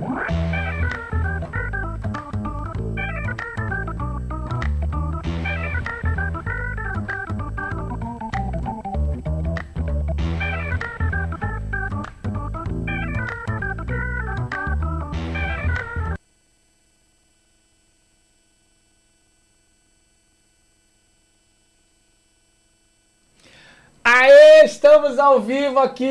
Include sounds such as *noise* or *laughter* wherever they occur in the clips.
What? Estamos ao vivo aqui,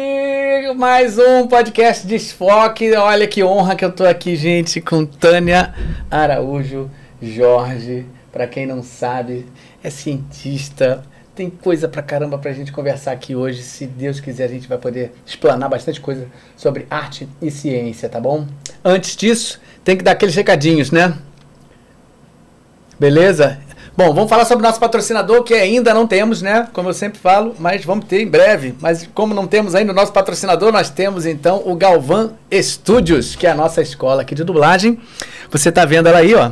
mais um podcast Desfoque. Olha que honra que eu tô aqui, gente, com Tânia Araújo Jorge. Para quem não sabe, é cientista. Tem coisa pra caramba pra gente conversar aqui hoje. Se Deus quiser, a gente vai poder explanar bastante coisa sobre arte e ciência, tá bom? Antes disso, tem que dar aqueles recadinhos, né? Beleza? Bom, vamos falar sobre o nosso patrocinador, que ainda não temos, né? Como eu sempre falo, mas vamos ter em breve. Mas como não temos ainda o nosso patrocinador, nós temos então o Galvan Studios, que é a nossa escola aqui de dublagem. Você está vendo ela aí, ó.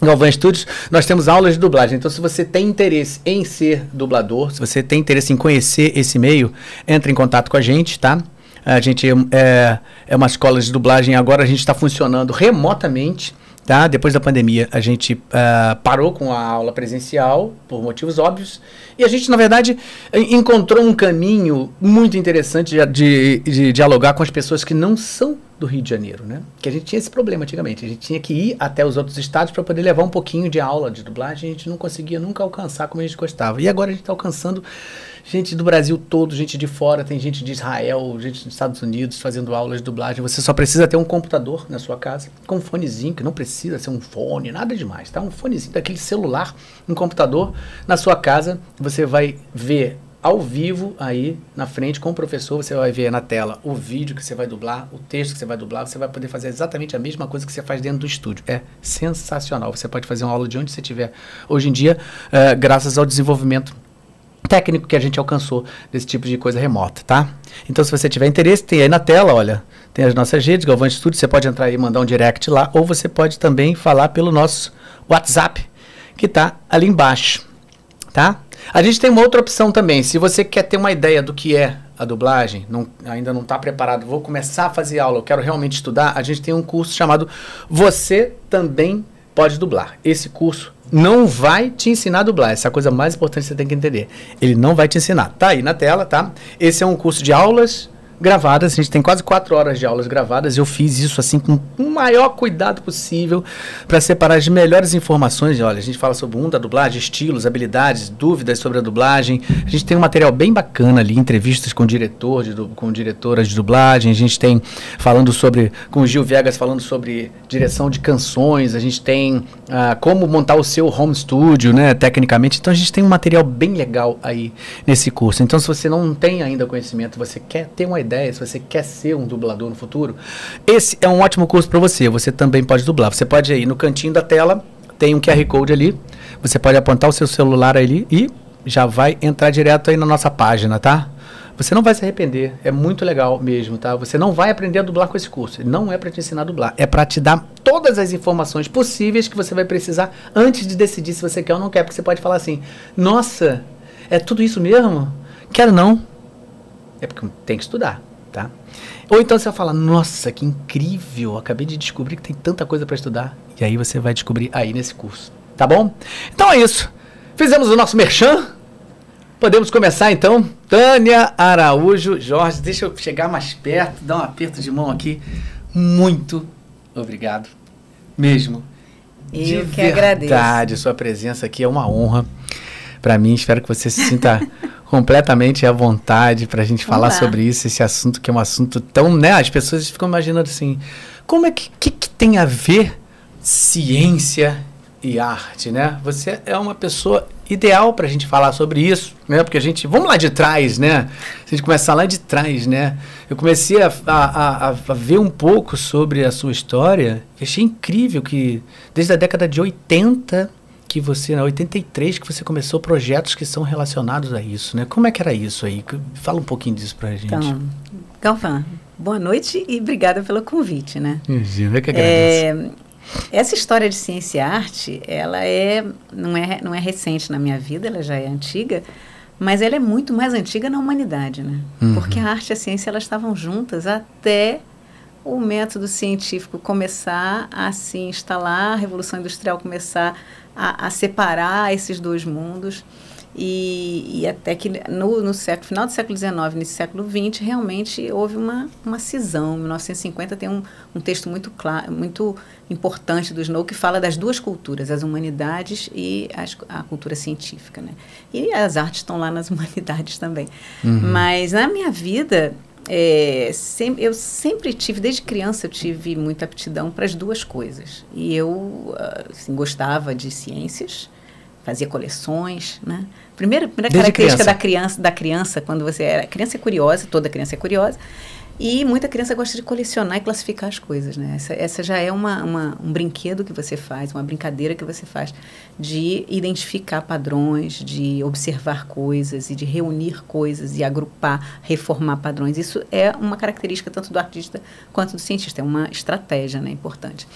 Galvan Studios, nós temos aulas de dublagem. Então, se você tem interesse em ser dublador, se você tem interesse em conhecer esse meio, entre em contato com a gente, tá? A gente é, é uma escola de dublagem, agora a gente está funcionando remotamente. Tá? Depois da pandemia, a gente uh, parou com a aula presencial, por motivos óbvios, e a gente, na verdade, encontrou um caminho muito interessante de, de, de, dialogar com as pessoas que não são do Rio de Janeiro, né? Que a gente tinha esse problema antigamente, a gente tinha que ir até os outros estados para poder levar um pouquinho de aula de dublagem, a gente não conseguia nunca alcançar como a gente gostava. E agora a gente está alcançando gente do Brasil todo, gente de fora, tem gente de Israel, gente dos Estados Unidos fazendo aulas de dublagem. Você só precisa ter um computador na sua casa, com um fonezinho, que não precisa ser um fone, nada demais, tá? Um fonezinho daquele celular, um computador na sua casa, você vai ver ao vivo aí na frente com o professor, você vai ver na tela o vídeo que você vai dublar, o texto que você vai dublar, você vai poder fazer exatamente a mesma coisa que você faz dentro do estúdio. É sensacional. Você pode fazer uma aula de onde você estiver hoje em dia, uh, graças ao desenvolvimento técnico que a gente alcançou desse tipo de coisa remota, tá? Então, se você tiver interesse, tem aí na tela, olha, tem as nossas redes, Galvão Studio, você pode entrar e mandar um direct lá, ou você pode também falar pelo nosso WhatsApp, que está ali embaixo, tá? A gente tem uma outra opção também, se você quer ter uma ideia do que é a dublagem, não, ainda não está preparado, vou começar a fazer aula, eu quero realmente estudar, a gente tem um curso chamado Você Também Pode Dublar. Esse curso não vai te ensinar a dublar. Essa é a coisa mais importante que você tem que entender. Ele não vai te ensinar. Tá aí na tela, tá? Esse é um curso de aulas gravadas. A gente tem quase quatro horas de aulas gravadas. Eu fiz isso assim com o maior cuidado possível para separar as melhores informações. Olha, a gente fala sobre mundo da dublagem, estilos, habilidades, dúvidas sobre a dublagem. A gente tem um material bem bacana ali, entrevistas com diretor, de, com diretoras de dublagem. A gente tem falando sobre com o Gil Vegas falando sobre direção de canções. A gente tem ah, como montar o seu home studio, né, tecnicamente. Então a gente tem um material bem legal aí nesse curso. Então se você não tem ainda conhecimento, você quer ter uma ideia ideia, se você quer ser um dublador no futuro, esse é um ótimo curso para você. Você também pode dublar. Você pode ir no cantinho da tela, tem um QR Code ali. Você pode apontar o seu celular ali e já vai entrar direto aí na nossa página, tá? Você não vai se arrepender, é muito legal mesmo, tá? Você não vai aprender a dublar com esse curso. Não é para te ensinar a dublar, é para te dar todas as informações possíveis que você vai precisar antes de decidir se você quer ou não quer, porque você pode falar assim: "Nossa, é tudo isso mesmo? Quero não é porque tem que estudar, tá? Ou então você vai falar, nossa, que incrível, acabei de descobrir que tem tanta coisa para estudar. E aí você vai descobrir aí nesse curso, tá bom? Então é isso. Fizemos o nosso merchan. Podemos começar então. Tânia Araújo Jorge, deixa eu chegar mais perto, dar um aperto de mão aqui. Muito obrigado. Mesmo. Eu de que verdade, agradeço. Sua presença aqui é uma honra para mim. Espero que você se sinta *laughs* completamente à vontade para a gente falar sobre isso, esse assunto que é um assunto tão, né? As pessoas ficam imaginando assim, como é que, que, que tem a ver ciência e arte, né? Você é uma pessoa ideal para a gente falar sobre isso, né? Porque a gente, vamos lá de trás, né? A gente começar lá de trás, né? Eu comecei a, a, a, a ver um pouco sobre a sua história achei incrível que desde a década de 80 que você, na 83, que você começou projetos que são relacionados a isso, né? Como é que era isso aí? Fala um pouquinho disso pra gente. Então, Galvão, boa noite e obrigada pelo convite, né? Imagina, eu que agradeço. É, essa história de ciência e arte, ela é não, é não é recente na minha vida, ela já é antiga, mas ela é muito mais antiga na humanidade, né? Uhum. Porque a arte e a ciência, elas estavam juntas até o método científico começar a se instalar, a revolução industrial começar a, a separar esses dois mundos. E, e, até que no, no século, final do século XIX, nesse século XX, realmente houve uma, uma cisão. Em 1950 tem um, um texto muito claro, muito importante do Snow que fala das duas culturas, as humanidades e as, a cultura científica. Né? E as artes estão lá nas *laughs* humanidades também. Uhum. Mas na minha vida, é, sempre, eu sempre tive, desde criança, eu tive muita aptidão para as duas coisas. E eu assim, gostava de ciências, fazia coleções, né? Primeira, primeira característica criança. da criança, da criança, quando você era criança é curiosa, toda criança é curiosa, e muita criança gosta de colecionar e classificar as coisas, né? Essa, essa já é uma, uma, um brinquedo que você faz, uma brincadeira que você faz de identificar padrões, de observar coisas e de reunir coisas e agrupar, reformar padrões. Isso é uma característica tanto do artista quanto do cientista, é uma estratégia, né? Importante.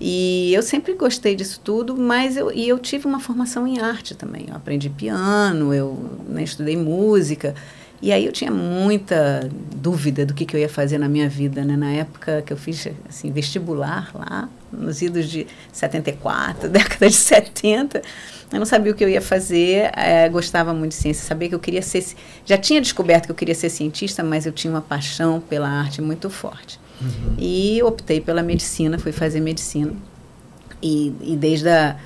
E eu sempre gostei disso tudo, mas eu, e eu tive uma formação em arte também. Eu aprendi piano, eu né, estudei música. E aí eu tinha muita dúvida do que, que eu ia fazer na minha vida, né? Na época que eu fiz assim, vestibular lá, nos idos de 74, *laughs* década de 70, eu não sabia o que eu ia fazer, é, gostava muito de ciência, sabia que eu queria ser... Já tinha descoberto que eu queria ser cientista, mas eu tinha uma paixão pela arte muito forte. Uhum. E optei pela medicina, fui fazer medicina. E, e desde a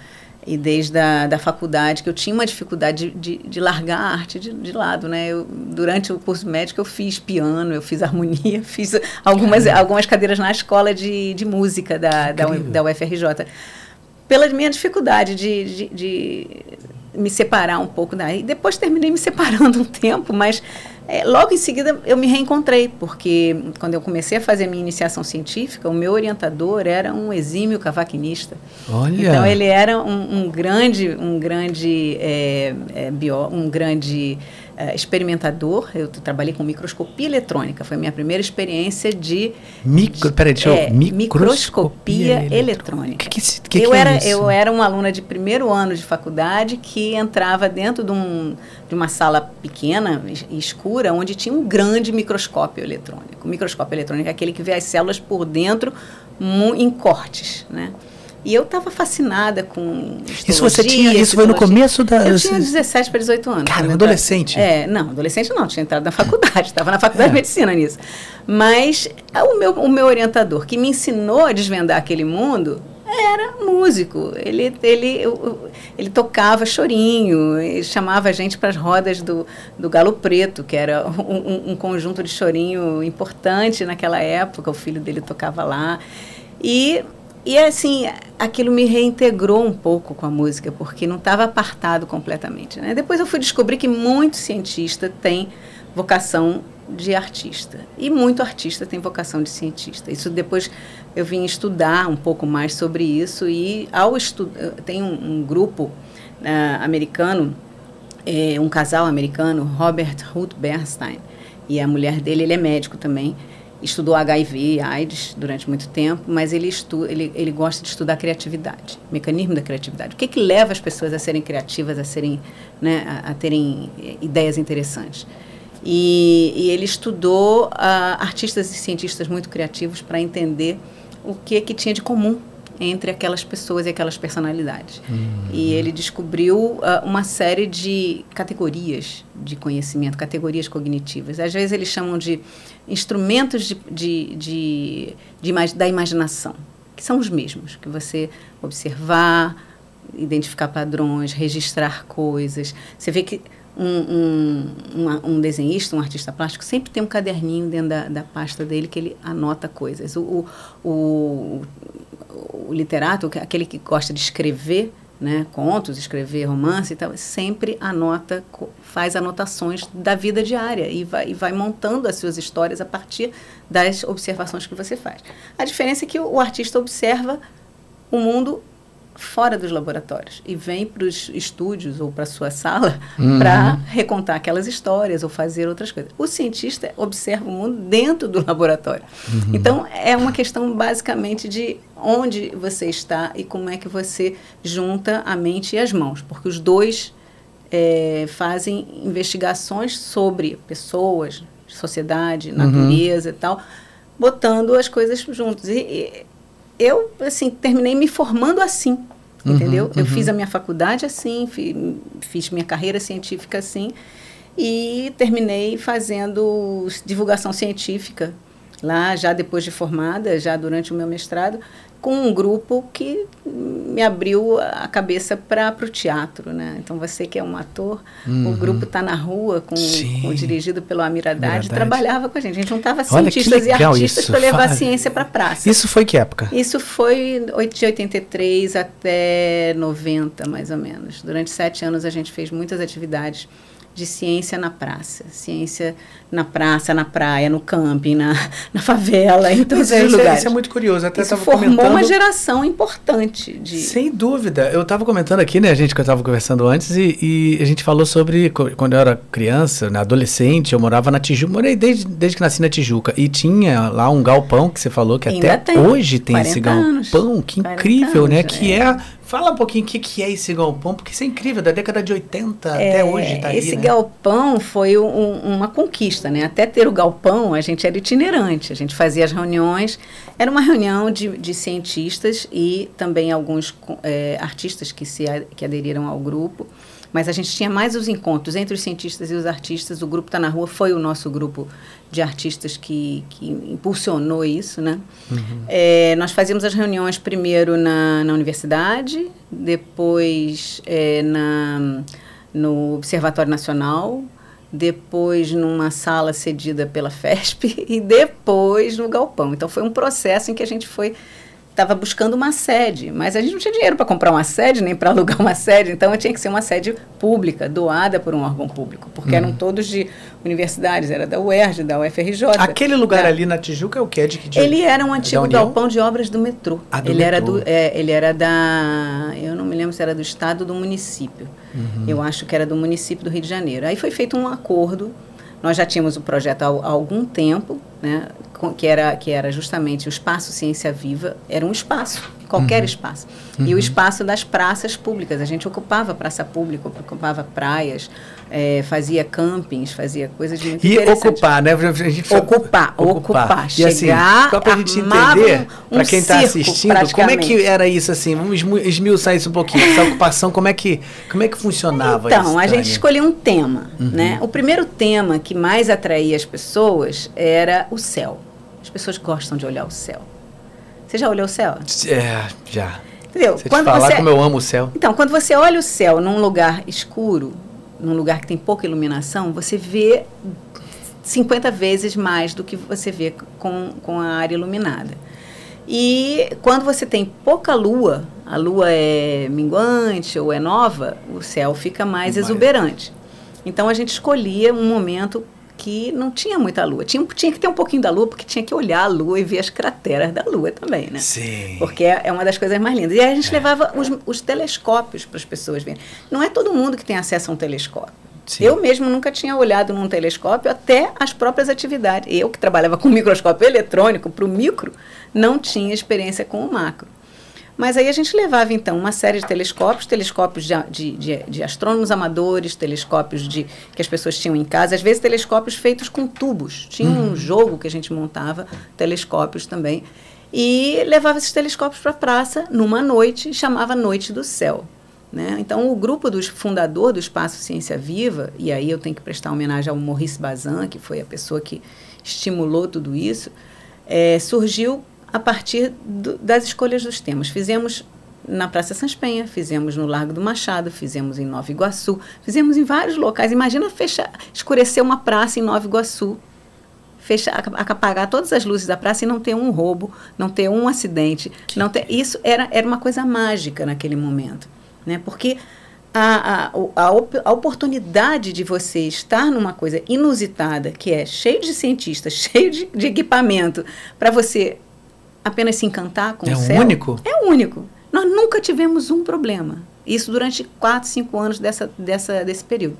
e desde a da faculdade que eu tinha uma dificuldade de, de, de largar a arte de, de, lado, né? Eu, durante o curso médico eu fiz piano, eu fiz harmonia, *laughs* fiz algumas, algumas cadeiras na escola de, de música da, da, da UFRJ. Pela minha dificuldade de, de, de me separar um pouco daí. Depois terminei me separando *laughs* um tempo, mas é, logo em seguida eu me reencontrei, porque quando eu comecei a fazer minha iniciação científica, o meu orientador era um exímio cavaquinista. Olha. Então ele era um, um grande, um grande é, é, bio, um grande uh, experimentador. Eu trabalhei com microscopia eletrônica. Foi a minha primeira experiência de. Micro, peraí, deixa é, eu. Microscopia, eletrônica. Que, que, que, eu, que é era, é eu era uma aluna de primeiro ano de faculdade que entrava dentro de, um, de uma sala pequena e escura, onde tinha um grande microscópio eletrônico. O microscópio eletrônico é aquele que vê as células por dentro em cortes, né? E eu estava fascinada com Isso você tinha, isso foi no começo da... Eu tinha 17 para 18 anos. Cara, adolescente. É, não, adolescente não, tinha entrado na faculdade, *laughs* estava na faculdade é. de medicina nisso. Mas é o meu, o meu orientador, que me ensinou a desvendar aquele mundo, era músico. Ele, ele, ele tocava chorinho, ele chamava a gente para as rodas do, do Galo Preto, que era um, um, conjunto de chorinho importante naquela época. O filho dele tocava lá. E e assim, aquilo me reintegrou um pouco com a música, porque não estava apartado completamente. Né? Depois eu fui descobrir que muito cientista tem vocação de artista e muito artista tem vocação de cientista. Isso depois eu vim estudar um pouco mais sobre isso e ao estudar tem um, um grupo uh, americano, é, um casal americano, Robert Ruth Bernstein e a mulher dele, ele é médico também estudou HIV, AIDS durante muito tempo, mas ele, estu, ele, ele gosta de estudar criatividade, mecanismo da criatividade. O que, que leva as pessoas a serem criativas, a, serem, né, a, a terem eh, ideias interessantes? E, e ele estudou uh, artistas e cientistas muito criativos para entender o que, que tinha de comum entre aquelas pessoas e aquelas personalidades. Uhum. E ele descobriu uh, uma série de categorias de conhecimento, categorias cognitivas. Às vezes eles chamam de instrumentos de, de, de, de, da imaginação, que são os mesmos, que você observar, identificar padrões, registrar coisas. Você vê que um, um, um, um, desenhista, um artista plástico, sempre tem um caderninho dentro da, da pasta dele que ele anota coisas. O, o, o, o literato, aquele que gosta de escrever, né, contos, escrever romance e tal, sempre anota, faz anotações da vida diária e vai, e vai montando as suas histórias a partir das observações que você faz. A diferença é que o, o artista observa o mundo fora dos laboratórios e vem para os estúdios ou para sua sala uhum. para recontar aquelas histórias ou fazer outras coisas. O cientista observa o mundo dentro do laboratório. Uhum. Então é uma questão basicamente de onde você está e como é que você junta a mente e as mãos, porque os dois é, fazem investigações sobre pessoas, sociedade, uhum. natureza uhum. e tal botando as coisas juntos. E, e eu, assim, terminei me formando assim, uhum, entendeu? Uhum. Eu fiz a minha faculdade assim, fiz, fiz minha carreira científica assim, e terminei fazendo divulgação científica lá, já depois de formada, já durante o meu mestrado, com um grupo que me abriu a cabeça para o teatro, né? Então você que é um ator, uhum. o grupo está na rua, com, com, dirigido pelo Amir Haddad, trabalhava com a gente. A gente juntava cientistas e artistas para levar a ciência para a praça. Isso foi que época? Isso foi de 83 até 90, mais ou menos. Durante sete anos a gente fez muitas atividades de ciência na praça. Ciência na praça, na praia, no camping, na, *laughs* na favela, em todos os lugares. Isso é muito curioso. Até isso formou comentando... uma geração importante. De... Sem dúvida. Eu estava comentando aqui, né, a gente que eu estava conversando antes, e, e, a gente falou sobre quando eu era criança, né, adolescente, eu morava na Tijuca, morei desde, desde que nasci na Tijuca, e tinha lá um galpão que você falou que Ainda até tem. hoje tem esse galpão. Anos. Que incrível, né? anos, né? Que é Fala um pouquinho o que, que é esse galpão, porque isso é incrível, da década de 80 é, até hoje está aí. Esse né? galpão foi um, uma conquista, né? Até ter o galpão, a gente era itinerante, a gente fazia as reuniões. Era uma reunião de, de cientistas e também alguns é, artistas que, se, que aderiram ao grupo. Mas a gente tinha mais os encontros entre os cientistas e os artistas. O grupo Tá na Rua foi o nosso grupo de artistas que, que impulsionou isso, né? Uhum. É, nós fazíamos as reuniões primeiro na, na universidade, depois é, na, no Observatório Nacional, depois numa sala cedida pela *laughs* FESP e depois no galpão. Então foi um processo em que a gente foi estava buscando uma sede, mas a gente não tinha dinheiro para comprar uma sede, nem para *laughs* alugar uma sede, então tinha que ser uma sede pública, doada por um órgão público, porque eram uhum. todos de universidades, era da UERJ, da UFRJ. Aquele lugar da... ali na Tijuca é o que? É de que Ele era um antigo galpão de obras do metrô. Ah, do ele, metrô. Era do, é, ele era da. Eu não me lembro se era do estado ou do município. Uhum. Eu acho que era do município do Rio de Janeiro. Aí foi feito um acordo nós já tínhamos o projeto há, algum tempo, né, que, era, que era justamente o Espaço Ciência Viva, era um espaço, qualquer uhum. espaço. Uhum. E o espaço das praças públicas. A gente ocupava praça pública, ocupava praias, é, fazia campings, fazia coisas muito e ocupar, né? A gente ocupar, ocupar, ocupar. E assim, chegar, assim, só para a gente entender, um, para quem está assistindo, como é que era isso assim? Vamos esmiuçar isso um pouquinho. Essa ocupação, como é que, como é que funcionava Então, isso, a gente escolheu um tema, uhum. né? O primeiro tema que mais atraía as pessoas era o céu. As pessoas gostam de olhar o céu. Você já olhou o céu? É, já. Entendeu? Você quando falar você, como eu amo o céu. Então, quando você olha o céu num lugar escuro, num lugar que tem pouca iluminação, você vê 50 vezes mais do que você vê com, com a área iluminada. E quando você tem pouca lua, a lua é minguante ou é nova, o céu fica mais exuberante. Então a gente escolhia um momento que não tinha muita lua. Tinha, tinha que ter um pouquinho da lua, porque tinha que olhar a lua e ver as crateras da lua também, né? Sim. Porque é, é uma das coisas mais lindas. E aí a gente é. levava os, os telescópios para as pessoas verem. Não é todo mundo que tem acesso a um telescópio. Sim. Eu mesmo nunca tinha olhado num telescópio até as próprias atividades. Eu que trabalhava com microscópio eletrônico para o micro, não tinha experiência com o macro. Mas aí a gente levava, então, uma série de telescópios, telescópios de, de, de, de astrônomos amadores, telescópios de, que as pessoas tinham em casa, às vezes telescópios feitos com tubos. Tinha uhum. um jogo que a gente montava, telescópios também. E levava esses telescópios para a praça numa noite, chamava Noite do Céu. Né? Então, o grupo dos fundador do Espaço Ciência Viva, e aí eu tenho que prestar homenagem ao Maurice Bazin, que foi a pessoa que estimulou tudo isso, é, surgiu a partir do, das escolhas dos temas. Fizemos na Praça Sans Penha, fizemos no Largo do Machado, fizemos em Nova Iguaçu, fizemos em vários locais. Imagina fechar, escurecer uma praça em Nova Iguaçu, fechar, apagar todas as luzes da praça e não ter um roubo, não ter um acidente, não ter isso era, era uma coisa mágica naquele momento, né? Porque a, a, a, a, oportunidade de você estar numa coisa inusitada, que é cheio de cientistas, *laughs* cheio de, de equipamento, para você apenas se encantar com é o céu. É único? É único. Nós nunca tivemos um problema. Isso durante quatro, cinco anos dessa, dessa, desse período.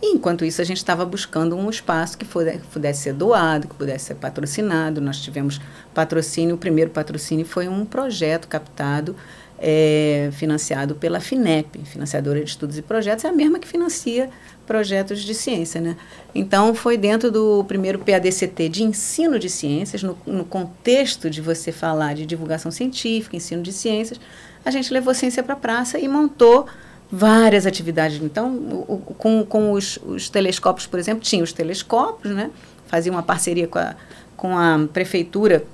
E, enquanto isso, a gente estava buscando um espaço que, que pudesse ser doado, que pudesse ser patrocinado. Nós tivemos patrocínio, o primeiro patrocínio foi um projeto captado é financiado pela FINEP, financiadora de estudos e projetos, é a mesma que financia projetos de ciência. Né? Então, foi dentro do primeiro PADCT de ensino de ciências, no, no contexto de você falar de divulgação científica, ensino de ciências, a gente levou ciência para a praça e montou várias atividades. Então, o, o, com, com os, os, telescópios, por exemplo, tinha os telescópios, né? fazia uma parceria com a, com a prefeitura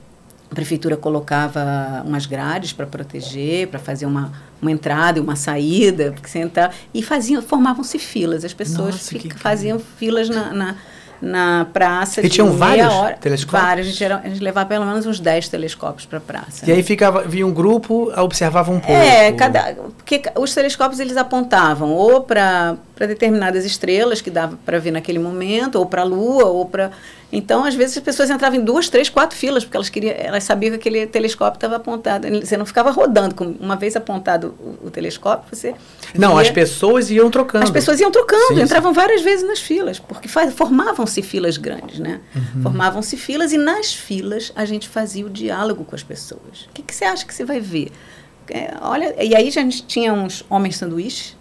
a prefeitura colocava umas grades para proteger, para fazer uma, uma entrada e uma saída, porque entra, e faziam, formavam-se filas. As pessoas Nossa, fica, faziam filas na, na, na praça. E tinham vários hora, telescópios? Vários. A gente, era, a gente levava pelo menos uns 10 telescópios para a praça. E né? aí ficava, via um grupo, observava um pouco. É, cada, porque os telescópios eles apontavam ou para determinadas estrelas que dava para ver naquele momento, ou para a Lua, ou para então, às vezes, as pessoas entravam em duas, três, quatro filas, porque elas queriam, elas sabiam que aquele telescópio estava apontado. Você não ficava rodando. Uma vez apontado o, o telescópio, você. Não, via... as pessoas iam trocando. As pessoas iam trocando, sim, entravam sim. várias vezes nas filas, porque formavam-se filas grandes, né? Uhum. Formavam-se filas e nas filas a gente fazia o diálogo com as pessoas. O que, que você acha que você vai ver? É, olha, e aí a gente tinha uns homens sanduíches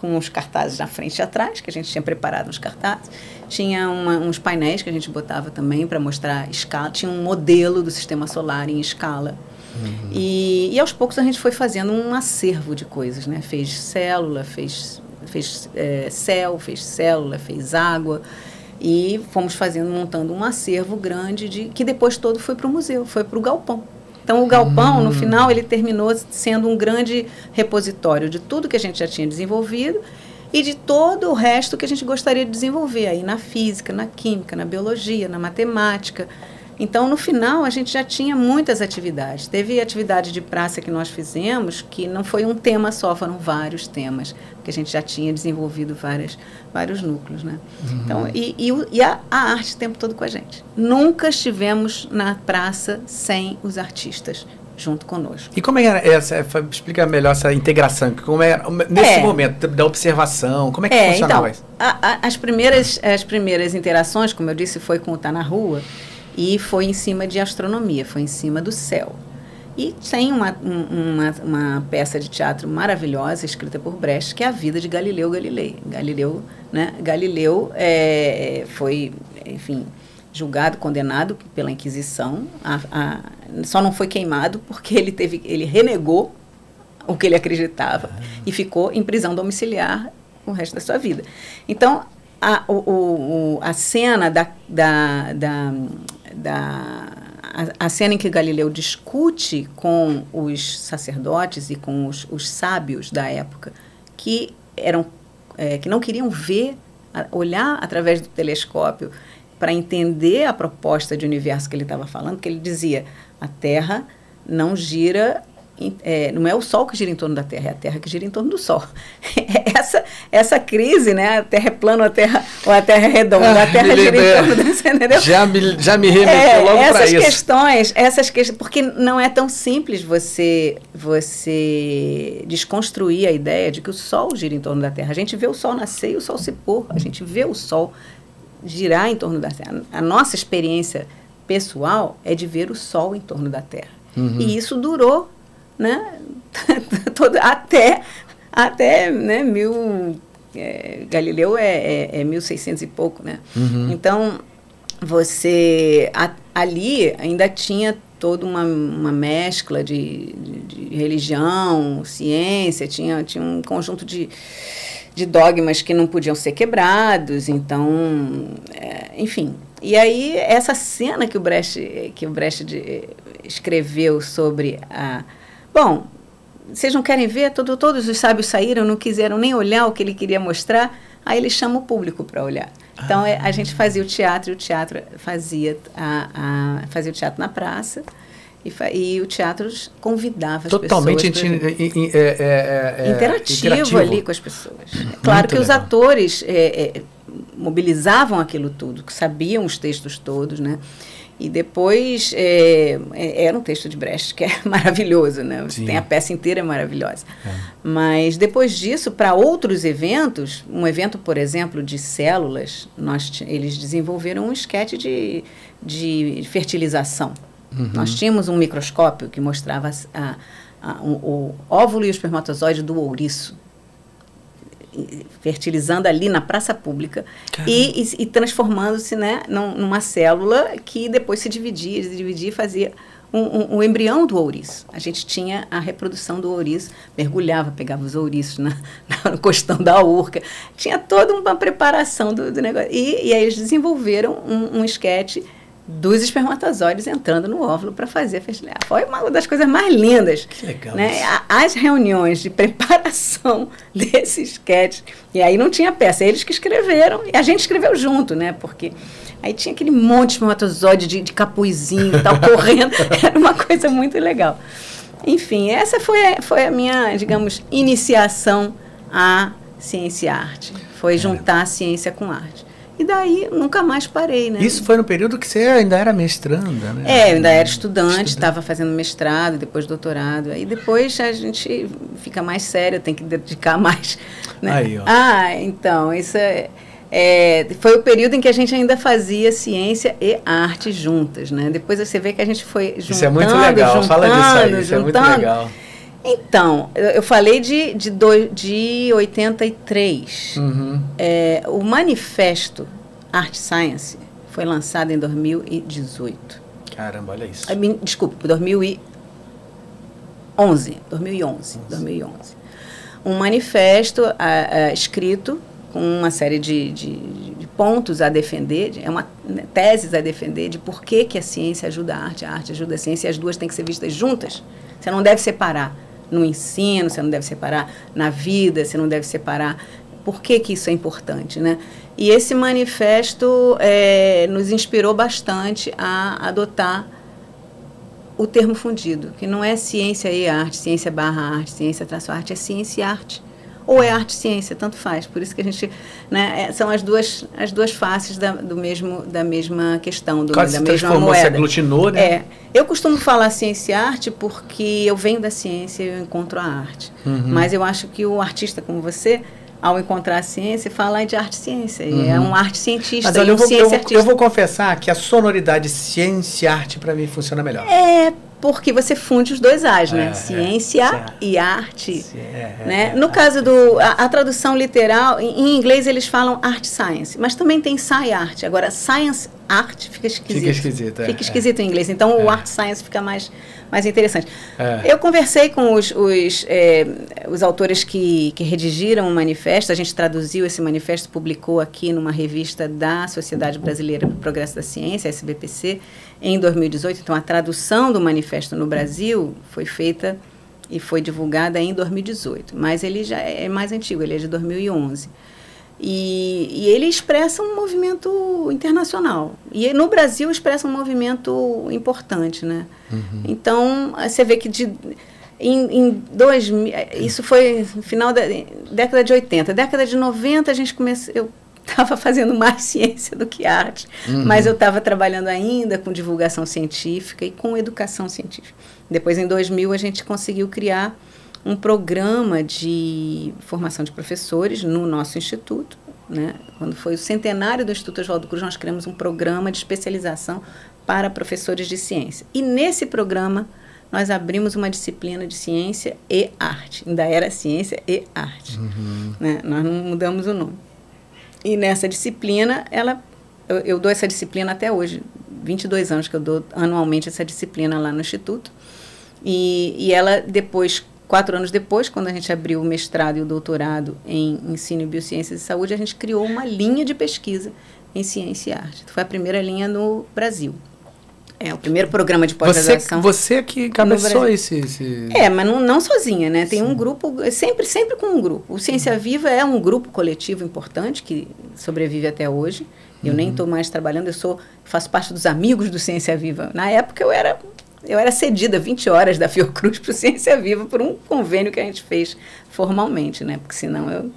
com os cartazes na frente e atrás, que a gente tinha preparado uns cartazes. Tinha uma, uns painéis que a gente botava também para mostrar escala. Tinha um modelo do sistema solar em escala. Uhum. E, e aos poucos a gente foi fazendo um acervo de coisas, né? Fez célula, fez, fez é, céu, fez célula, fez água. E fomos fazendo, montando um acervo grande de que depois todo foi para o museu, foi para o galpão. Então, o galpão, hum. no final, ele terminou sendo um grande repositório de tudo que a gente já tinha desenvolvido e de todo o resto que a gente gostaria de desenvolver aí na física, na química, na biologia, na matemática. Então, no final, a gente já tinha muitas atividades. Teve atividade de praça que nós fizemos que não foi um tema só, foram vários temas, porque a gente já tinha desenvolvido várias, vários núcleos. Né? Uhum. Então, e, e, e a, a, arte o tempo todo com a gente. Nunca estivemos na praça sem os artistas junto conosco. E como é era essa? Explica melhor essa integração. Como é nesse é. momento da observação? Como é que é, funcionava então, isso? A, a, as primeiras as primeiras interações, como eu disse, foi com o Tá na Rua. E foi em cima de astronomia, foi em cima do céu. E tem uma, uma, uma, peça de teatro maravilhosa escrita por Brecht, que é a vida de Galileu Galilei. Galileu, né? Galileu é, foi, enfim, julgado, condenado pela Inquisição. A, a, só não foi queimado porque ele teve, ele renegou o que ele acreditava ah. e ficou em prisão domiciliar o resto da sua vida. Então, a, o, o, a cena da, da, da da a, a, cena em que Galileu discute com os sacerdotes e com os, os sábios da época que eram é, que não queriam ver olhar através do telescópio para entender a proposta de universo que ele estava falando, que ele dizia a Terra não gira é, não é o Sol que gira em torno da Terra, é a Terra que gira em torno do Sol. *laughs* essa, essa crise, né? A Terra é plana, a Terra, ou a Terra é redonda, ah, a Terra gira em torno da entendeu? Já me, já me remeteu é, logo para isso. Essas questões, essas questões, porque não é tão simples você, você desconstruir a ideia de que o Sol gira em torno da Terra. A gente vê o Sol nascer e o Sol se pôr, a gente vê o Sol girar em torno da Terra. A nossa experiência pessoal é de ver o Sol em torno da Terra. Uhum. E isso durou né? *laughs* Todo, até até né, mil é, Galileu é, é, é 1600 e pouco, né? Uhum. Então você a, ali ainda tinha toda uma, uma mescla de, de, de, religião, ciência, tinha, tinha um conjunto de, de dogmas que não podiam ser quebrados, então, é, enfim. E aí essa cena que o Brecht, que o Brecht de, escreveu sobre a Bom, vocês não querem ver? Todo, todos os sábios saíram, não quiseram nem olhar o que ele queria mostrar. Aí ele chama o público para olhar. Então é, a gente fazia o teatro, e o teatro fazia, a, a, fazia o teatro na praça. E, e, o teatro convidava as Totalmente pessoas. Totalmente é, é, é, interativo, interativo, ali com as pessoas. É claro que legal. os atores é, é, mobilizavam aquilo tudo, que sabiam os textos todos, né? E depois é, é, era um texto de Brecht que é *laughs* maravilhoso, né? Sim. Tem a peça inteira é maravilhosa. É. Mas depois disso, para outros eventos, um evento, por exemplo, de células, nós eles desenvolveram um esquete de, de fertilização. Uhum. Nós tínhamos um microscópio que mostrava a, a, um, o óvulo e o espermatozoide do ouriço fertilizando ali na praça pública e, e, e transformando-se né, num, numa célula que depois se dividia, se dividia e fazia um, um, um, embrião do ouriço. A gente tinha a reprodução do ouriço, mergulhava, pegava os ouriços na, *laughs* na, no costão da urca. Tinha toda uma preparação do, do negócio. E, e aí eles desenvolveram um, um esquete dos espermatozoides entrando no óvulo para fazer a fertilidade. Foi uma das coisas mais lindas. Que legal. Né? As reuniões de preparação *laughs* desse esquete. E aí não tinha peça, eles que escreveram e a gente escreveu junto, né? Porque aí tinha aquele monte de espermatozoide de, de capuzinho e tal, *laughs* correndo. Era uma coisa muito legal. Enfim, essa foi, foi a minha, digamos, iniciação à ciência e arte. Foi juntar a ciência com a arte. E daí nunca mais parei, né? Isso foi no período que você ainda era mestranda, né? É, eu ainda era estudante, estava fazendo mestrado, depois doutorado. Aí depois a gente fica mais sério, tem que dedicar *laughs* mais. Né? Aí, ó. Ah, então, isso é, é, foi o período em que a gente ainda fazia ciência e arte juntas, né? Depois você vê que a gente foi juntando, Isso é muito legal, juntando, fala disso aí, isso juntando. é muito legal. Então, eu, falei de, de, do, de 83. Uhum. É, o manifesto Art Science foi lançado em 2018. Caramba, olha isso. Desculpa, 2011. 2011. 2011. Um manifesto escrito com uma série de, de- de pontos a defender, de- é uma né, teses a defender de por que, que a ciência ajuda a arte, a arte ajuda a ciência, e as duas têm que ser vistas juntas. Você não deve separar no ensino, você não deve separar na vida, você não deve separar. Por que, que isso é importante, né? E esse manifesto eh, nos inspirou bastante a adotar o termo fundido, que não é ciência e arte, ciência barra arte, ciência traço arte, é ciência e arte. Ou é arte ciência, tanto faz. Por isso que a gente. Né, é, são as duas, as duas faces da, do mesmo, da mesma questão, do, Quase da se mesma transformou, se moeda. aglutinou, né? É. Eu costumo falar ciência e arte porque eu venho da ciência e eu encontro a arte. Uhum. Mas eu acho que o artista como você, ao encontrar a ciência, fala de arte e ciência. E é um arte cientista Mas olha, um eu vou, eu, eu vou confessar que a sonoridade ciência e arte para mim funciona melhor. É porque você funde os dois A's, É, né? é, Ciência certo. e arte. É, é, né? é, no é, caso do a, a tradução literal, em, em inglês eles falam art science, mas também tem sci art. Agora science art fica esquisito. Fica esquisito, é, Fica é. esquisito em inglês. Então É. o art science fica mais mais interessante. É. Eu conversei com os, os, os autores que, que redigiram o manifesto, a gente traduziu esse manifesto, publicou aqui numa revista da Sociedade Brasileira para o Progresso da Ciência, SBPC, em 2018. Então, a tradução do manifesto no Brasil foi feita e foi divulgada em 2018, mas ele já é mais antigo, ele é de 2011. E, e ele expressa um movimento internacional. E no Brasil expressa um movimento importante, né? Uhum. Então, você vê que de, em, em 2000, eh, isso foi no final da década de 80. Década de 90 a gente começou, eu estava fazendo mais *laughs* ciência do que arte, Uhum. mas eu estava trabalhando ainda com divulgação científica e com educação científica. Depois, em 2000, a gente conseguiu criar um programa de formação de professores no nosso instituto. Né? Quando foi o centenário do Instituto Oswaldo Cruz, nós criamos um programa de especialização para professores de ciência. E nesse programa, nós abrimos uma disciplina de ciência e arte. Ainda era ciência e arte. Né? Nós não mudamos o nome. E nessa disciplina, ela, eu, eu dou essa disciplina até hoje, 22 anos que eu dou anualmente essa disciplina lá no Instituto. E, e ela, depois, quatro anos depois, quando a gente abriu o mestrado e o doutorado em ensino em biociências e saúde, a gente criou uma linha de pesquisa em ciência e arte. Foi a primeira linha no Brasil. É o primeiro programa de Você, pós-graduação. você que No cabeçou esse, esse... É, mas não, não sozinha, né? Tem um grupo, sempre, sempre com um grupo. O Ciência Viva é um grupo coletivo importante que sobrevive até hoje. Eu nem estou mais trabalhando, eu sou, faço parte dos amigos do Ciência Viva. Na época eu era, eu era cedida 20 horas da Fiocruz para o Ciência Viva por um convênio que a gente fez formalmente, né? Porque senão eu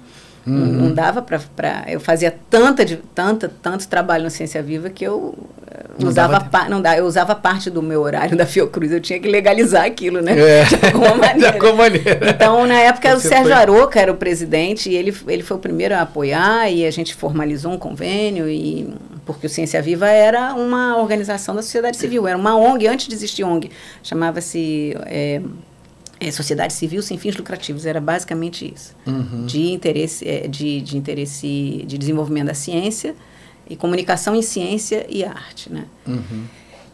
não, não dava para. Eu fazia tanta, de- tanta, tanto trabalho no Ciência Viva que eu eh, Não usava, pa- não dá, eu usava parte do meu horário *laughs* da Fiocruz. Eu tinha que legalizar aquilo, né? É. *laughs* De alguma *laughs* maneira. De alguma maneira. Então, na época, era o Você Sérgio foi- Aroca era o presidente e ele, ele foi o primeiro a apoiar e a gente formalizou um convênio e porque o Ciência Viva era uma organização da sociedade civil, era uma ONG, antes de existir ONG, chamava-se é, é, sociedade civil sem fins lucrativos, era basicamente isso. Uhum. De interesse, é, de, de interesse de desenvolvimento da ciência e comunicação em ciência e arte, né? Uhum.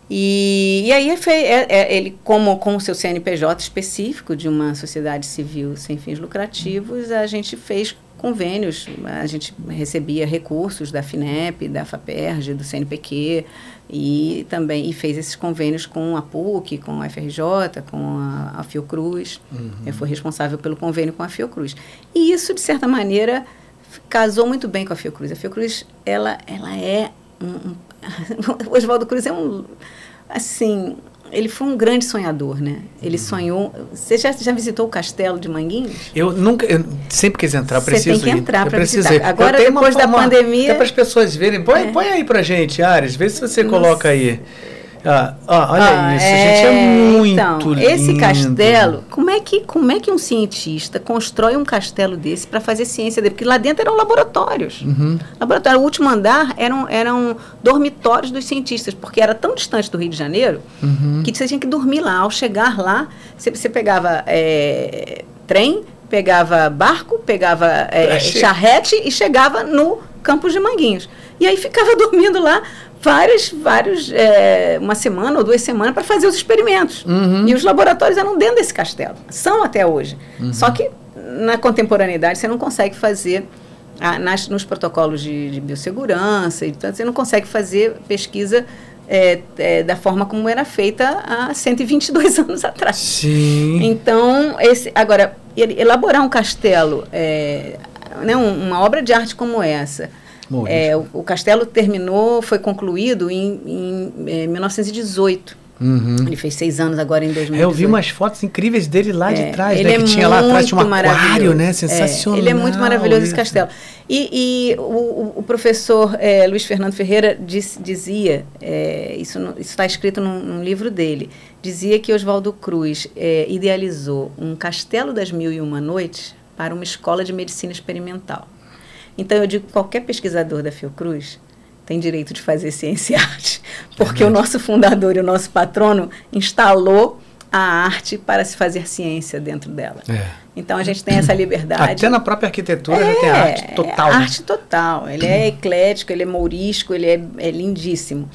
E, e aí foi, é, é, ele, como com o seu CNPJ específico de uma sociedade civil sem fins lucrativos, a gente fez convênios, a gente recebia recursos da FINEP, da FAPERJ, do CNPq e também e fez esses convênios com a PUC, com a FRJ, com a, a Fiocruz. Uhum. Eu fui responsável pelo convênio com a Fiocruz. E isso, de certa maneira, casou muito bem com a Fiocruz. A Fiocruz, ela, ela é um, um *laughs* o Oswaldo Cruz é um assim, ele foi um grande sonhador, né? Ele uhum. sonhou. Você já, já visitou o castelo de Manguinhos? Eu nunca, eu sempre quis entrar, preciso Você tem que entrar para visitar. Agora, depois uma, da pandemia. Até para as pessoas verem. Põe, é. põe aí para gente, Ares, vê se você Nossa. coloca aí. Ah, ah, olha ah, isso, é, gente, é muito então, lindo. Esse castelo, como é, que, como é que um cientista constrói um castelo desse para fazer ciência dele? Porque lá dentro eram laboratórios. Uhum. Laboratório, o último andar eram, eram dormitórios dos cientistas, porque era tão distante do Rio de Janeiro uhum. que você tinha que dormir lá. Ao chegar lá, você, você pegava é, trem, pegava barco, pegava é, charrete e chegava no Campos de Manguinhos. E aí ficava *laughs* dormindo lá várias, vários, é, uma semana ou duas semanas para fazer os experimentos. Uhum. E os laboratórios eram dentro desse castelo. São até hoje. Uhum. Só que na contemporaneidade você não consegue fazer ah, nas, nos protocolos de, de biossegurança, então você não consegue fazer pesquisa é, é, da forma como era feita há 122 *laughs* anos atrás. Sim. Então, esse, agora, elaborar um castelo, é, né, uma obra de arte como essa, é, o, o, castelo terminou, foi concluído em, em, em 1918. Uhum. Ele fez seis anos agora em 2018. Eu vi umas fotos incríveis dele lá de é, trás, ele né? É que tinha lá atrás, tinha um aquário, né? Sensacional. É, ele é muito maravilhoso esse castelo. E, e o, o, professor é, Luiz Fernando Ferreira diz, dizia, é, isso está escrito num, num, livro dele, dizia que Oswaldo Cruz é, idealizou um castelo das mil e uma noites para uma escola de medicina experimental. Então eu digo que qualquer pesquisador da Fiocruz tem direito de fazer ciência e arte, *laughs* porque o nosso fundador e o nosso patrono instalou a arte para se fazer ciência dentro dela. É. Então a gente tem essa liberdade. Até na própria arquitetura é, tem arte total. É arte total. Ele é *clears throat* eclético, ele é mourisco, ele é, é lindíssimo.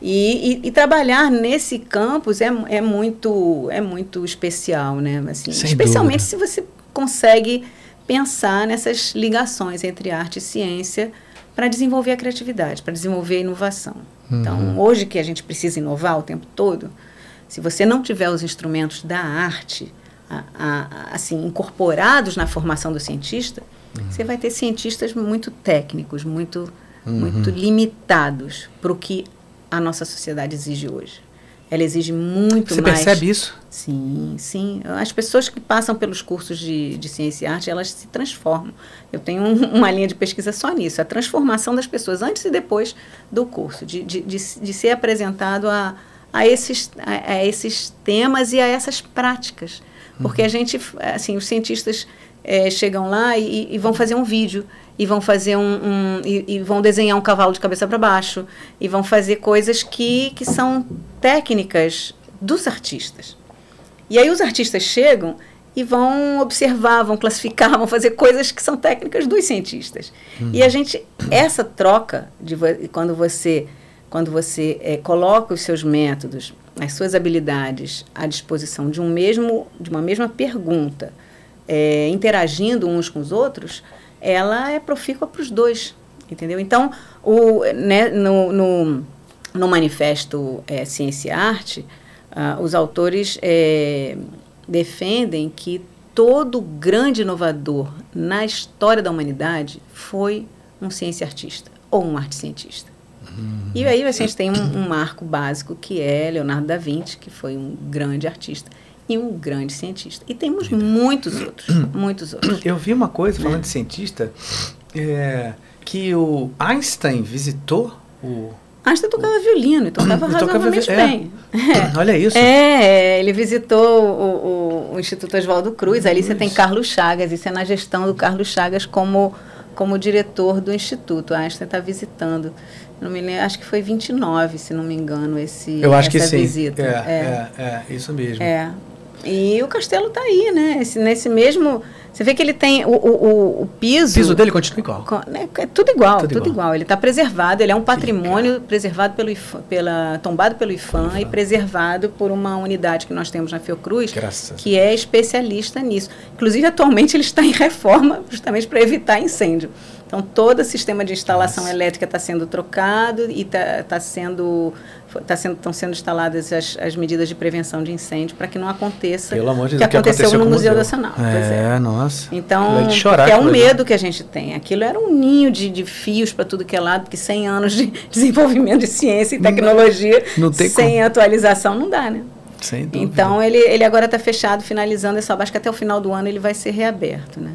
E, e, e, trabalhar nesse campus é, é, muito, é muito especial, né? Assim, especialmente dúvida. se você consegue pensar nessas ligações entre arte e ciência para desenvolver a criatividade, para desenvolver a inovação. Uhum. Então, hoje que a gente precisa inovar o tempo todo, se você não tiver os instrumentos da arte a, a, assim incorporados na formação do cientista, uhum. você vai ter cientistas muito técnicos, muito uhum. muito limitados para o que a nossa sociedade exige hoje. Ela exige muito Você mais. Você percebe isso? Sim, sim. As pessoas que passam pelos cursos de, de ciência e arte, elas se transformam. Eu tenho um, *laughs* uma linha de pesquisa só nisso, a transformação das pessoas antes e depois do curso, de, de, de, de ser apresentado a, a, esses, a, a, esses temas e a essas práticas. Porque uhum. a gente, assim, os cientistas é, chegam lá e, e, vão fazer um vídeo e vão fazer um, um e, e, vão desenhar um cavalo de cabeça para baixo e vão fazer coisas que, que são técnicas dos artistas. E aí os artistas chegam e vão observar, vão classificar, *laughs* vão fazer coisas que são técnicas dos cientistas. Uhum. E a gente essa troca de quando você quando você é, coloca os seus métodos, as suas habilidades à disposição de um mesmo de uma mesma pergunta, é, interagindo uns com os outros, ela é profícua para os dois, entendeu? Então, o, né, no, no, no manifesto é, Ciência e Arte, uh, os autores é, defendem que todo grande inovador na história da humanidade foi um ciência artista ou um arte cientista. Uhum. E aí a gente tem um, um marco básico que é Leonardo da Vinci, que foi um grande artista e um grande cientista. E temos muitos outros, *clears throat* muitos outros. Eu vi uma coisa, falando de cientista, é, que o Einstein visitou o... Einstein tocava o, violino e *clears throat* tocava razoavelmente bem. *clears throat* É. Olha isso. É, ele visitou o, o, o Instituto Oswaldo Cruz, ali você tem Carlos Chagas, isso é na gestão do Carlos Chagas como, como diretor do Instituto. Einstein está visitando. Não me lembro, acho que foi 29, se não me engano, esse, Eu acho essa que sim. visita. É, é, é, é, isso mesmo. É, E o castelo está aí, né? Esse, nesse mesmo você vê que ele tem o, o, o piso. O piso dele continua igual. Né, é tudo igual, tudo, tudo igual. igual. Ele está preservado, ele é um patrimônio Sim, preservado pelo IFAM, pela, tombado pelo IFAM e preservado por uma unidade que nós temos na Fiocruz, Graças. que é especialista nisso. Inclusive, atualmente, ele está em reforma justamente para evitar incêndio. Então, todo o sistema de instalação Nossa. elétrica está sendo trocado e está tá sendo tá sendo, estão sendo instaladas as, as medidas de prevenção de incêndio para que não aconteça Pelo amor de Deus, que aconteceu, aconteceu no Museu, Nacional. É, é, nossa. Então, é, chorar, é um medo que a gente tem. Aquilo era um ninho de, de fios para tudo que é lado, porque 100 anos de *laughs* desenvolvimento de ciência e tecnologia, não, não sem como. atualização, não dá, né? Sem dúvida. Então, ele, ele agora está fechado, finalizando essa acho que até o final do ano ele vai ser reaberto, né?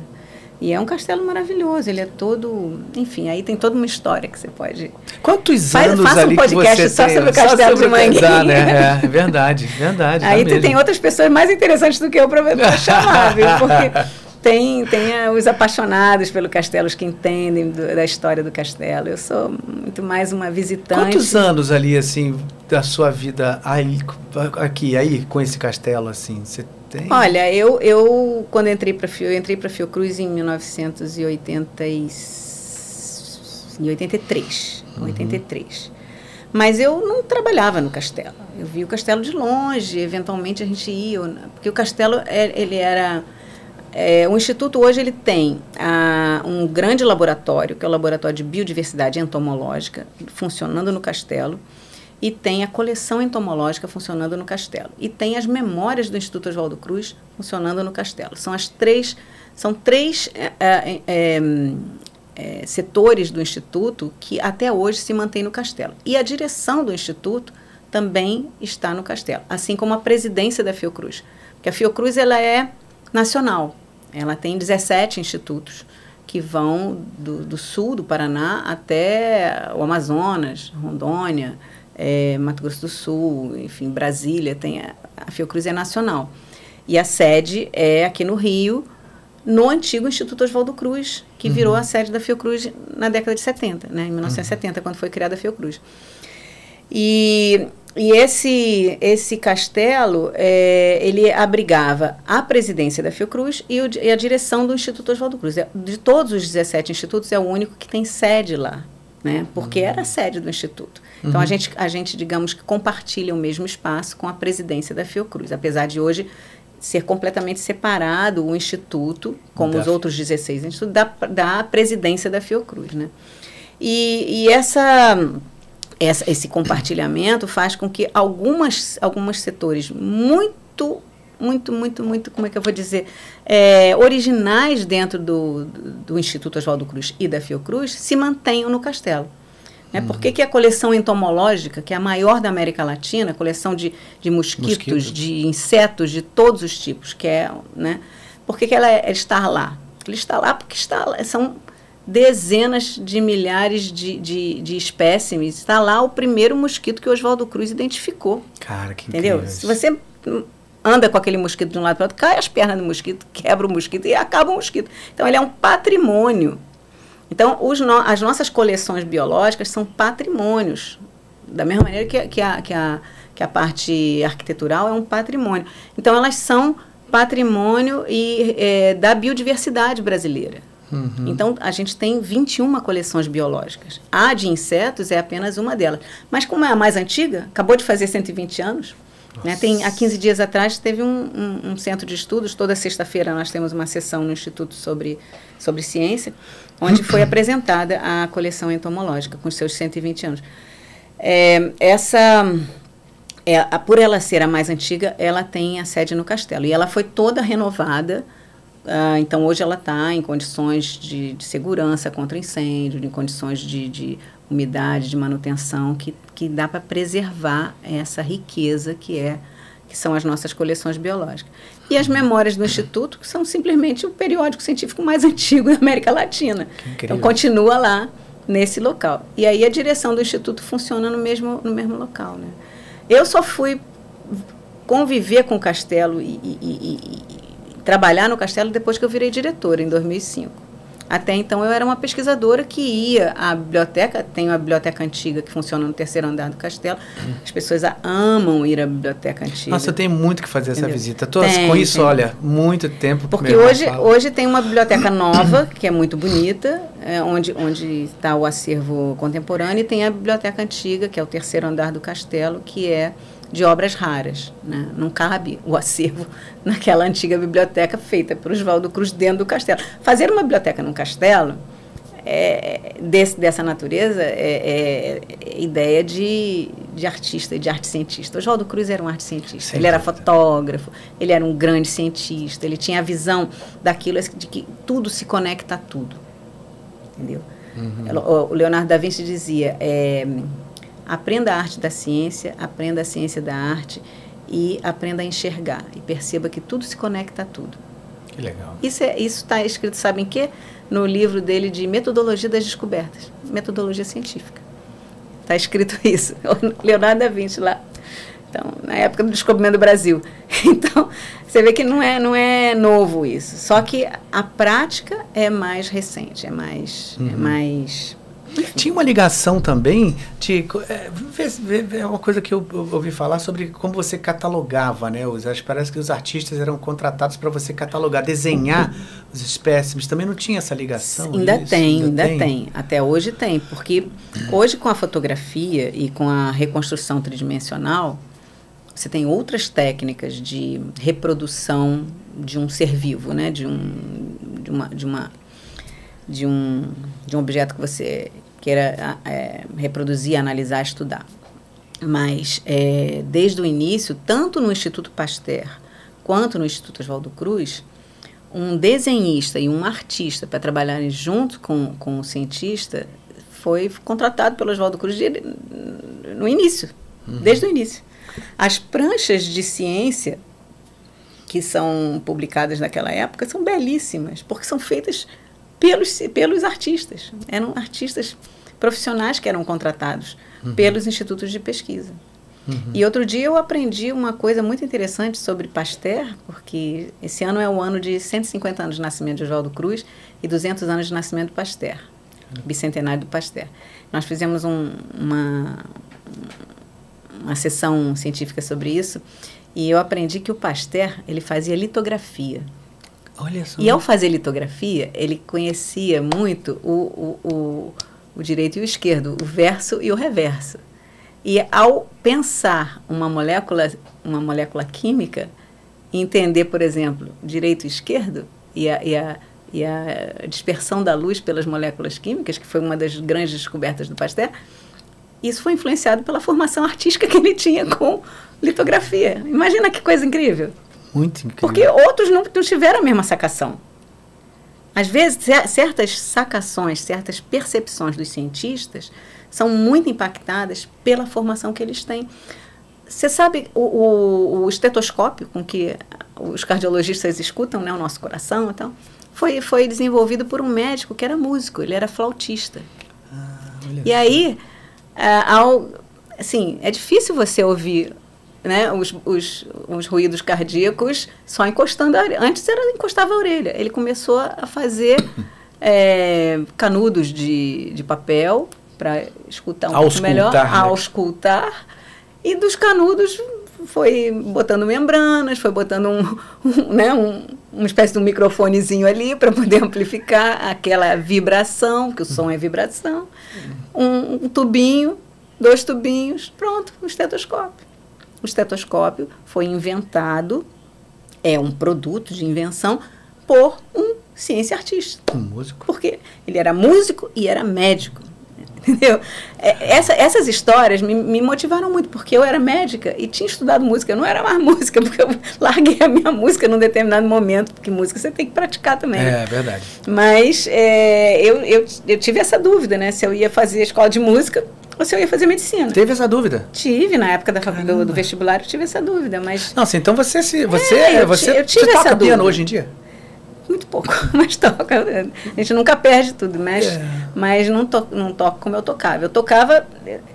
E é um castelo maravilhoso, ele é todo. Enfim, aí tem toda uma história que você pode. Quantos Faz, anos faça ali um podcast só tem? sobre o castelo de Manguinhos. Né? É, é verdade, verdade. Aí tá tem outras pessoas mais interessantes do que eu para chamar, viu? *laughs* Porque tem, tem os apaixonados pelo castelo, os que entendem do, da história do castelo. Eu sou muito mais uma visitante. Quantos anos ali, assim, da sua vida aí, aqui, aí, com esse castelo, assim? Você tem? Olha, eu, eu quando entrei para eu entrei para Fiocruz em 1983, uhum. 83. Mas eu não trabalhava no castelo. Eu vi o castelo de longe, eventualmente a gente ia, porque o castelo é, ele era é, o instituto hoje ele tem ah, um grande laboratório, que é o laboratório de biodiversidade entomológica, funcionando no castelo e tem a coleção entomológica funcionando no castelo. E tem as memórias do Instituto Oswaldo Cruz funcionando no castelo. São as três, são três é, é, é, setores do Instituto que até hoje se mantém no castelo. E a direção do Instituto também está no castelo, assim como a presidência da Fiocruz. Porque a Fiocruz ela é nacional, ela tem 17 institutos que vão do, do sul do Paraná até o Amazonas, Rondônia, é, Mato Grosso do Sul, enfim, Brasília, tem a, a Fiocruz é nacional. E a sede é aqui no Rio, no antigo Instituto Oswaldo Cruz, que uhum. virou a sede da Fiocruz na década de 70, né, em 1970, uhum. quando foi criada a Fiocruz. E, e esse, esse castelo, é, ele abrigava a presidência da Fiocruz e, o, e a direção do Instituto Oswaldo Cruz. É, de todos os 17 institutos, é o único que tem sede lá, né, porque uhum. era a sede do Instituto. Então, uhum. a, gente, a gente, digamos que compartilha o mesmo espaço com a presidência da Fiocruz, apesar de hoje ser completamente separado o instituto, como os outros 16 institutos, da, da presidência da Fiocruz, né? E, e essa, essa, esse compartilhamento faz com que algumas, alguns setores muito muito, muito, muito, como é que eu vou dizer, é, originais dentro do, do, Instituto Oswaldo Cruz e da Fiocruz se mantenham no castelo. Né? Uhum. Por que, que a coleção entomológica, que é a maior da América Latina, coleção de, de mosquitos, Mosquito. de insetos de todos os tipos, que é, né? por que, que ela, ela está lá? Ela está lá porque está lá, são dezenas de milhares de, de, de espécimes. Está lá o primeiro mosquito que Oswaldo Cruz identificou. Cara, que Entendeu? Incrível. Se você anda com aquele mosquito de um lado para o outro, cai as pernas do mosquito, quebra o mosquito e acaba o mosquito. Então, ele é um patrimônio então, no, as nossas coleções biológicas são patrimônios, da mesma maneira que, que, a, que, a, que a parte arquitetural é um patrimônio. Então, elas são patrimônio e, é, da biodiversidade brasileira. Uhum. Então, a gente tem 21 coleções biológicas. A de insetos é apenas uma delas. Mas, como é a mais antiga, acabou de fazer 120 anos, né? Tem, há 15 dias atrás teve um, um, um centro de estudos, toda sexta-feira nós temos uma sessão no Instituto sobre, sobre Ciência, onde foi *clears throat* apresentada a coleção entomológica com seus 120 anos. É, essa, é, a, por ela ser a mais antiga, ela tem a sede no castelo. E ela foi toda renovada, uh, então hoje ela está em condições de, de, segurança contra incêndio, em condições de, de umidade, de manutenção, que, que dá para preservar essa riqueza que é que são as nossas coleções biológicas. E as memórias do Instituto, que são simplesmente o periódico científico mais *laughs* antigo da América Latina. Então, continua lá, nesse local. E aí a direção do Instituto funciona no mesmo, no mesmo local. Né? Eu só fui conviver com o castelo e, e, e, e trabalhar no castelo depois que eu virei diretora, em 2005. Até então eu era uma pesquisadora que ia à biblioteca, tem uma biblioteca antiga que funciona no terceiro andar do castelo. As pessoas amam ir à biblioteca antiga. Nossa, eu tenho muito que fazer Entendeu? essa visita. Tô tem, com isso, tem. olha, muito tempo. Porque hoje, hoje tem uma biblioteca nova, que é muito bonita, é, onde onde está o acervo contemporâneo, e tem a biblioteca antiga, que é o terceiro andar do castelo, que é de obras raras. Né? Não cabe o acervo *laughs* naquela antiga biblioteca feita por Oswaldo Cruz dentro do castelo. Fazer uma biblioteca num castelo é, desse, dessa natureza é, é, ideia de, de artista, de arte cientista. Oswaldo Cruz era um arte cientista, Sim, ele era fotógrafo, ele era um grande cientista, ele tinha a visão daquilo de que tudo se conecta a tudo. Entendeu? Uhum. O Leonardo da Vinci dizia: é, Aprenda a arte da ciência, aprenda a ciência da arte e aprenda a enxergar e perceba que tudo se conecta a tudo. Que legal. Isso é, está escrito, sabem que no livro dele de Metodologia das Descobertas, metodologia científica. Está escrito *laughs* isso. Leonardo da Vinci lá. Então, na época do descobrimento do Brasil. *laughs* Então, você vê que não é, não é novo isso. Só que a prática é mais recente, é mais, é uhum. é mais tinha uma ligação também de. É, é uma coisa que eu, eu, ouvi falar sobre como você catalogava, né? Os, parece que os artistas eram contratados para você catalogar, desenhar os espécimes. Também não tinha essa ligação? Ainda isso? tem, ainda, ainda tem. tem. Até hoje tem, porque hoje com a fotografia e com a reconstrução tridimensional, você tem outras técnicas de reprodução de um ser vivo, né? De um, de uma, de uma de um, de um objeto que você queira é, reproduzir, analisar, estudar. Mas, é, desde o início, tanto no Instituto Pasteur quanto no Instituto Oswaldo Cruz, um desenhista e um artista para trabalharem junto com, com o cientista foi contratado pelo Oswaldo Cruz de, no início, uhum. desde o início. As pranchas de ciência que são publicadas naquela época são belíssimas, porque são feitas pelos, pelos artistas. Eram artistas profissionais que eram contratados uhum. pelos institutos de pesquisa. Uhum. E outro dia eu aprendi uma coisa muito interessante sobre Pasteur, porque esse ano é o ano de 150 anos de nascimento de Oswaldo Cruz e 200 anos de nascimento do Pasteur, bicentenário do Pasteur. Nós fizemos um, uma, uma sessão científica sobre isso e eu aprendi que o Pasteur ele fazia litografia. Olha só. E ao fazer litografia, ele conhecia muito o, o, o, o direito e o esquerdo, o verso e o reverso. E ao pensar uma molécula, uma molécula química, entender, por exemplo, direito e esquerdo e a, e a, e a dispersão da luz pelas moléculas químicas, que foi uma das grandes descobertas do Pasteur, isso foi influenciado pela formação artística que ele tinha com litografia. Imagina que coisa incrível. Muito incrível. Porque outros não, não tiveram a mesma sacação. Às vezes, certas sacações, certas percepções dos cientistas são muito impactadas pela formação que eles têm. Você sabe o, o, o estetoscópio com que os cardiologistas escutam né, o nosso coração? Então, foi, foi desenvolvido por um médico que era músico, ele era flautista. Ah, e aí, ah, ao, assim, é difícil você ouvir né, os, os, os ruídos cardíacos só encostando a orelha. Antes era encostava a orelha. Ele começou a fazer *laughs* é, canudos de, de papel para escutar um pouco melhor, né? auscultar. E dos canudos foi botando membranas, foi botando um, *laughs* um né, um, uma espécie de um microfonezinho ali para poder amplificar aquela vibração, que o som é vibração, um, um tubinho, dois tubinhos, pronto, um estetoscópio. O estetoscópio foi inventado, é um produto de invenção, por um ciência artista. Um músico. Porque ele era músico e era médico. Entendeu? É, essa, essas histórias me, me, motivaram muito, porque eu era médica e tinha estudado música. Eu não era mais *laughs* música, porque eu larguei a minha música num determinado momento, porque música você tem que praticar também. É, verdade. Mas é, eu, eu, eu tive essa dúvida, né? Se eu ia fazer escola de música ou se eu ia fazer medicina. Teve essa dúvida? Tive, na época da, do, do, vestibular eu tive essa dúvida, mas... Nossa, então você se... Você, é, você, eu tive você toca piano hoje em dia? Muito pouco, *laughs* mas toca. A gente nunca perde tudo, mas, é. mas não, to, não toco como eu tocava. Eu tocava,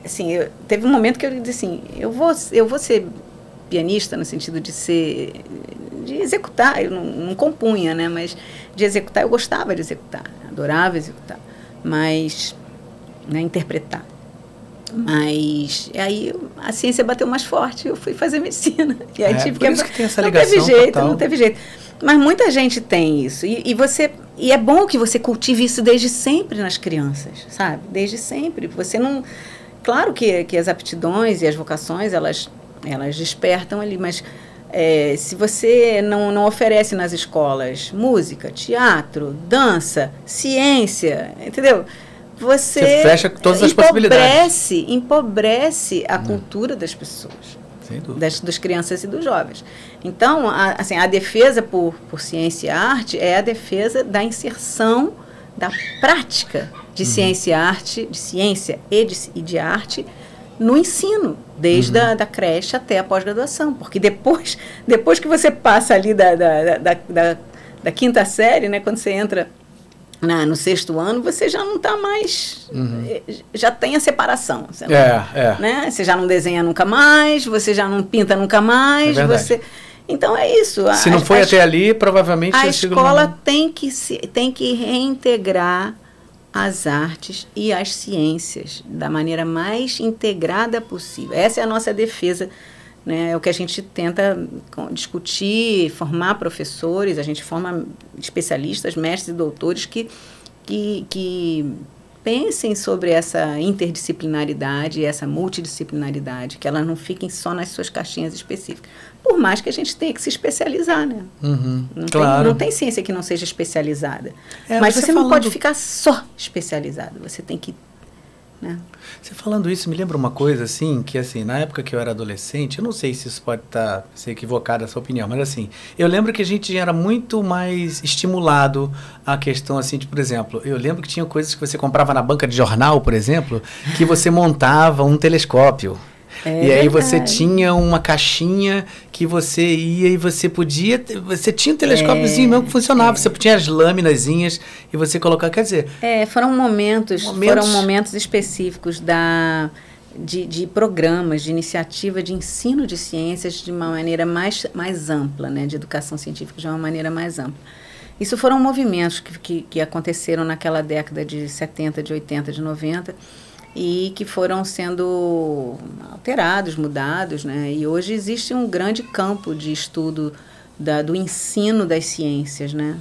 assim, eu, teve um momento que eu disse assim, eu vou, eu vou ser pianista no sentido de ser de executar, eu não, não, compunha, né, mas de executar eu gostava de executar adorava executar, mas né, interpretar. Mas aí a ciência bateu mais forte, eu fui fazer medicina. *laughs* E aí É, tive por que isso que tem essa não teve jeito, total. não teve jeito. Mas muita gente tem isso. E, e você e é bom que você cultive isso desde sempre nas crianças, sabe? Desde sempre. Você não Claro que, que as aptidões e as vocações, elas, elas despertam ali, mas é, se você não, não oferece nas escolas música, teatro, dança, ciência, entendeu? Você, Você fecha todas as possibilidades. empobrece, empobrece a cultura das pessoas das, das crianças e dos jovens. Então, a, assim, a defesa por, por ciência e arte é a defesa da inserção da prática de ciência e arte, de ciência e de, e de arte no ensino, desde a da creche até a pós-graduação. Porque depois, depois que você passa ali da, da, da, da, da quinta série, né, quando você entra na, no sexto ano, você já não está mais. eh, Já tem a separação. Você não- É, é. né? Você já não desenha nunca mais, você já não pinta nunca mais, É você. Então é isso. Se A- não foi a, até ali, provavelmente a escola tem que se, tem que reintegrar as artes e as ciências da maneira mais integrada possível. Essa é a nossa defesa, né? É o que a gente tenta discutir, formar professores, a gente forma especialistas, mestres e doutores que que, que pensem sobre essa interdisciplinaridade, essa multidisciplinaridade, que elas não fiquem só nas suas caixinhas específicas. Por mais que a gente tenha que se especializar, né? Uhum, Não, claro. tem, não tem ciência que não seja especializada. É, Mas você você, não falando- pode ficar só especializado. Você tem que. Né? Você falando isso me lembra uma coisa assim, que assim, na época que eu era adolescente, eu não sei se isso pode estar ser equivocado essa opinião, mas assim, eu lembro que a gente era muito mais estimulado a questão assim, de, por exemplo, eu lembro que tinha coisas que você comprava na banca de jornal, por exemplo, que você montava um telescópio. É e aí você tinha uma caixinha que você ia e você podia. Você tinha um telescópiozinho mesmo que funcionava. Você tinha as lâminazinhas e você colocava. Quer dizer, É, foram momentos, Momentos. foram momentos específicos da, de, de programas, de iniciativa de ensino de ciências de uma maneira mais, mais ampla, né? de educação científica de uma maneira mais ampla. Isso foram movimentos que, que, que aconteceram naquela década de 70, de 80, de 90 e que foram sendo alterados, mudados, né? E hoje existe um grande campo de estudo da, do ensino das ciências, né?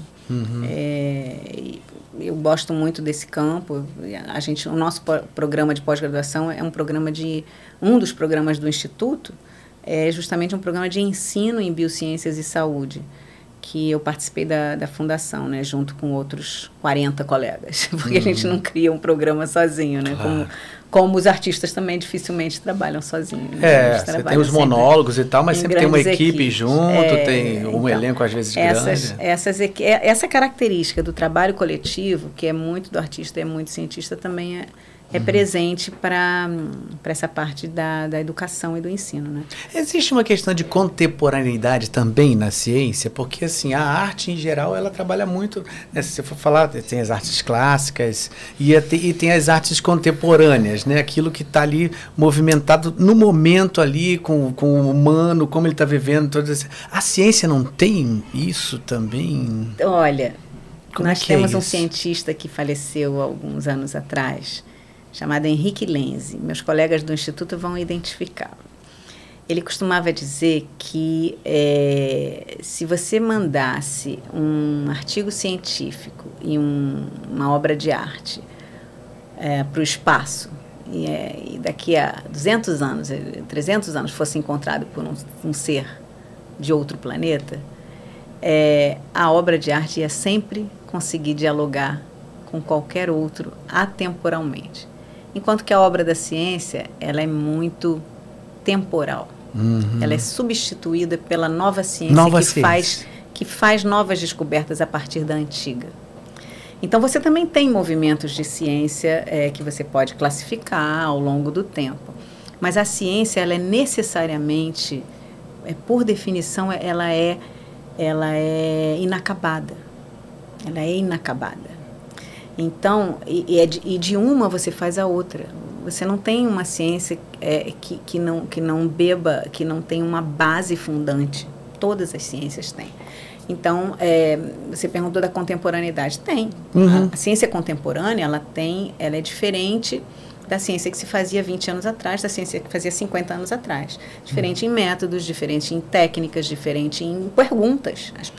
É, e eu gosto muito desse campo. A gente, o nosso programa de pós-graduação é um programa de um dos programas do instituto é justamente um programa de ensino em biociências e saúde que eu participei da, da fundação, né, junto com outros 40 colegas, *laughs* porque a gente não cria um programa sozinho, né, Uhum. Claro. como, como os artistas também dificilmente trabalham sozinhos. né, É, você tem os monólogos e tal, mas em sempre tem uma equipe equipes. junto, É, tem um então, elenco às vezes essas, grande. essas, é- essa característica do trabalho coletivo, que é muito do artista e é muito cientista, também é, Uhum. é presente para essa parte da, da educação e do ensino. Né? Existe uma questão de contemporaneidade também na ciência, porque assim, a arte em geral, ela trabalha muito, né, se você for falar, tem as artes clássicas e, a- e tem as artes contemporâneas, né, aquilo que está ali movimentado no momento ali, com, com o humano, como ele está vivendo. Todas A ciência não tem isso também? Olha, Como é nós que é temos um cientista que faleceu alguns anos atrás, chamado Henrique Lenze. Meus colegas do Instituto vão identificá-lo. Ele costumava dizer que eh, se você mandasse um artigo científico e um- uma obra de arte para o espaço, e, eh, e daqui a 200 anos, eh, 300 anos, fosse encontrado por um, um ser de outro planeta, é, a obra de arte ia sempre conseguir dialogar com qualquer outro atemporalmente. Enquanto que a obra da ciência, ela é muito temporal. Uhum. Ela é substituída pela nova ciência Nova que ciência. faz que faz novas descobertas a partir da antiga. Então você também tem movimentos de ciência é, que você pode classificar ao longo do tempo, mas a ciência ela é necessariamente, é, por definição, ela é ela é inacabada. Ela é inacabada. Então, e, e, é de, e de uma você faz a outra. Você não tem uma ciência é, que, que, não, que não beba, que não tem uma base fundante. Todas as ciências têm. Então, é, você perguntou da contemporaneidade. Tem. Uhum. A, a, ciência contemporânea, ela tem, ela é diferente da ciência que se fazia 20 anos atrás, da ciência que fazia 50 anos atrás. Diferente em métodos, diferente em técnicas, diferente em perguntas. As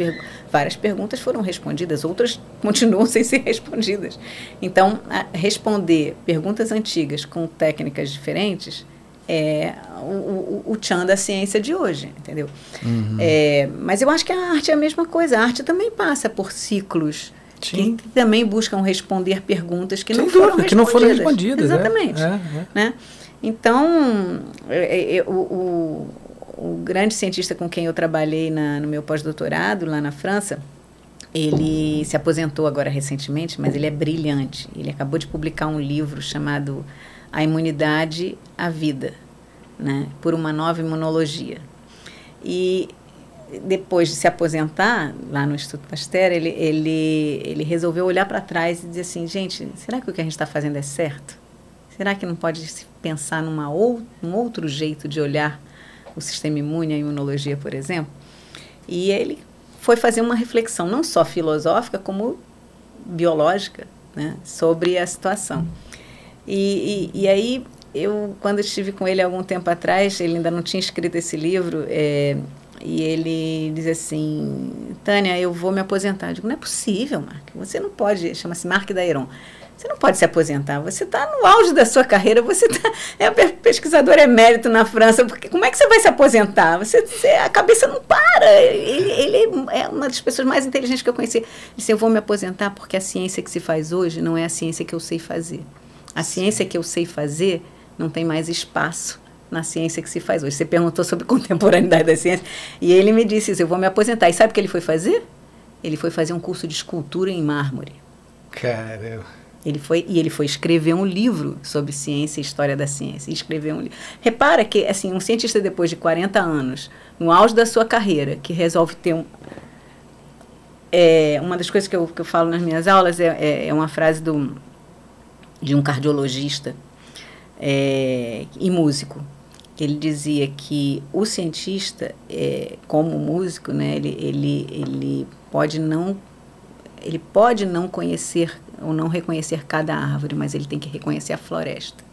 várias perguntas foram respondidas, outras *laughs* continuam sem ser respondidas. Então, responder perguntas antigas com técnicas diferentes é o, o, o tchan da ciência de hoje, entendeu? Uhum. É, mas eu acho que a arte é a mesma coisa. A arte também passa por ciclos Sim. que também buscam responder perguntas que, não foram, que não foram respondidas. É. Exatamente. É, é, né? Então, é, é, o, o, o, grande cientista com quem eu trabalhei na, no meu pós-doutorado, lá na França, ele se aposentou agora recentemente, mas ele é brilhante. Ele acabou de publicar um livro chamado A Imunidade à Vida, né, por uma nova imunologia. E depois de se aposentar lá no Instituto Pasteur, ele, ele, ele resolveu olhar para trás e dizer assim, gente, será que o que a gente está fazendo é certo? Será que não pode se pensar numa ou, um outro jeito de olhar o sistema imune, a imunologia, por exemplo? E ele foi fazer uma reflexão não só filosófica, como biológica, né, sobre a situação. E, e, e aí, eu, quando estive com ele algum tempo atrás, ele ainda não tinha escrito esse livro, é, e ele diz assim: Tânia, eu vou me aposentar. Eu digo: não é possível, Mark. Você não pode. Chama-se Mark Dairon. Você não pode se aposentar. Você está no auge da sua carreira. Você tá, é pesquisador emérito na França. Porque como é que você vai se aposentar? Você, você a cabeça não para. Ele, ele, é uma das pessoas mais inteligentes que eu conheci. Ele disse: eu vou me aposentar porque a ciência que se faz hoje não é a ciência que eu sei fazer. A ciência que eu sei fazer não tem mais espaço na ciência que se faz hoje. Você perguntou sobre *laughs* contemporaneidade da ciência e ele me disse isso, eu vou me aposentar. E sabe o que ele foi fazer? Ele foi fazer um curso de escultura em mármore. Caramba. Ele foi e ele foi escrever um livro sobre ciência e história da ciência. Escrever um livro. Repara que assim, um cientista depois de 40 anos, no auge da sua carreira, que resolve ter um é, uma das coisas que eu, que eu falo nas minhas aulas é, é, é uma frase do, de um cardiologista é, e músico ele dizia que o cientista, é, como músico, né, ele, ele, ele pode não ele pode não conhecer ou não reconhecer cada árvore, mas ele tem que reconhecer a floresta.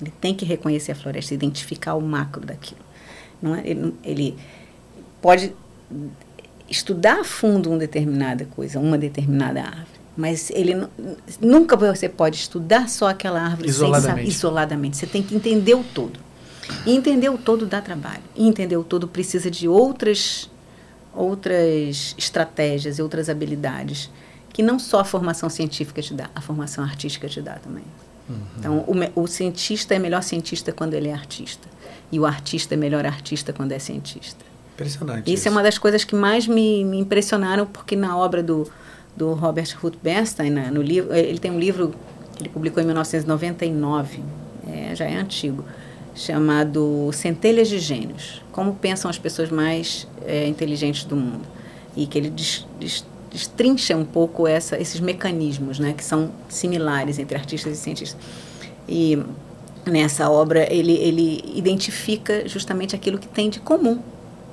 Ele tem que reconhecer a floresta, identificar o macro daquilo. Não é, ele, ele pode estudar a fundo uma determinada coisa, uma determinada árvore, mas ele nunca você pode estudar só aquela árvore isoladamente. Sem, isoladamente. Você tem que entender o todo. E entender o todo dá trabalho. E entender o todo precisa de outras outras estratégias e outras habilidades que não só a formação científica te dá, a formação artística te dá também. Uhum. Então, o, o cientista é melhor cientista quando ele é artista. E o artista é melhor artista quando é cientista. Impressionante. Isso, isso. é uma das coisas que mais me, me impressionaram, porque na obra do, do Robert Ruth Bernstein, no livro, ele tem um livro que ele publicou em 1999, é, já é antigo, chamado Centelhas de Gênios. Como pensam as pessoas mais é, inteligentes do mundo. E que ele des, des, destrincha um pouco essa, esses mecanismos, né, que são similares entre artistas e cientistas. E nessa obra ele, ele identifica justamente aquilo que tem de comum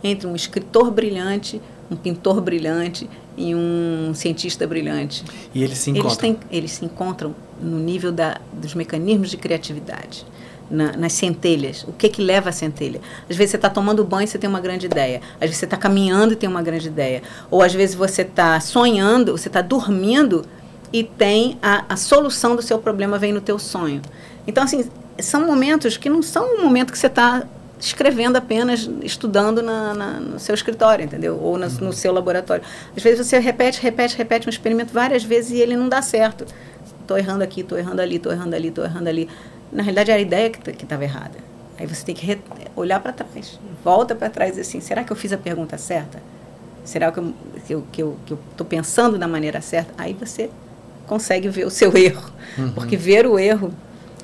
entre um escritor brilhante, um pintor brilhante e um cientista brilhante. E eles se encontram? Eles, têm, eles se encontram no nível da, dos mecanismos de criatividade na, nas centelhas. O que que leva a centelha? Às vezes você está tomando banho e você tem uma grande ideia. Às vezes você está caminhando e tem uma grande ideia. Ou às vezes você está sonhando, você está dormindo e tem a, a solução do seu problema vem no teu sonho. Então, assim, são momentos que não são um momento que você está escrevendo apenas, estudando na, na, no seu escritório, entendeu? Ou no, no seu laboratório. Às vezes você repete, repete, repete um experimento várias vezes e ele não dá certo. Estou errando aqui, estou errando ali, estou errando ali, estou errando ali na realidade era a ideia que estava errada. Aí você tem que olhar para trás, volta para trás assim, será que eu fiz a pergunta certa? Será que eu estou que eu, que eu, que eu pensando da maneira certa? Aí você consegue ver o seu *laughs* erro. Uhum. Porque ver o erro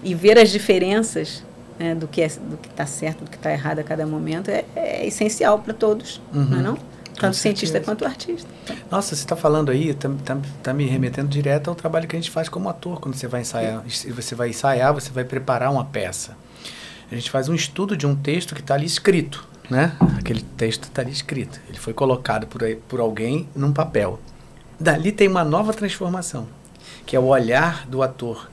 e ver as diferenças né, do que é, do que está certo, do que está errado a cada momento é, é essencial para todos, uhum. não é não? Tanto cientista quanto artista. Nossa, você está falando aí, está tá, tá me remetendo direto ao trabalho que a gente faz como ator, quando você vai ensaiar. Você vai ensaiar, você vai preparar uma peça. A gente faz um estudo de um texto que está ali escrito. né? Aquele texto está ali escrito. Ele foi colocado por, por alguém num papel. Dali tem uma nova transformação, que é o olhar do ator,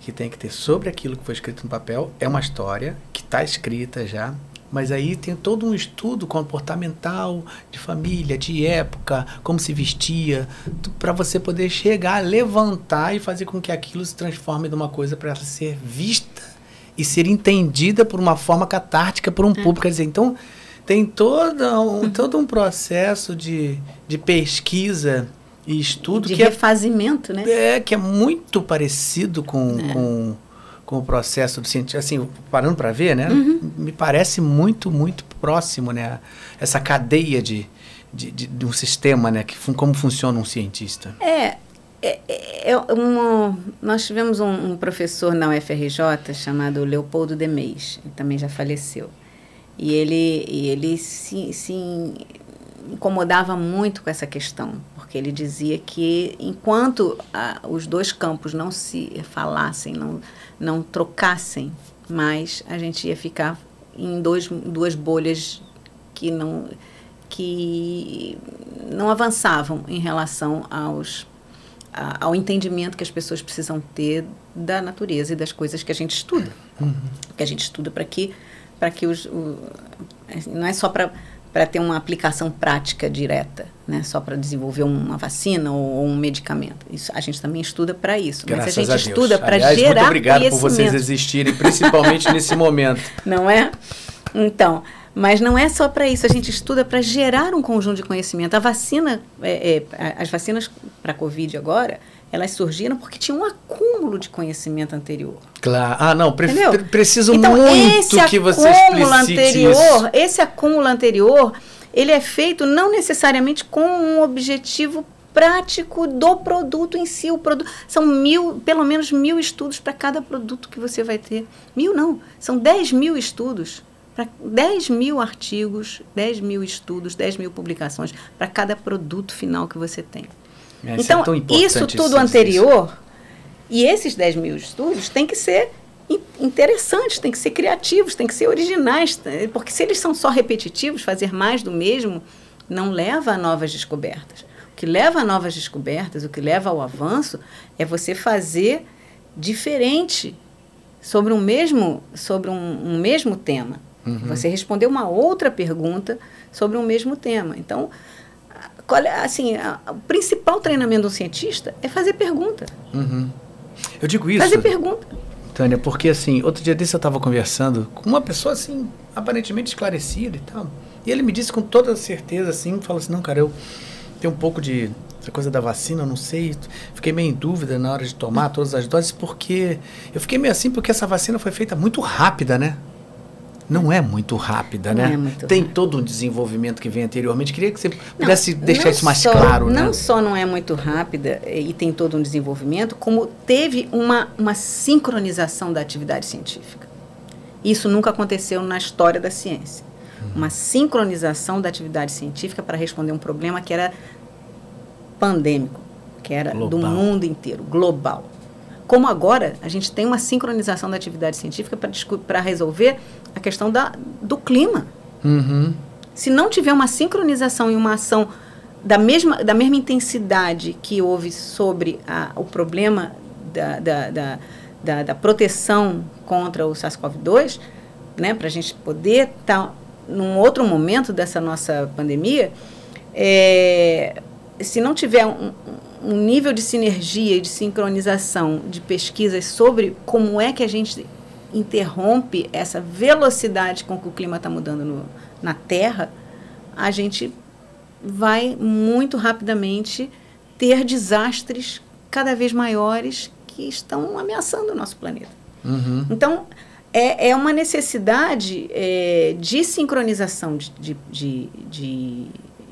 que tem que ter sobre aquilo que foi escrito no papel. É uma história que está escrita já, mas aí tem todo um estudo comportamental de família, de época, como se vestia, para você poder chegar, levantar e fazer com que aquilo se transforme numa coisa para ser vista e ser entendida por uma forma catártica por um é. público. Quer dizer, então tem todo um, *laughs* todo um processo de, de pesquisa e estudo de que é refazimento, é, né? É, que é muito parecido com, é. com, com o processo do cientista. Assim, parando para ver, né? Uhum. Me parece muito, muito próximo, né? Essa cadeia de, de, de, de um sistema, né? Que, como funciona um cientista. É, é, é, é uma, nós tivemos um, um, professor na UFRJ chamado Leopoldo Demeis, ele também já faleceu. E ele, e ele se, se incomodava muito com essa questão, porque ele dizia que enquanto ah, os dois campos não se falassem, não, não trocassem mais, a gente ia ficar em dois, duas bolhas que não, que não avançavam em relação aos ao entendimento que as pessoas precisam ter da natureza e das coisas que a gente estuda. Uhum. Que a gente estuda para que, para que os. O, não é só para para ter uma aplicação prática direta, né? Só para desenvolver uma vacina ou, ou, um medicamento. Isso a gente também estuda para isso. Graças mas a gente a estuda para gerar muito obrigado por vocês existirem, principalmente nesse *laughs* momento. Não é? Então, mas não é só para isso, a gente estuda para gerar um conjunto de conhecimento. A vacina, é, é, as vacinas para a Covid agora, elas surgiram porque tinha um acúmulo de conhecimento anterior. Claro. Ah, não, pre Entendeu? preciso então, muito que você acúmulo anterior, isso. Esse acúmulo anterior, ele é feito não necessariamente com um objetivo prático do produto em si. O produto são mil, pelo menos mil estudos para cada produto que você vai ter. Mil não, são dez mil estudos para 10 mil artigos, 10 mil estudos, 10 mil publicações para cada produto final que você tem. É, então, é isso tudo anterior, isso. e esses 10 mil estudos têm que ser interessantes, têm que ser criativos, têm que ser originais, porque se eles são só repetitivos, fazer mais do mesmo não leva a novas descobertas. O que leva a novas descobertas, o que leva ao avanço, é você fazer diferente sobre um mesmo, sobre um, um mesmo tema. Uhum. Você respondeu uma outra pergunta sobre um mesmo tema. Então, assim, a, o principal treinamento de um cientista é fazer pergunta. Uhum. Eu digo isso. Fazer pergunta. Tânia, porque assim, outro dia desse eu estava conversando com uma pessoa assim, aparentemente esclarecida e tal. E ele me disse com toda certeza assim, falou assim, não, cara, eu tenho um pouco de essa coisa da vacina, eu não sei, fiquei meio em dúvida na hora de tomar todas as doses, porque eu fiquei meio assim porque essa vacina foi feita muito rápida, né? Não é muito rápida, não né? É muito Tem rápido. todo um desenvolvimento que vem anteriormente. Queria que você pudesse não, deixar não isso mais só, claro. Não né? só não é muito rápida e tem todo um desenvolvimento, como teve uma, uma sincronização da atividade científica. Isso nunca aconteceu na história da ciência. Uhum. Uma sincronização da atividade científica para responder um problema que era pandêmico, que era global. do mundo inteiro, global. Como agora a gente tem uma sincronização da atividade científica para resolver a questão da, do clima. Uhum. Se não tiver uma sincronização e uma ação da mesma, da mesma intensidade que houve sobre a, o problema da, da, da, da, da proteção contra o SARS-CoV-2, né, para a gente poder estar tá num outro momento dessa nossa pandemia, é, se não tiver um, um nível de sinergia e de sincronização de pesquisas sobre como é que a gente interrompe essa velocidade com que o clima está mudando no, na Terra, a gente vai muito rapidamente ter desastres cada vez maiores que estão ameaçando o nosso planeta. Uhum. Então, é, é uma necessidade é, de sincronização de, de, de, de,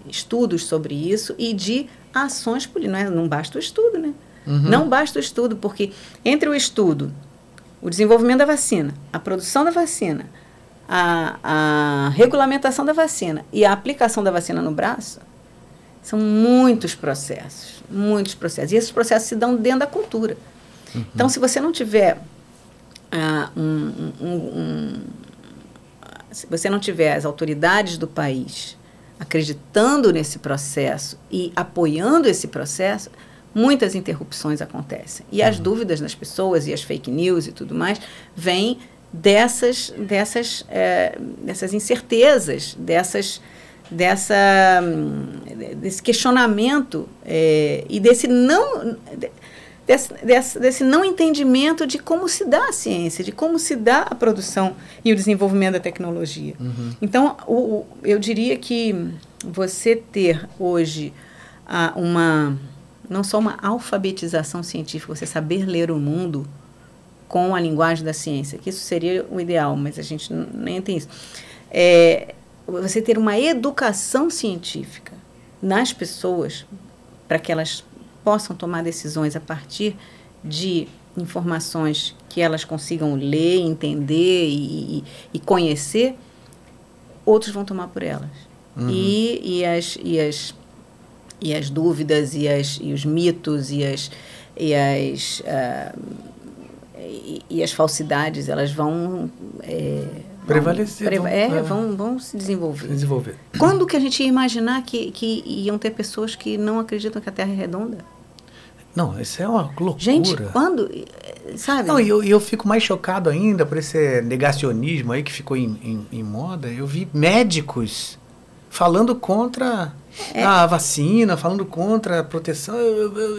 estudos sobre isso e de ações políticas. Não, é, não basta o estudo, né? Uhum. Não basta o estudo, porque entre o estudo o desenvolvimento da vacina, a produção da vacina, a, a regulamentação da vacina e a aplicação da vacina no braço, são muitos processos, muitos processos. E esses processos se dão dentro da cultura. Uhum. Então, se você não tiver uh, um, um, um, se você não tiver as autoridades do país acreditando nesse processo e apoiando esse processo, muitas interrupções acontecem. E as uhum. dúvidas das pessoas e as fake news e tudo mais vêm dessas, dessas, é, dessas incertezas, dessas, dessa, desse questionamento é, e desse não. Desse, desse, desse, não entendimento de como se dá a ciência, de como se dá a produção e o desenvolvimento da tecnologia. Uhum. Então, o, o, eu diria que você ter hoje a, uma não só uma alfabetização científica, você saber ler o mundo com a linguagem da ciência, que isso seria o ideal, mas a gente nem tem isso. É, você ter uma educação científica nas pessoas para que elas possam tomar decisões a partir de informações que elas consigam ler, entender e, e, conhecer, outros vão tomar por elas. Uhum. E, e, as, e as e as dúvidas e, as, e os mitos e as, e as, uh, e, e, as falsidades, elas vão... É, Prevalecer. Vão, é, é, vão, vão se desenvolver. desenvolver. Quando que a gente ia imaginar que, que iam ter pessoas que não acreditam que a Terra é redonda? Não, isso é uma loucura. Gente, quando, sabe? Não, e eu, eu fico mais chocado ainda por esse negacionismo aí que ficou em, em, em moda. Eu vi médicos falando contra é. a vacina, falando contra a proteção.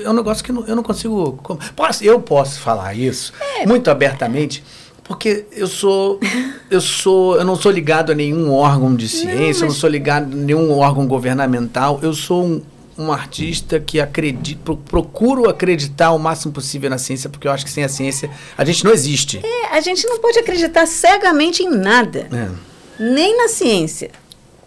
é um negócio que não, eu não consigo. Posso, eu posso falar isso é. muito abertamente. Porque eu sou, *laughs* eu sou, eu não sou ligado a nenhum órgão de ciência, não, mas... eu não sou ligado a nenhum órgão governamental. Eu sou um, um artista que acredito, procuro acreditar o máximo possível na ciência, porque eu acho que sem a ciência a gente não existe. É, a gente não pode acreditar cegamente em nada. É. Nem na ciência.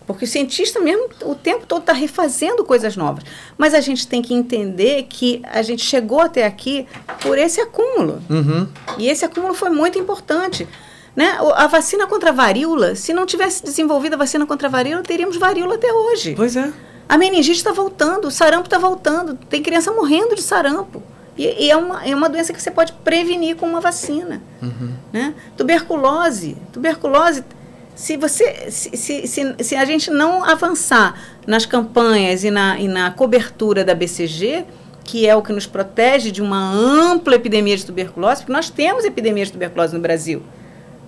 Porque o cientista mesmo o tempo todo está refazendo coisas novas. Mas a gente tem que entender que a gente chegou até aqui por esse acúmulo. Uhum. E esse acúmulo foi muito importante. Né? A vacina contra a varíola, se não tivesse desenvolvido a vacina contra a varíola, teríamos varíola até hoje. Pois é. A meningite está voltando, o sarampo está voltando, tem criança morrendo de sarampo. E, e, é, uma, é uma doença que você pode prevenir com uma vacina. Uhum. Né? Tuberculose. Tuberculose se você se, se, se, se, a gente não avançar nas campanhas e na, e na cobertura da BCG, que é o que nos protege de uma ampla epidemia de tuberculose, porque nós temos epidemia de tuberculose no Brasil.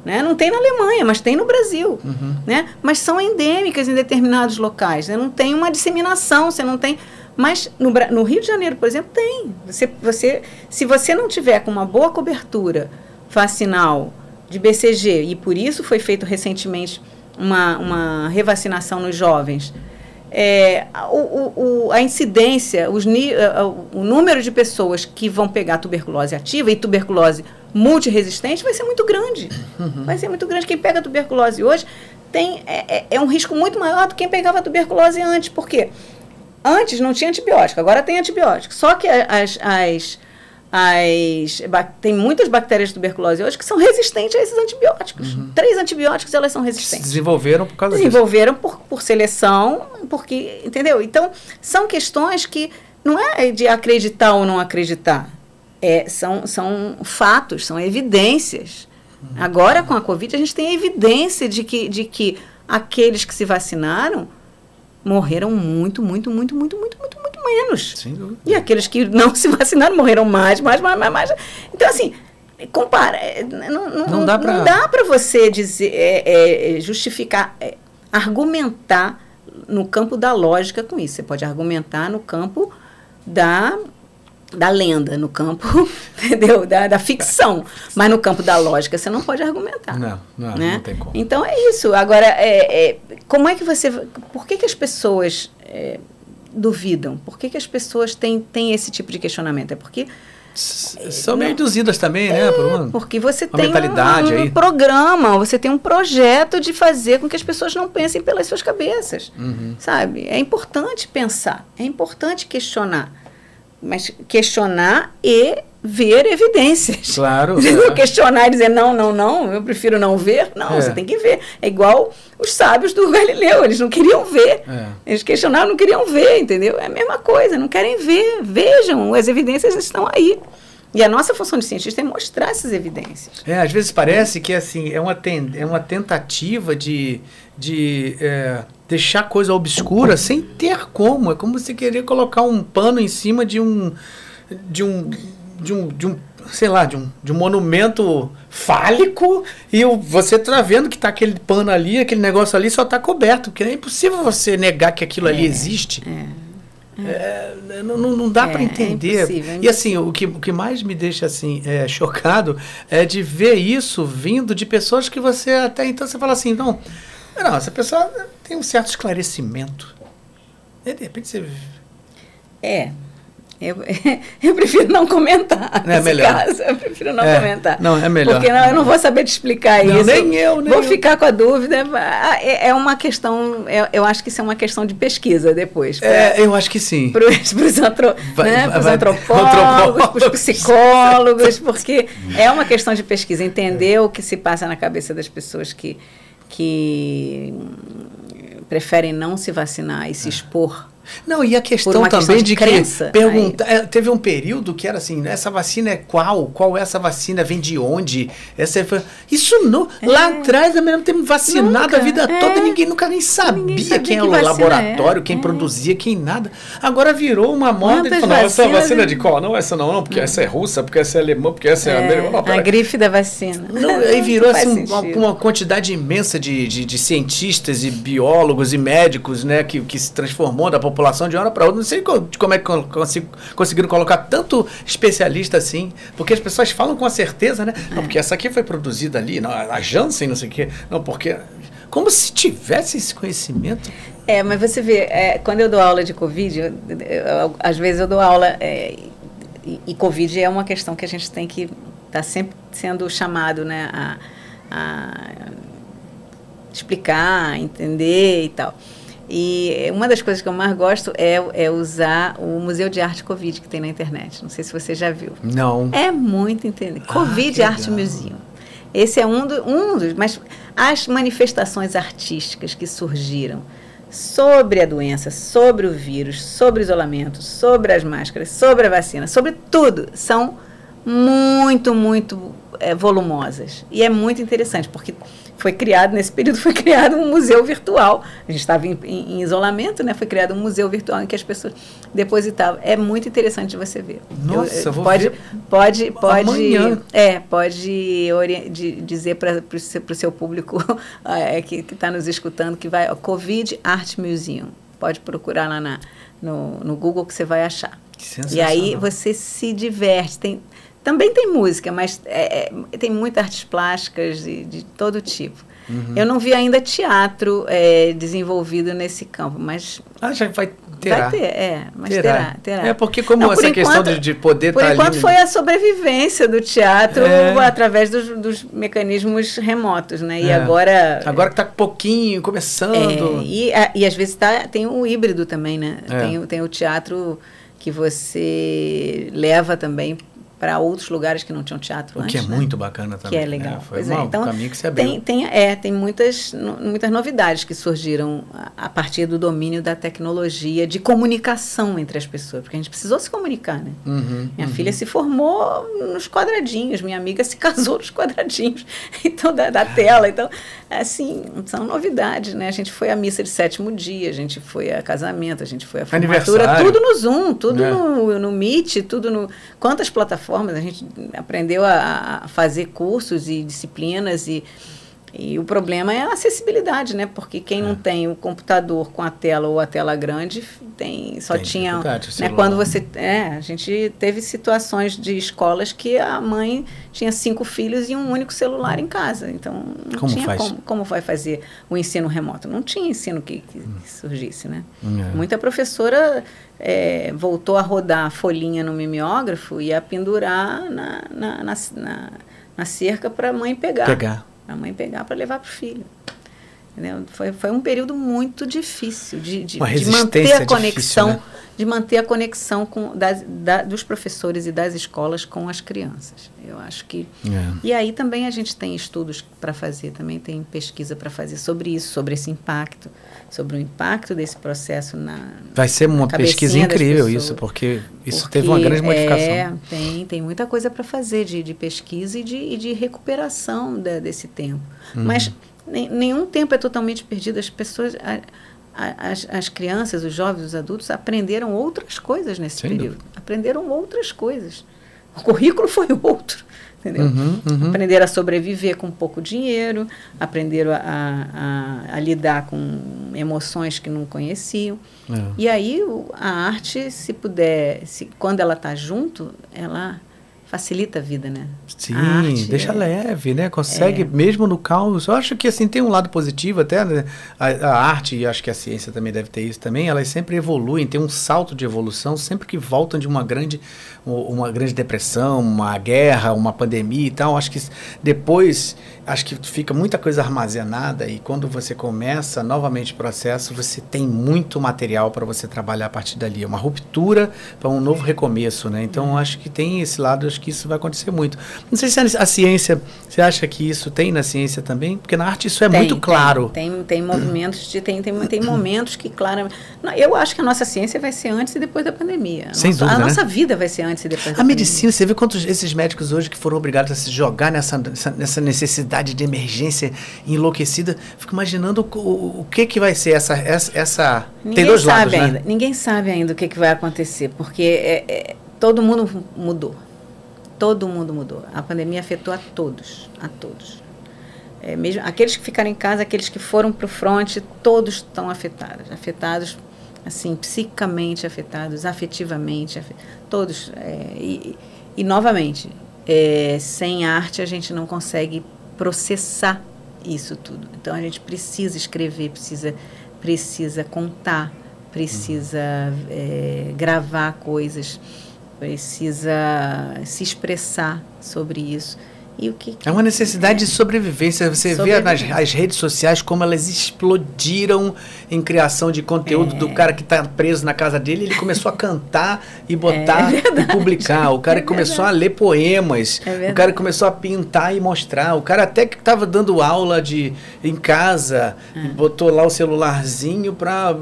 Né? Não tem na Alemanha, mas tem no Brasil. Uhum. Né? Mas são endêmicas em determinados locais. Né? Não tem uma disseminação, você não tem. Mas no, no Rio de Janeiro, por exemplo, tem. Você, você, se você não tiver com uma boa cobertura vacinal de BCG, e por isso foi feito recentemente uma, uma revacinação nos jovens. É, o, o, a incidência, os, o número de pessoas que vão pegar tuberculose ativa e tuberculose multiresistente vai ser muito grande. Uhum. Vai ser muito grande. Quem pega tuberculose hoje tem, é, é, é um risco muito maior do que quem pegava tuberculose antes. Por quê? Antes não tinha antibiótico, agora tem antibiótico. Só que as, as as, tem muitas bactérias de tuberculose hoje que são resistentes a esses antibióticos. Uhum. Três antibióticos elas são resistentes. Se desenvolveram por causa desenvolveram disso. Desenvolveram por, por seleção, porque, entendeu? Então, são questões que não é de acreditar ou não acreditar. É, são, são fatos, são evidências. Uhum. Agora, com a Covid, a gente tem evidência de que, de que aqueles que se vacinaram morreram muito, muito, muito, muito, muito, muito, muito menos. Sem dúvida. E aqueles que não *laughs* se vacinaram morreram mais, mais, mais, mais. mais. Então, assim, compara. É, não, não, não dá para você dizer, é, é, justificar, é, argumentar no campo da lógica com isso. Você pode argumentar no campo da da lenda, no campo, *laughs* entendeu? Da, da ficção. Mas no campo da lógica você não pode argumentar. Não, não, né? não tem como. Então é isso. Agora, é, é, como é que você. Por que, que as pessoas é, duvidam? Por que, que as pessoas têm, têm esse tipo de questionamento? É porque. São meio induzidas também, né? Por uma, porque você uma tem mentalidade um, um programa, você tem um projeto de fazer com que as pessoas não pensem pelas suas cabeças, uhum. sabe? É importante pensar, é importante questionar mas questionar e ver evidências. Claro. *laughs* É. questionar e dizer não, não, não, eu prefiro não ver. Não, é. você tem que ver. É igual os sábios do *laughs* Galileu, eles não queriam ver. É. Eles questionaram, não queriam ver, entendeu? É a mesma coisa, não querem ver. Vejam, as evidências estão aí. E a nossa função de cientista é mostrar essas evidências. É, às vezes parece que assim, é uma, ten, é uma tentativa de, de é, deixar coisa obscura sem ter como. É como você querer colocar um pano em cima de um. de um. de um, de um sei lá, de um, de um monumento fálico e o, você tá vendo que tá aquele pano ali, aquele negócio ali só tá coberto, porque é impossível você negar que aquilo é, ali existe. É. É, não, não dá é, para é entender. É e assim, o que, o que mais me deixa assim é, *laughs* chocado é de ver isso vindo de pessoas que você até então você fala assim, não, não, essa pessoa tem um certo esclarecimento. E de repente você. É, eu, *laughs* eu prefiro não comentar. É melhor. Caso. Eu prefiro não é, comentar. Não, é melhor. Porque não, eu não vou saber te explicar não, isso. Nem eu, nem Vou eu. ficar com a dúvida. É, é uma questão, eu, eu, acho que isso é uma questão de pesquisa depois. Pra, é, eu acho que sim. Para os antro, né, antropólogos, para os psicólogos, porque é uma questão de pesquisa. Entender o que se passa na cabeça das pessoas que, que preferem não se vacinar e se é. expor não, e a questão também questão de, de crença, que pergunta, é, teve um período que era assim, essa vacina é qual? Qual é essa vacina? Vem de onde? Essa é, isso não, é. lá atrás a mesmo tempo vacinado nunca, a vida é. toda e ninguém nunca nem sabia, ninguém sabia quem era o laboratório, quem é. produzia, quem nada. Agora virou uma moda e falou, essa vacina é de qual? Não, essa não, não, porque essa é russa, porque essa é alemã, porque essa é, americana. a grife da vacina. Não, aí virou assim, uma, uma, quantidade imensa de, de, de, cientistas e biólogos e médicos, né, que, que se transformou da população população de uma hora para outra. Não sei como é que conseguiram colocar tanto especialista assim, porque as pessoas falam com a certeza, né? Não, porque essa aqui foi produzida ali, não, a Janssen, não sei o quê. Não, porque. Como se tivesse esse conhecimento. É, mas você vê, é, quando eu dou aula de Covid, eu, eu, às vezes eu dou aula. É, e, e, Covid é uma questão que a gente tem que estar tá sempre sendo chamado né, a, a explicar, entender e tal. E uma das coisas que eu mais gosto é, é usar o Museu de Arte Covid que tem na internet. Não sei se você já viu. Não. É muito entendeu? Ah, Covid Art Museum. Esse é um, do, um dos. Mas as manifestações artísticas que surgiram sobre a doença, sobre o vírus, sobre o isolamento, sobre as máscaras, sobre a vacina, sobre tudo, são muito, muito é, volumosas. E é muito interessante, porque foi criado, nesse período, foi criado um museu virtual. A gente estava em, em, em, isolamento, né? Foi criado um museu virtual em que as pessoas depositavam. É muito interessante você ver. Nossa, eu, eu vou pode, ver pode, pode, amanhã. É, pode de, dizer para o seu público *laughs* é, que está nos escutando que vai, ó, Covid Art Museum. Pode procurar lá na, no, no Google que você vai achar. E aí você se diverte. Tem, também tem música, mas é, é, tem muitas artes plásticas de, de todo tipo. Uhum. Eu não vi ainda teatro é, desenvolvido nesse campo, mas. Ah, já vai terá. Vai ter, é, mas terá. terá, terá. É porque como não, essa questão de, de poder Por tá enquanto ali... foi a sobrevivência do teatro é. através dos, dos, mecanismos remotos, né? E é. agora... Agora que está pouquinho, começando... É, e, a, e às vezes tá, tem o híbrido também, né? É. Tem, tem o teatro que você leva também para outros lugares que não tinham teatro o antes. Que é né? muito bacana também. Que é legal. Né? Foi uma, é. Então, um caminho que se abriu. Tem, tem, é, tem muitas, muitas novidades que surgiram a, a, partir do domínio da tecnologia de comunicação entre as pessoas, porque a gente precisou se comunicar, né? Uhum, minha uhum. filha se formou nos quadradinhos, minha amiga se *laughs* casou nos quadradinhos, então da, da tela. Então, assim, são novidades, né? A gente foi à missa de sétimo dia, a gente foi a casamento, a gente foi a formatura, tudo no Zoom, tudo é. no, no Meet, tudo no... Quantas plataformas a gente aprendeu a, a fazer cursos e disciplinas e e o problema é a acessibilidade, né? Porque quem é. não tem o computador com a tela ou a tela grande tem só tem tinha, né? Quando você é, a gente teve situações de escolas que a mãe tinha cinco filhos e um único celular em casa, então não como tinha faz? como, como vai fazer o ensino remoto? Não tinha ensino que, que, hum. surgisse, né? É. Muita professora é, voltou a rodar a folhinha no mimeógrafo e a pendurar na, na, na, na, na cerca para a mãe pegar. Pegar a mãe pegar para levar para o filho. Entendeu? Foi, foi um período muito difícil de, de, de manter a conexão, difícil, né? De manter a conexão com, das, da, dos professores e das escolas com as crianças. Eu acho que. É. E aí também a gente tem estudos para fazer, também tem pesquisa para fazer sobre isso, sobre esse impacto, sobre o impacto desse processo na. Vai ser uma pesquisa incrível isso, porque isso porque teve uma grande modificação. É, tem, tem muita coisa para fazer de, de pesquisa e de, e de recuperação de, desse tempo. Uhum. Mas nenhum tempo é totalmente perdido. As pessoas. A, as, as crianças, os jovens, os adultos aprenderam outras coisas nesse Sem período. Dúvida. Aprenderam outras coisas. O currículo foi outro. Entendeu? Uhum, uhum. Aprenderam a sobreviver com pouco dinheiro, aprenderam a, a, a lidar com emoções que não conheciam. É. E aí a arte, se puder, se, quando ela está junto, ela facilita a vida, né? Sim, deixa é, leve, né? Consegue, é. mesmo no caos. Eu acho que assim tem um lado positivo até, né? a, a, arte, e acho que a ciência também deve ter isso também, elas sempre evoluem, tem um salto de evolução sempre que voltam de uma grande, uma grande depressão, uma guerra, uma pandemia e tal. Acho que depois acho que fica muita coisa armazenada e quando você começa novamente o processo, você tem muito material para você trabalhar a partir dali. É uma ruptura para um novo recomeço, né? Então, acho que tem esse lado, acho que isso vai acontecer muito. Não sei se a, ciência, você acha que isso tem na ciência também? Porque na arte isso é tem, muito claro. Tem, tem, tem movimentos, de, tem, tem, tem momentos que, claro, eu acho que a nossa ciência vai ser antes e depois da pandemia. A Sem nossa, dúvida, A né? nossa vida vai ser antes e depois a da pandemia. A medicina, você vê quantos esses médicos hoje que foram obrigados a se jogar nessa, nessa necessidade de emergência enlouquecida. Fico imaginando o, o que que vai ser essa essa, essa... Ninguém tem dois sabe lados, né? ainda. Né? Ninguém sabe ainda o que que vai acontecer, porque é, é, todo mundo mudou. Todo mundo mudou. A pandemia afetou a todos, a todos. É, mesmo aqueles que ficaram em casa, aqueles que foram para o fronte, todos estão afetados, afetados assim psicicamente afetados, afetivamente, afet... todos. É, e, e novamente, é, sem arte a gente não consegue processar isso tudo. Então a gente precisa escrever, precisa, precisa contar, precisa é, gravar coisas, precisa se expressar sobre isso. E o que, que é uma necessidade é? de sobrevivência. Você vê nas as redes sociais como elas explodiram em criação de conteúdo é. do cara que está preso na casa dele. Ele começou a cantar e botar é e publicar. O cara é começou a ler poemas. É o cara começou a pintar e mostrar. O cara até que estava dando aula de em casa é. botou lá o celularzinho para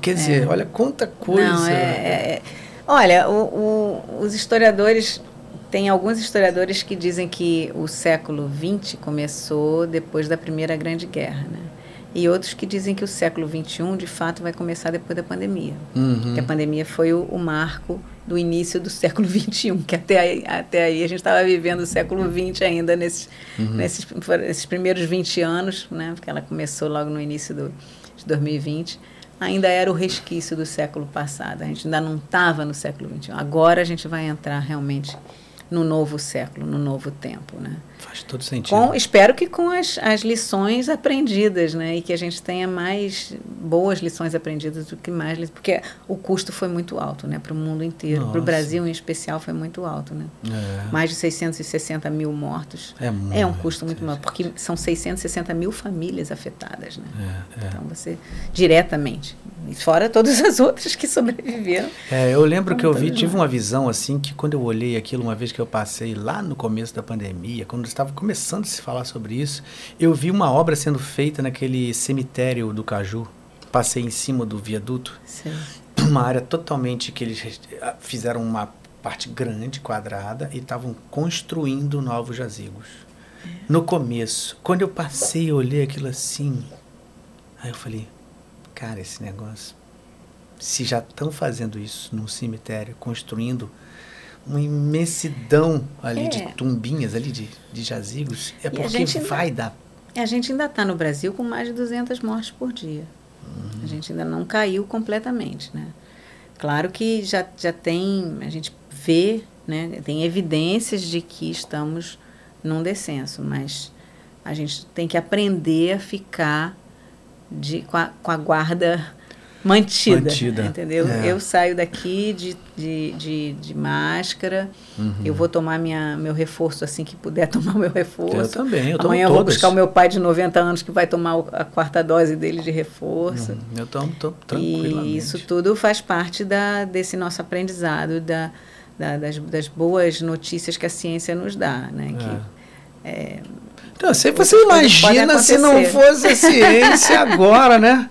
quer dizer, olha quanta coisa. Não, olha, o, o, os historiadores tem alguns historiadores que dizem que o século XX começou depois da Primeira Grande Guerra, né? E outros que dizem que o século XXI, de fato, vai começar depois da pandemia. Uhum. Que a pandemia foi o, o, marco do início do século *laughs* XXI, que até aí, até aí a gente estava vivendo o século XX ainda nesses, uhum. nesses, nesses primeiros 20 anos, né? Porque ela começou logo no início do, de 2020 ainda era o resquício do século passado. A gente ainda não estava no século XXI. Agora a gente vai entrar realmente no novo século, no novo tempo, né? Faz todo sentido. Com, espero que com as, as lições aprendidas, né? E que a gente tenha mais boas lições aprendidas do que mais... Porque o custo foi muito alto, né? Para o mundo inteiro. Para o Brasil, em especial, foi muito alto, né? É. Mais de 660 mil mortos. É, muito, é um custo muito maior, porque são 660 mil famílias afetadas, né? É, é. Então, você... Diretamente. E fora todas as outras que sobreviveram. É, eu lembro que eu vi, tive uma visão, assim, que quando eu olhei aquilo, uma vez que eu passei lá no começo da pandemia, quando estava começando a se falar sobre isso, eu vi uma obra sendo feita naquele cemitério do Caju. Passei em cima do viaduto. Sim. Uma área totalmente que eles fizeram uma parte grande, quadrada, e estavam construindo novos jazigos. É. No começo, quando eu passei, eu olhei aquilo assim. Aí eu falei, cara, esse negócio. Se já estão fazendo isso num cemitério, construindo uma imensidão ali é. de tumbinhas, ali de, de jazigos, é e porque vai ainda, dar. A gente ainda está no Brasil com mais de 200 mortes por dia. Uhum. A gente ainda não caiu completamente, né? Claro que já, já tem, a gente vê, né, tem evidências de que estamos num descenso, mas a gente tem que aprender a ficar de, com, a, com a guarda mantida, mantida. entendeu? É. Eu saio daqui de, de, de, de máscara, uhum. eu vou tomar minha, meu reforço assim que puder *laughs* tomar meu reforço. Eu também, eu Amanhã eu vou buscar o meu pai de 90 anos que vai tomar a quarta dose dele de reforço. Uhum. Eu tomo, tomo tranquilamente. E isso tudo faz parte da, desse nosso aprendizado, da, da das, das boas notícias que a ciência nos dá, né? Que, é, é então, você, você imagina se não fosse a ciência *laughs* agora, né?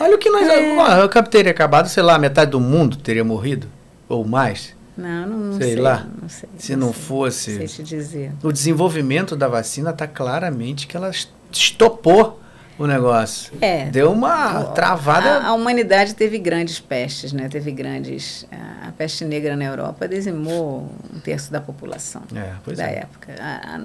Olha o que nós. É. Eu teria acabado, sei lá, metade do mundo teria morrido. Ou mais. Não, não, não sei, sei lá. Não sei, se não, não sei, fosse. Não sei te dizer. O desenvolvimento da vacina está claramente que ela estopou o negócio. É. Deu uma travada. A, a, humanidade teve grandes pestes, né? Teve grandes. A, a, peste negra na Europa dizimou um terço da população é, da é. época. A, a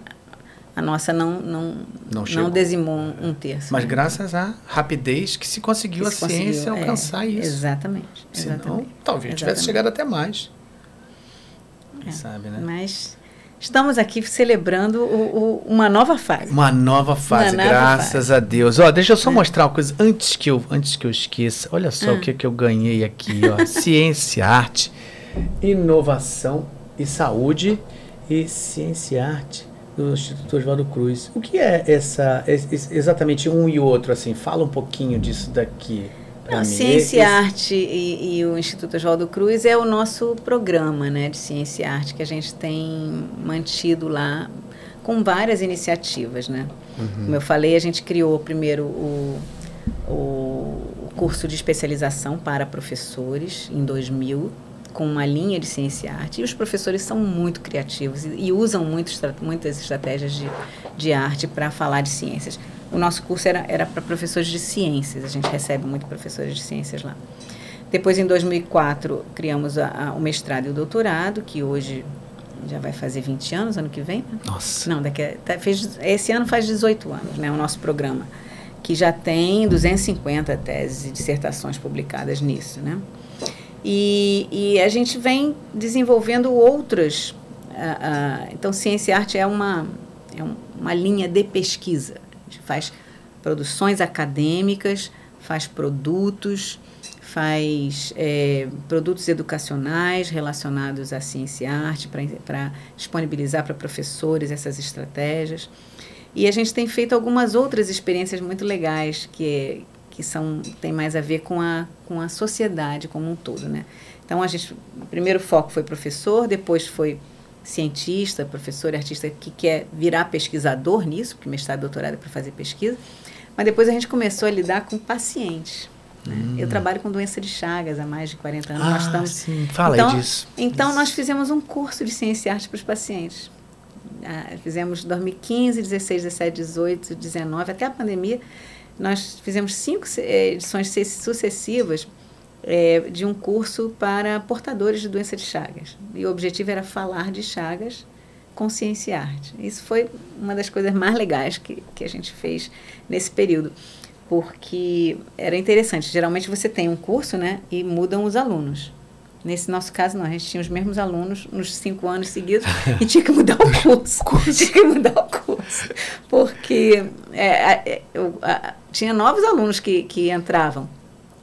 nossa não não, não, não dizimou um terço. Mas né? graças à rapidez que se conseguiu que se a conseguiu, ciência é, alcançar isso. Exatamente. Senão, exatamente, talvez tivesse chegado até mais. É, sabe, né? Mas estamos aqui celebrando o, o, uma nova fase. Uma nova fase, uma graças a Deus. Ó, deixa eu só é. mostrar uma coisa antes que eu, antes que eu esqueça. Olha só ah. o que, que eu ganhei aqui, ó. *laughs* Ciência, arte, inovação e saúde e ciência e arte do Instituto Oswaldo Cruz. O que é essa exatamente um e outro assim? Fala um pouquinho disso daqui. A Ciência e Arte e, e, o Instituto Oswaldo Cruz é o nosso programa né, de Ciência e Arte que a gente tem mantido lá com várias iniciativas. Né? Uhum. Como eu falei, a gente criou primeiro o, o curso de especialização para professores em 2000 com uma linha de ciência e arte. E os professores são muito criativos e, e usam muito, muitas estratégias de, de arte para falar de ciências. O nosso curso era, era para professores de ciências, a gente recebe muito professores de ciências lá. Depois, em 2004, criamos a, a, o mestrado e o doutorado, que hoje já vai fazer 20 anos, ano que vem. Né? Nossa. Não, daqui a, tá, fez, esse ano faz 18 anos, né, o nosso programa, que já tem 250 teses e dissertações publicadas nisso, né? E, e a gente vem desenvolvendo outras. Uh, uh, então, ciência e arte é uma, é uma linha de pesquisa. A gente faz produções acadêmicas, faz produtos, faz é, produtos educacionais relacionados à ciência e arte para disponibilizar para professores essas estratégias. E a gente tem feito algumas outras experiências muito legais que, que são tem mais a ver com a, com a sociedade como um todo, né? Então a gente, o primeiro foco foi professor, depois foi cientista, professor, artista que quer virar pesquisador nisso, porque mestrado e doutorado é para fazer pesquisa. Mas depois a gente começou a lidar com pacientes. Né? Hum. Eu trabalho com doença de Chagas há mais de 40 anos. Ah, nós estamos, sim. Fala então, disso. Então Isso. nós fizemos um curso de ciência e arte para os pacientes. Ah, fizemos 2015, 16, 17, 18, 19, até a pandemia nós fizemos cinco eh, edições sucessivas é, de um curso para portadores de doença de Chagas. E o objetivo era falar de Chagas com ciência e arte. Isso foi uma das coisas mais legais que, que a gente fez nesse período, porque era interessante. Geralmente você tem um curso né, e mudam os alunos. Nesse nosso caso, não, a gente tinha os mesmos alunos nos cinco anos seguidos *laughs* e tinha que mudar o curso. tinha que mudar o curso. Porque é, eu, a, tinha novos alunos que, que entravam.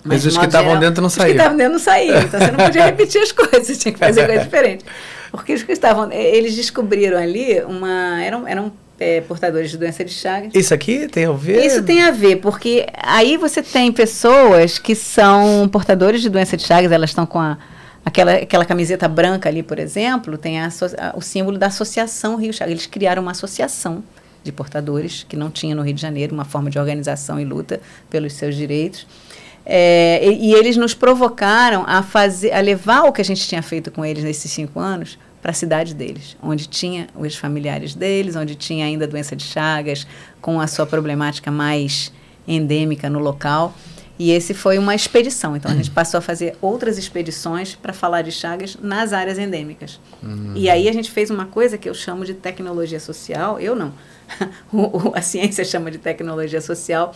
Mas, mas os que estavam dentro não saíam. Os que estavam dentro não saíam. Então você não podia *laughs* repetir as coisas, tinha que fazer coisa diferente. Porque os que estavam. Eles descobriram ali uma. Eram, eram é, portadores de doença de Chagas. Isso aqui tem a ver? Isso tem a ver, porque aí você tem pessoas que são portadores de doença de Chagas, elas estão com a Aquela, aquela camiseta branca ali, por exemplo, tem a, a, o símbolo da Associação Rio Chagas. Eles criaram uma associação de portadores que não tinha no Rio de Janeiro, uma forma de organização e luta pelos seus direitos. É, e, e, eles nos provocaram a fazer, a levar o que a gente tinha feito com eles nesses cinco anos para a cidade deles, onde tinha os familiares deles, onde tinha ainda a doença de Chagas, com a sua problemática mais endêmica no local. E esse foi uma expedição. Então a gente passou a fazer outras expedições para falar de Chagas nas áreas endêmicas. Uhum. E aí a gente fez uma coisa que eu chamo de tecnologia social. Eu não. *laughs* a ciência chama de tecnologia social,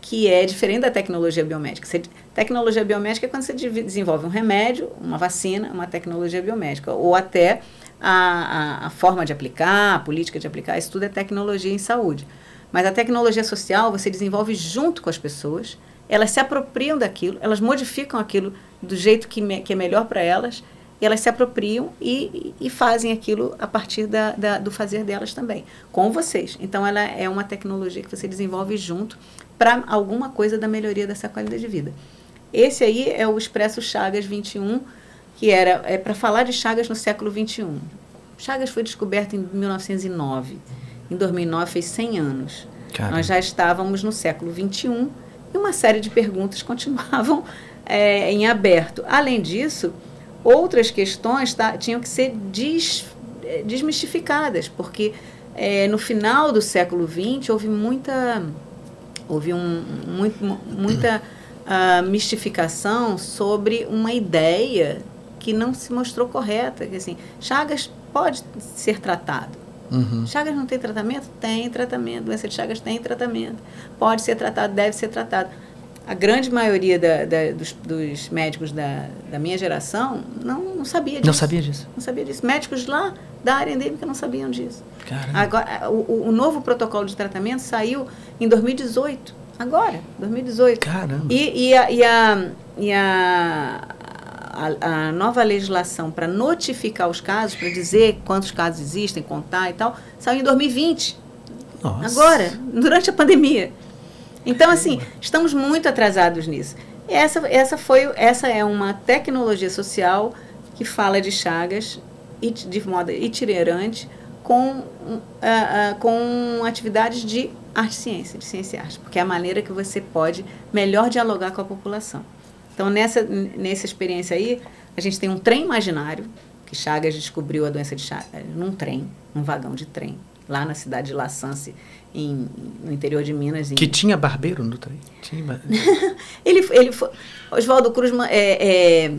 que é diferente da tecnologia biomédica. Você, tecnologia biomédica é quando você desenvolve um remédio, uma vacina, uma tecnologia biomédica. Ou até a, a, a forma de aplicar, a política de aplicar, isso tudo é tecnologia em saúde. Mas a tecnologia social você desenvolve junto com as pessoas elas se apropriam daquilo, elas modificam aquilo do jeito que, me, que é melhor para elas, e elas se apropriam e, e fazem aquilo a partir da, da, do fazer delas também, com vocês. Então, ela é uma tecnologia que você desenvolve junto para alguma coisa da melhoria dessa qualidade de vida. Esse aí é o Expresso Chagas 21, que era é para falar de Chagas no século 21. Chagas foi descoberto em 1909. Em 2009 fez 100 anos. Nós já estávamos no século 21 e uma série de perguntas *laughs* continuavam é, em aberto. Além disso, outras questões tá, tinham que ser des, é, desmistificadas, porque é, no final do século XX houve muita, houve um, muito, muita uh, mistificação sobre uma ideia que não se mostrou correta. Que, assim, Chagas pode ser tratado. Uhum. Chagas não tem tratamento? Tem tratamento. Doença de Chagas tem tratamento. Pode ser tratado, deve ser tratado a grande maioria da, da, dos, dos, médicos da, da, minha geração não, não sabia disso. Não sabia disso? Não sabia disso. Médicos lá da área endêmica não sabiam disso. Caramba. Agora, o, o novo protocolo de tratamento saiu em 2018. Agora, 2018. Caramba. E, e, a, e, a, e a, a, a nova legislação para notificar os casos, para dizer quantos casos existem, contar e tal, saiu em 2020. Nossa. Agora, durante a pandemia. Então, assim, estamos muito atrasados nisso. E essa, essa, foi, essa é uma tecnologia social que fala de Chagas e de modo itinerante com, uh, uh, com atividades de arte e ciência, de ciência e arte, porque é a maneira que você pode melhor dialogar com a população. Então, nessa, nessa experiência aí, a gente tem um trem imaginário, que Chagas descobriu a doença de Chagas num trem, num vagão de trem, lá na cidade de La Sance, em, no interior de Minas. Em... Que tinha barbeiro no trem? Tinha... *laughs* ele, ele foi, Oswaldo Cruz é, é,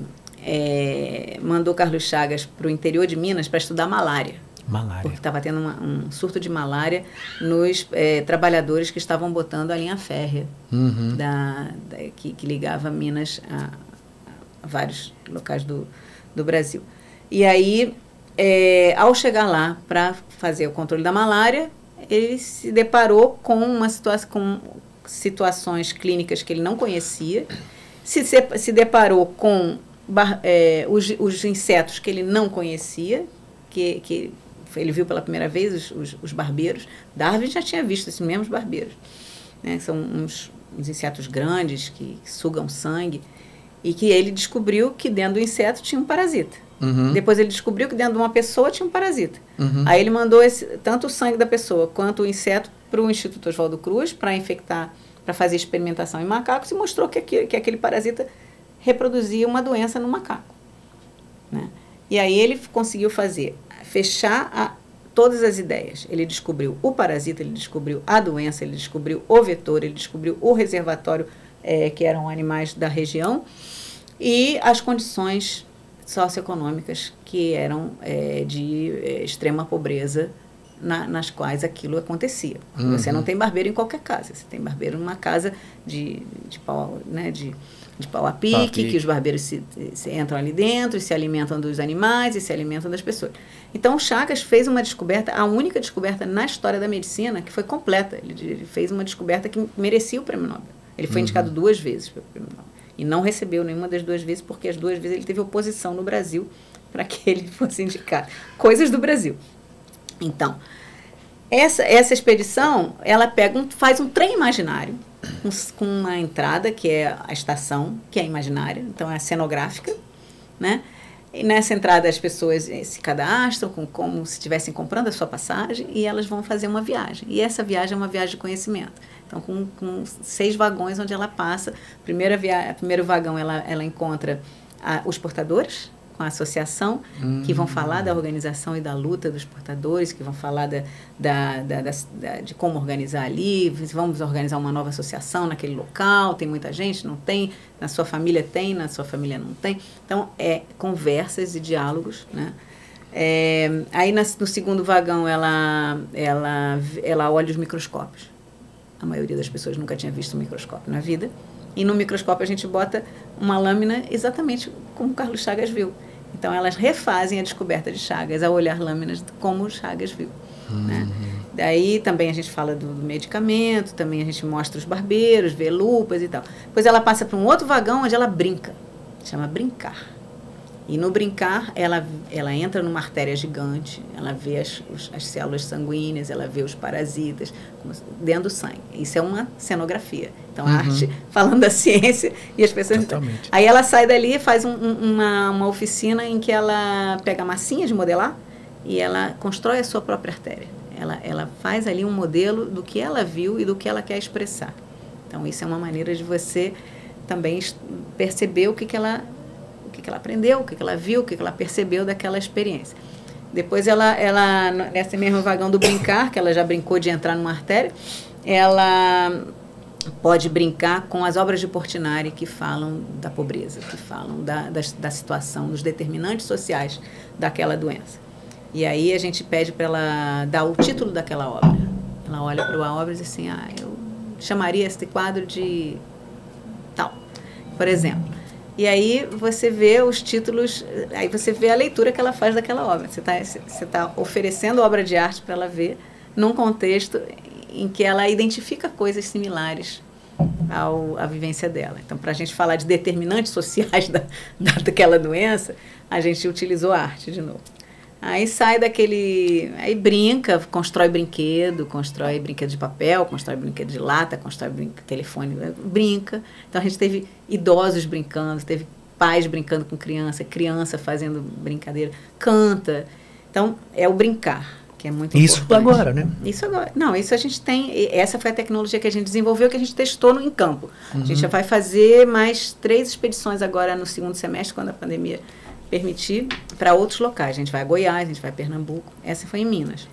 é, mandou Carlos Chagas para o interior de Minas para estudar malária. Malária. Porque estava tendo uma, um surto de malária nos é, trabalhadores que estavam botando a linha férrea uhum. da, da, que, que, ligava Minas a, a, vários locais do, do Brasil. E aí, é, ao chegar lá para fazer o controle da malária, ele se deparou com uma situação com situações clínicas que ele não conhecia, se, se, deparou com é, os, os, insetos que ele não conhecia, que, que ele viu pela primeira vez os, os, os, barbeiros. Darwin já tinha visto esses mesmos barbeiros. Né? São uns, uns insetos grandes que, que sugam sangue e que ele descobriu que dentro do inseto tinha um parasita. Uhum. Depois ele descobriu que dentro de uma pessoa tinha um parasita. Uhum. Aí ele mandou esse, tanto o sangue da pessoa quanto o inseto para o Instituto Oswaldo Cruz para infectar, para fazer experimentação em macacos e mostrou que aquele, que aquele parasita reproduzia uma doença no macaco. Né? E aí ele conseguiu fazer, fechar a, todas as ideias. Ele descobriu o parasita, ele descobriu a doença, ele descobriu o vetor, ele descobriu o reservatório, é, que eram animais da região, e as condições socioeconômicas que eram é, de é, extrema pobreza na, nas quais aquilo acontecia. Uhum. Você não tem barbeiro em qualquer casa, você tem barbeiro numa casa de, de pau, né, de, de pau a pique, pau a pique. que os barbeiros se, se, entram ali dentro e se alimentam dos animais e se alimentam das pessoas. Então, Chagas fez uma descoberta, a única descoberta na história da medicina que foi completa. Ele, ele fez uma descoberta que merecia o prêmio Nobel. Ele foi uhum. indicado duas vezes pelo prêmio Nobel e não recebeu nenhuma das duas vezes, porque as duas vezes ele teve oposição no Brasil *laughs* para que ele fosse indicado. Coisas do Brasil. Então, essa, essa expedição, ela pega um, faz um trem imaginário, com uma entrada, que é a estação, que é imaginária, então é cenográfica, né? E nessa entrada as pessoas eh, se cadastram com, como se estivessem comprando a sua passagem e elas vão fazer uma viagem. E essa viagem é uma viagem de conhecimento. Então, com, com seis vagões onde ela passa. Primeira via, primeiro vagão ela, ela encontra a, os portadores, com a associação, hum. que vão falar da organização e da luta dos portadores, que vão falar da, da, da, da, de como organizar ali, vamos organizar uma nova associação naquele local, tem muita gente, não tem, na sua família tem, na sua família não tem. Então, é conversas e diálogos, né? É, aí na, no segundo vagão ela, ela, ela olha os microscópios. A maioria das pessoas nunca tinha visto um microscópio na vida. E no microscópio a gente bota uma lâmina exatamente como o Carlos Chagas viu. Então elas refazem a descoberta de Chagas ao olhar lâminas como Chagas viu. Né? Uhum. Né? Daí também a gente fala do, do, medicamento, também a gente mostra os barbeiros, vê lupas e tal. Depois ela passa para um outro vagão onde ela brinca, chama brincar. E no brincar, ela, ela entra numa artéria gigante, ela vê as, os, as células sanguíneas, ela vê os parasitas dentro do sangue. Isso é uma cenografia. Então, uhum. a arte *laughs* falando da ciência e as pessoas. Totalmente. Aí ela sai dali e faz um, um, uma, uma oficina em que ela pega massinhas de modelar e ela constrói a sua própria artéria. Ela, ela faz ali um modelo do que ela viu e do que ela quer expressar. Então, isso é uma maneira de você também perceber o que, que ela que, que ela aprendeu, o que, que ela viu, o que, que ela percebeu daquela experiência. Depois ela, ela, nesse mesmo vagão do brincar, que ela já brincou de entrar numa artéria, ela pode brincar com as obras de Portinari que falam da pobreza, que falam da, da, da situação, dos determinantes sociais daquela doença. E aí a gente pede para ela dar o título daquela obra. Ela olha para a obra e diz assim, ah, eu chamaria este quadro de tal, por exemplo. E aí você vê os títulos, aí você vê a leitura que ela faz daquela obra. Você está você tá oferecendo obra de arte para ela ver num contexto em que ela identifica coisas similares ao, à vivência dela. Então, para a gente falar de determinantes *laughs* sociais da, daquela doença, a gente utilizou a arte de novo. Aí sai daquele. Aí brinca, constrói brinquedo, constrói brinquedo de papel, constrói brinquedo de lata, constrói brinquedo, telefone, brinca. Então a gente teve idosos brincando, teve pais brincando com criança, criança fazendo brincadeira, canta. Então é o brincar, que é muito isso importante. Isso agora, né? Isso agora. Não, isso a gente tem. Essa foi a tecnologia que a gente desenvolveu, que a gente testou no, em campo. Uhum. A gente já vai fazer mais três expedições agora no segundo semestre, quando a pandemia permitir para outros locais. A gente vai a Goiás, a gente vai a Pernambuco. Essa foi em Minas.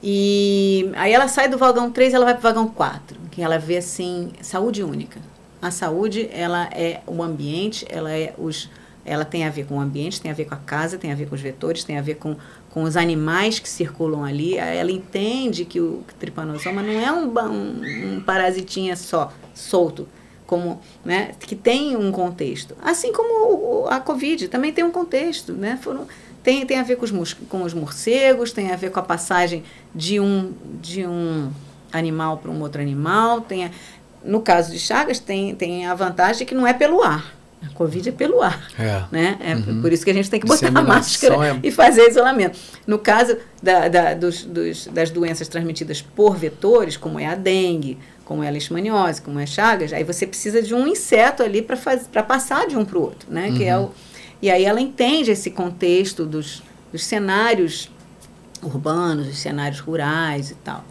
E aí ela sai do vagão 3 ela vai para o vagão 4, que ela vê assim, saúde única. A saúde, ela é o ambiente, ela é os ela tem a ver com o ambiente, tem a ver com a casa, tem a ver com os vetores, tem a ver com, com os animais que circulam ali. Ela entende que o tripanosoma não é um, um, um parasitinha só, solto como, né, que tem um contexto. Assim como a Covid também tem um contexto, né? Foram, tem, tem a ver com os, com os morcegos, tem a ver com a passagem de um, de um animal para um outro animal. Tem a, no caso de Chagas, tem, tem a vantagem que não é pelo ar. A Covid é pelo ar. É. Né? É uhum. por isso que a gente tem que botar a máscara é... e fazer isolamento. No caso da, da, dos, dos, das doenças transmitidas por vetores, como é a dengue, como é a leishmaniose, como é Chagas, aí você precisa de um inseto ali para passar de um para o outro, né? Uhum. Que é o, e aí ela entende esse contexto dos, dos cenários urbanos, dos cenários rurais e tal.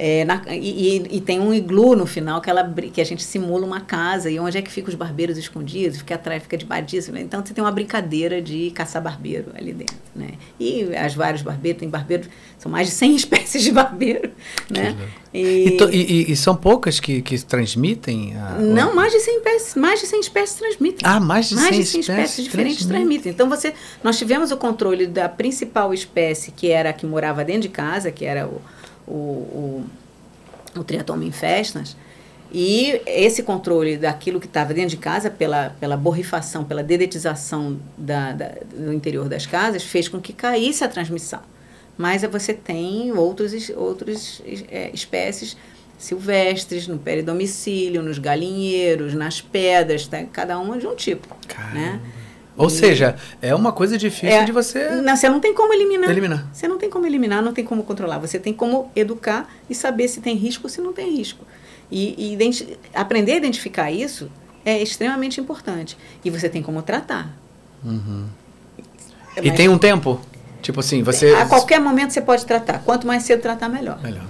É, na, e, e, tem um iglu no final que, ela, que a gente simula uma casa e onde é que ficam os barbeiros escondidos, fica atrás, fica debaixo Então você tem uma brincadeira de caçar barbeiro ali dentro. Né? E as vários barbeiros, tem barbeiros, são mais de 100 *laughs* espécies de barbeiro. Né? E, e, e, são poucas que, que transmitem? A, não, mais de 100 espécies, mais de 100 espécies transmitem. Ah, mais de 100, mais de 100 espécies, espécies diferentes transmitem. Então você, nós tivemos o controle da principal espécie que era a que morava dentro de casa, que era o o, o, o triatoma em festas. E esse controle daquilo que estava dentro de casa, pela, pela borrifação, pela dedetização da, da, do interior das casas, fez com que caísse a transmissão. Mas você tem outros, outros é, espécies silvestres no peridomicílio, nos galinheiros, nas pedras, tá? cada uma de um tipo. Né? Caramba. Né? Ou seja, é uma coisa difícil é, de você. Não, você não tem como eliminar. Eliminar. Você não tem como eliminar, não tem como controlar. Você tem como educar e saber se tem risco ou se não tem risco. E, e aprender a identificar isso é extremamente importante. E você tem como tratar. Uhum. Mas, e tem um tempo? Tipo assim, você. A qualquer momento você pode tratar. Quanto mais cedo tratar, melhor. Melhor.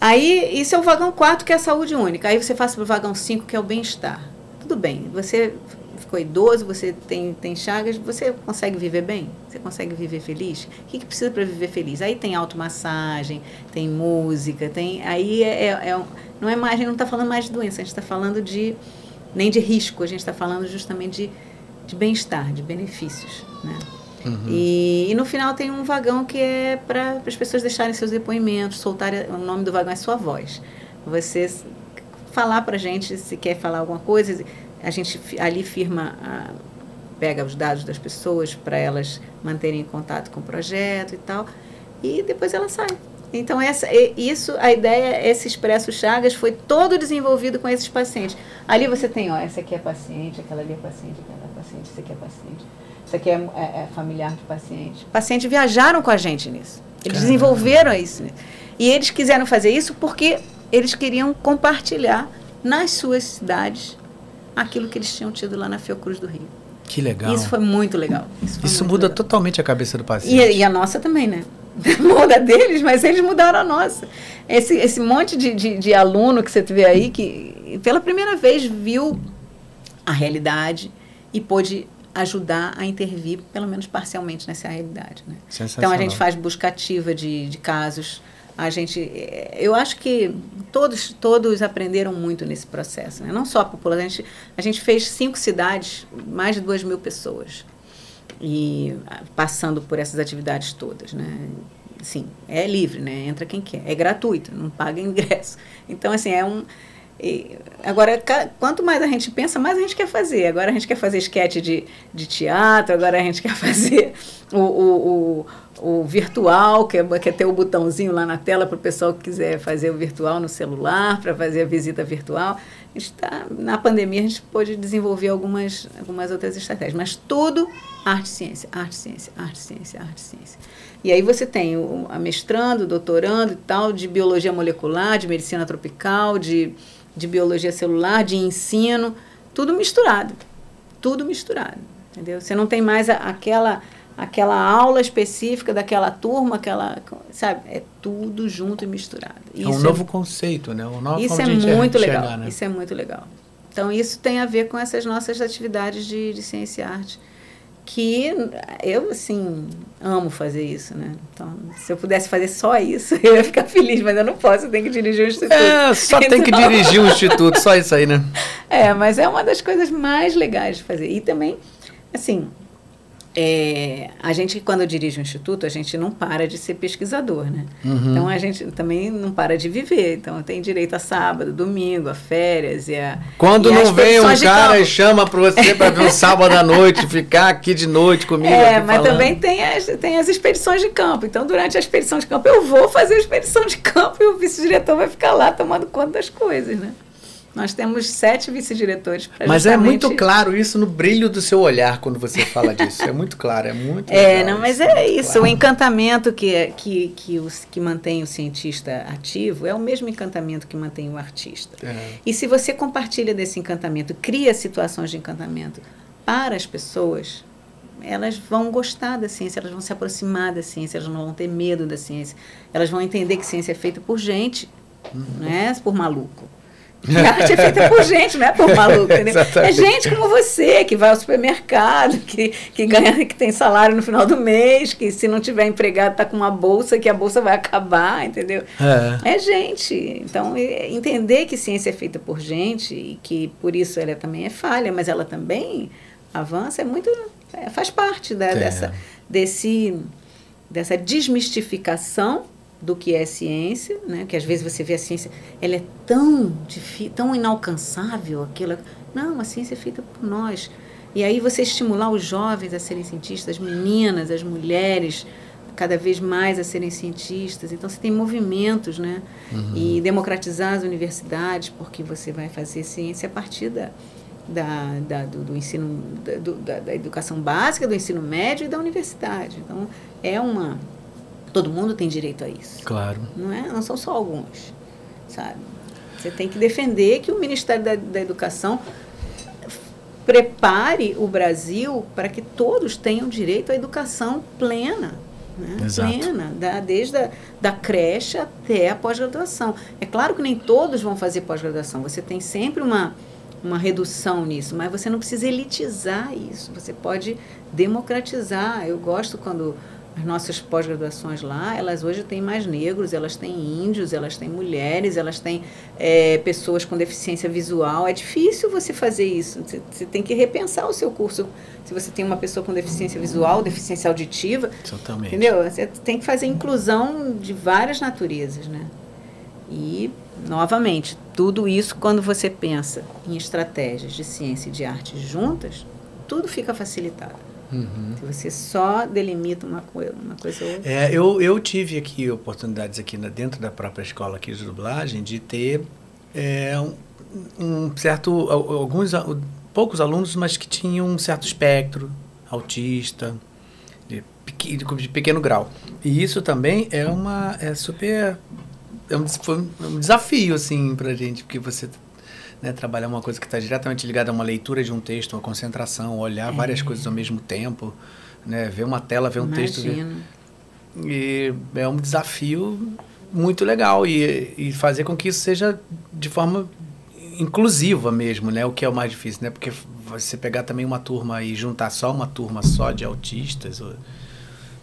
Aí, isso é o vagão 4, que é a saúde única. Aí você passa para o vagão 5, que é o bem-estar. Tudo bem, você ficou idoso, você tem, tem chagas, você consegue viver bem? Você consegue viver feliz? O que, que precisa para viver feliz? Aí tem automassagem, tem música, tem. Aí é, é, é não é mais, a gente não está falando mais de doença, a gente está falando de. nem de risco, a gente está falando justamente de, de bem-estar, de benefícios. Né? Uhum. E, e, no final tem um vagão que é para as pessoas deixarem seus depoimentos, soltarem. O nome do vagão é sua voz. Você falar para a gente se quer falar alguma coisa a gente ali firma, a, pega os dados das pessoas para elas manterem contato com o projeto e tal, e depois ela sai. Então, essa, isso, a ideia, esse Expresso Chagas foi todo desenvolvido com esses pacientes. Ali você tem, ó, essa aqui é paciente, aquela ali é paciente, aquela é paciente, esse aqui é paciente, isso aqui é, é, é familiar do paciente. Pacientes viajaram com a gente nisso. Eles Caramba. desenvolveram isso. E eles quiseram fazer isso porque eles queriam compartilhar nas suas cidades aquilo que eles tinham tido lá na Fiocruz do Rio. Que legal. Isso foi muito legal. Isso, isso muito muda legal. totalmente a cabeça do paciente. E, e, a nossa também, né? *laughs* Muda deles, mas eles mudaram a nossa. Esse, esse monte de, de, de aluno que você vê aí, que pela primeira vez viu a realidade e pôde ajudar a intervir, pelo menos parcialmente, nessa realidade. Né? Então a gente faz busca ativa de, de casos a gente eu acho que todos todos aprenderam muito nesse processo né? não só a população a gente, a gente fez cinco cidades mais de duas mil pessoas e passando por essas atividades todas né sim é livre né entra quem quer é gratuito não paga *laughs* ingresso então assim é um e agora, quanto mais a gente pensa, mais a gente quer fazer. Agora a gente quer fazer esquete de, de teatro, agora a gente quer *laughs* fazer o, o, o o virtual, que é, que é ter o botãozinho lá na tela para o pessoal que quiser fazer o virtual no celular, para fazer a visita virtual. A gente tá, na pandemia a gente pôde desenvolver algumas, algumas outras estratégias, mas tudo arte ciência, arte ciência, arte ciência, arte ciência. E aí você tem o a mestrando, doutorando e tal, de biologia molecular, de medicina tropical, de, de biologia celular, de ensino, tudo misturado. Tudo misturado. Entendeu? Você não tem mais a, aquela aquela aula específica daquela turma, aquela, sabe, é tudo junto e misturado. Isso é um novo é, conceito, né? Uma nova isso é muito legal. Chegar, né? Isso é muito legal. Então isso tem a ver com essas nossas atividades de, de ciência e arte, que eu assim amo fazer isso, né? Então se eu pudesse fazer só isso *laughs* eu ia ficar feliz, mas eu não posso, eu tenho que dirigir o instituto. É, só então... tem que então dirigir o *laughs* instituto, só isso aí, né? É, mas é uma das coisas mais legais de fazer e também assim é, a gente, quando dirige o instituto, a gente não para de ser pesquisador, né? Uhum. Então, a gente também não para de viver. Então, tem direito a sábado, domingo, a férias e a... Quando e não vem um cara e chama para você para ver um *laughs* sábado à noite, ficar aqui de noite comigo É, mas falando. também tem as, tem as expedições de campo. Então, durante a expedição de campo, eu vou fazer a expedição de campo e o vice-diretor vai ficar lá tomando conta das coisas, né? Nós temos sete vice-diretores. Mas é muito claro isso no brilho do seu olhar quando você fala disso. É muito claro, é muito É, não, mas é isso. Claro. O encantamento que, que, que, os, que mantém o cientista ativo é o mesmo encantamento que mantém o artista. É. E se você compartilha desse encantamento, cria situações de encantamento para as pessoas, elas vão gostar da ciência, elas vão se aproximar da ciência, elas não vão ter medo da ciência, elas vão entender que ciência é feita por gente, uhum. não é por maluco. E a arte é feita por gente, não é por maluco, *laughs* entendeu? é gente como você, que vai ao supermercado, que, que ganha, que tem salário no final do mês, que se não tiver empregado está com uma bolsa, que a bolsa vai acabar, entendeu? É. é gente. Então, entender que ciência é feita por gente e que por isso ela também é falha, mas ela também avança, é muito. É, faz parte da, é. dessa, desse, dessa desmistificação do que é ciência, né? Que às vezes você vê a ciência, ela é tão difícil, tão inalcançável, aquilo. Não, a ciência é feita por nós. E aí você estimular os jovens a serem cientistas, as meninas, as mulheres, cada vez mais a serem cientistas. Então você tem movimentos, né? Uhum. E democratizar as universidades, porque você vai fazer ciência a partir da, da, da do, do, ensino, da, do, da, da educação básica, do ensino médio e da universidade. Então é uma Todo mundo tem direito a isso. Claro. Não, é? não são só alguns, sabe? Você tem que defender que o Ministério da, da Educação prepare o Brasil para que todos tenham direito à educação plena. Né? plena, da, desde a da creche até a pós-graduação. É claro que nem todos vão fazer pós-graduação, você tem sempre uma, uma redução nisso, mas você não precisa elitizar isso, você pode democratizar. Eu gosto quando as nossas pós-graduações lá, elas hoje têm mais negros, elas têm índios, elas têm mulheres, elas têm é, pessoas com deficiência visual. É difícil você fazer isso. Você, você, tem que repensar o seu curso. Se você tem uma pessoa com deficiência visual, deficiência auditiva, Totalmente. entendeu? Você tem que fazer inclusão de várias naturezas, né? E novamente, tudo isso quando você pensa em estratégias de ciência e de arte juntas, tudo fica facilitado. Uhum. Se você só delimita uma, coisa, uma coisa ou outra. É, eu, eu tive aqui oportunidades aqui na, dentro da própria escola aqui de dublagem de ter é, um, um, certo alguns poucos alunos, mas que tinham um certo espectro autista de, de pequeno grau. E isso também é uma é super é um, foi um desafio assim para gente, porque você né, trabalhar uma coisa que está diretamente ligada a uma leitura de um texto, uma concentração, olhar é. várias coisas ao mesmo tempo, né, ver uma tela, ver um texto. Ver... E é um desafio muito legal e, e fazer com que isso seja de forma inclusiva mesmo, né? O que é o mais difícil, né? Porque você pegar também uma turma e juntar só uma turma só de autistas ou,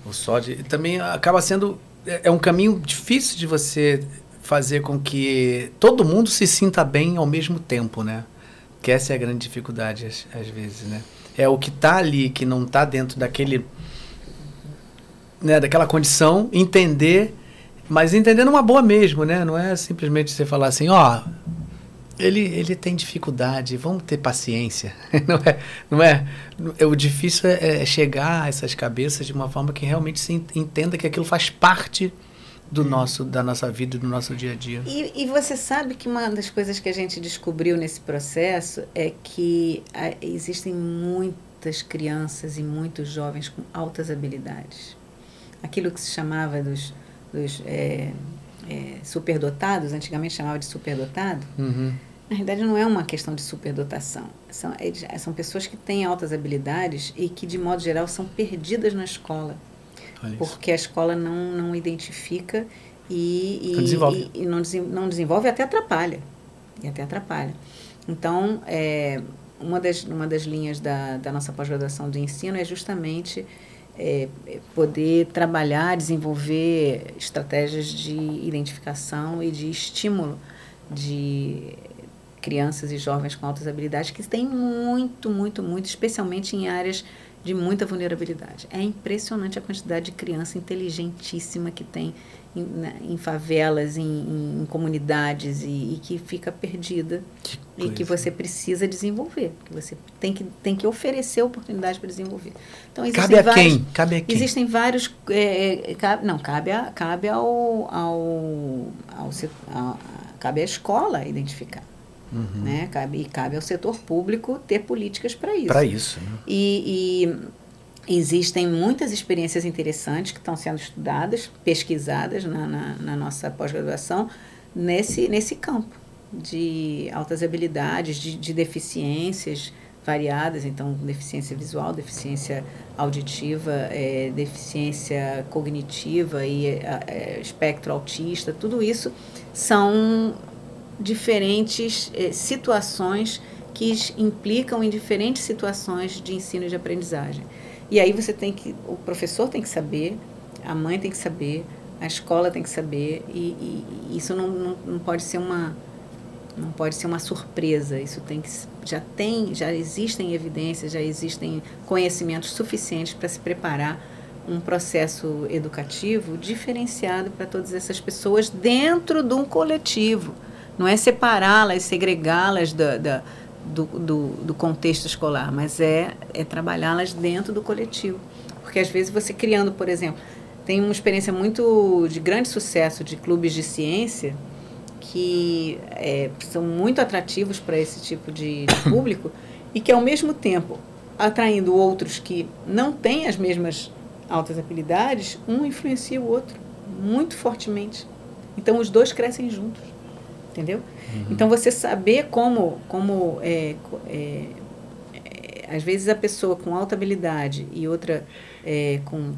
ou só de também acaba sendo é, é um caminho difícil de você fazer com que todo mundo se sinta bem ao mesmo tempo, né? Que essa é a grande dificuldade às, às vezes, né? É o que está ali, que não está dentro daquele, né, daquela condição, entender, mas entender numa boa mesmo, né? Não é simplesmente você falar assim, ó, oh, ele, ele tem dificuldade, vamos ter paciência. *laughs* não é, não é, é o difícil é, é chegar a essas cabeças de uma forma que realmente se entenda que aquilo faz parte do nosso, da nossa vida, do nosso dia a dia. E, e, você sabe que uma das coisas que a gente descobriu nesse processo é que a, existem muitas crianças e muitos jovens com altas habilidades. Aquilo que se chamava dos, dos é, é, superdotados, antigamente chamava de superdotado, uhum. na realidade não é uma questão de superdotação. São, são pessoas que têm altas habilidades e que, de modo geral, são perdidas na escola porque a escola não, não identifica e, e, não desenvolve. E, e não, não desenvolve até atrapalha. E até atrapalha. Então, é, uma, das, uma das linhas da, da nossa pós-graduação de ensino é justamente é, poder trabalhar, desenvolver estratégias de identificação e de estímulo de crianças e jovens com altas habilidades que têm muito, muito, muito, especialmente em áreas de muita vulnerabilidade. É impressionante a quantidade de criança inteligentíssima que tem em, né, em favelas, em, em, em comunidades e, e, que fica perdida que e que você precisa desenvolver, que você tem que, tem que oferecer oportunidade para desenvolver. Então, cabe a vários, quem? Cabe a quem? Existem vários... É, é, cabe, não, cabe, a, cabe ao, ao, ao, ao cabe à escola identificar. Uhum. Né? Cabe, e cabe ao setor público ter políticas para isso. Para isso. Né? E, e, existem muitas experiências interessantes que estão sendo estudadas, pesquisadas na, na, na nossa pós-graduação nesse, nesse campo de altas habilidades, de, de deficiências variadas, então deficiência visual, deficiência auditiva, é, deficiência cognitiva e é, é espectro autista, tudo isso são diferentes eh, situações que implicam em diferentes situações de ensino e de aprendizagem. E aí você tem que, o professor tem que saber, a mãe tem que saber, a escola tem que saber, e, e isso não, não, não pode ser uma não pode ser uma surpresa. Isso tem que já tem, já existem evidências, já existem conhecimentos suficientes para se preparar um processo educativo diferenciado para todas essas pessoas dentro de um coletivo. Não é separá-las, segregá-las da, da, do, do, do, contexto escolar, mas é, é trabalhá-las dentro do coletivo. Porque às vezes você criando, por exemplo, tem uma experiência muito de grande sucesso de clubes de ciência que é, são muito atrativos para esse tipo de, de *coughs* público e que ao mesmo tempo atraindo outros que não têm as mesmas altas habilidades, um influencia o outro muito fortemente. Então os dois crescem juntos entendeu? Uhum. Então você saber como, como é, é, é, às vezes a pessoa com alta habilidade e outra é, com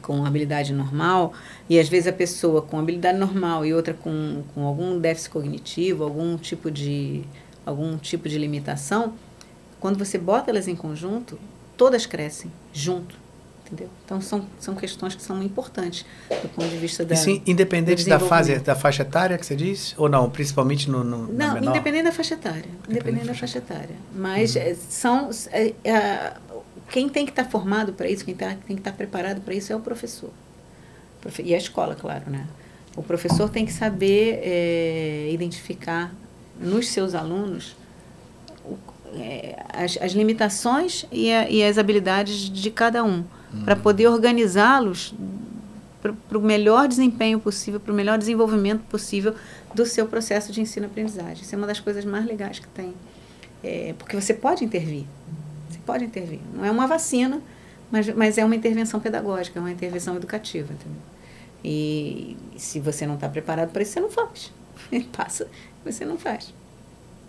com habilidade normal e às vezes a pessoa com habilidade normal e outra com, com algum déficit cognitivo, algum tipo de algum tipo de limitação, quando você bota elas em conjunto, todas crescem junto entendeu? Então são, são questões que são importantes do ponto de vista da Sim, independente da fase da faixa etária que você diz ou não, principalmente no, no não, independente da faixa etária, independente da faixa etária, mas uhum. são é, é, quem tem que estar tá formado para isso, quem tá, tem que estar tá preparado para isso é o professor. E a escola, claro, né? O professor tem que saber é, identificar nos seus alunos as, as, limitações e, a, e, as habilidades de cada um, para poder organizá-los para o melhor desempenho possível, para o melhor desenvolvimento possível do seu processo de ensino-aprendizagem. Isso é uma das coisas mais legais que tem. É, porque você pode intervir. Você pode intervir. Não é uma vacina, mas, mas é uma intervenção pedagógica, é uma intervenção educativa. Entendeu? E se você não está preparado para isso, você não faz. *laughs* Passa, você não faz.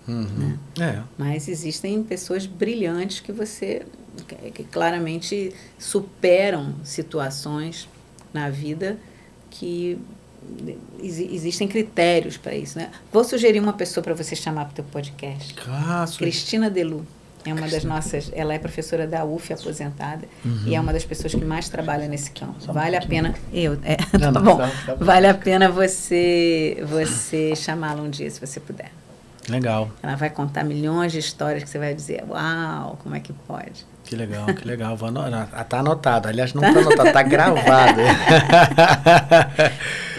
Uhum. Né? É. Mas existem pessoas brilhantes que você que, claramente superam situações na vida que existem critérios para isso, né? Vou sugerir uma pessoa para você chamar para o teu podcast. Ah, Cristina Delu. É uma das nossas, ela é professora da UF aposentada uhum. e é uma das pessoas que mais trabalha nesse campo. Vale a pena, eu, é, *laughs* não, tá bom. Tá, tá bom. Vale a pena você você chamá-la um dia se você puder. Legal. Ela vai contar milhões de histórias que você vai dizer, uau, como é que pode? Que legal, que legal. Vou anotar. Ah, tá anotado. Aliás, não tá anotado, tá gravado.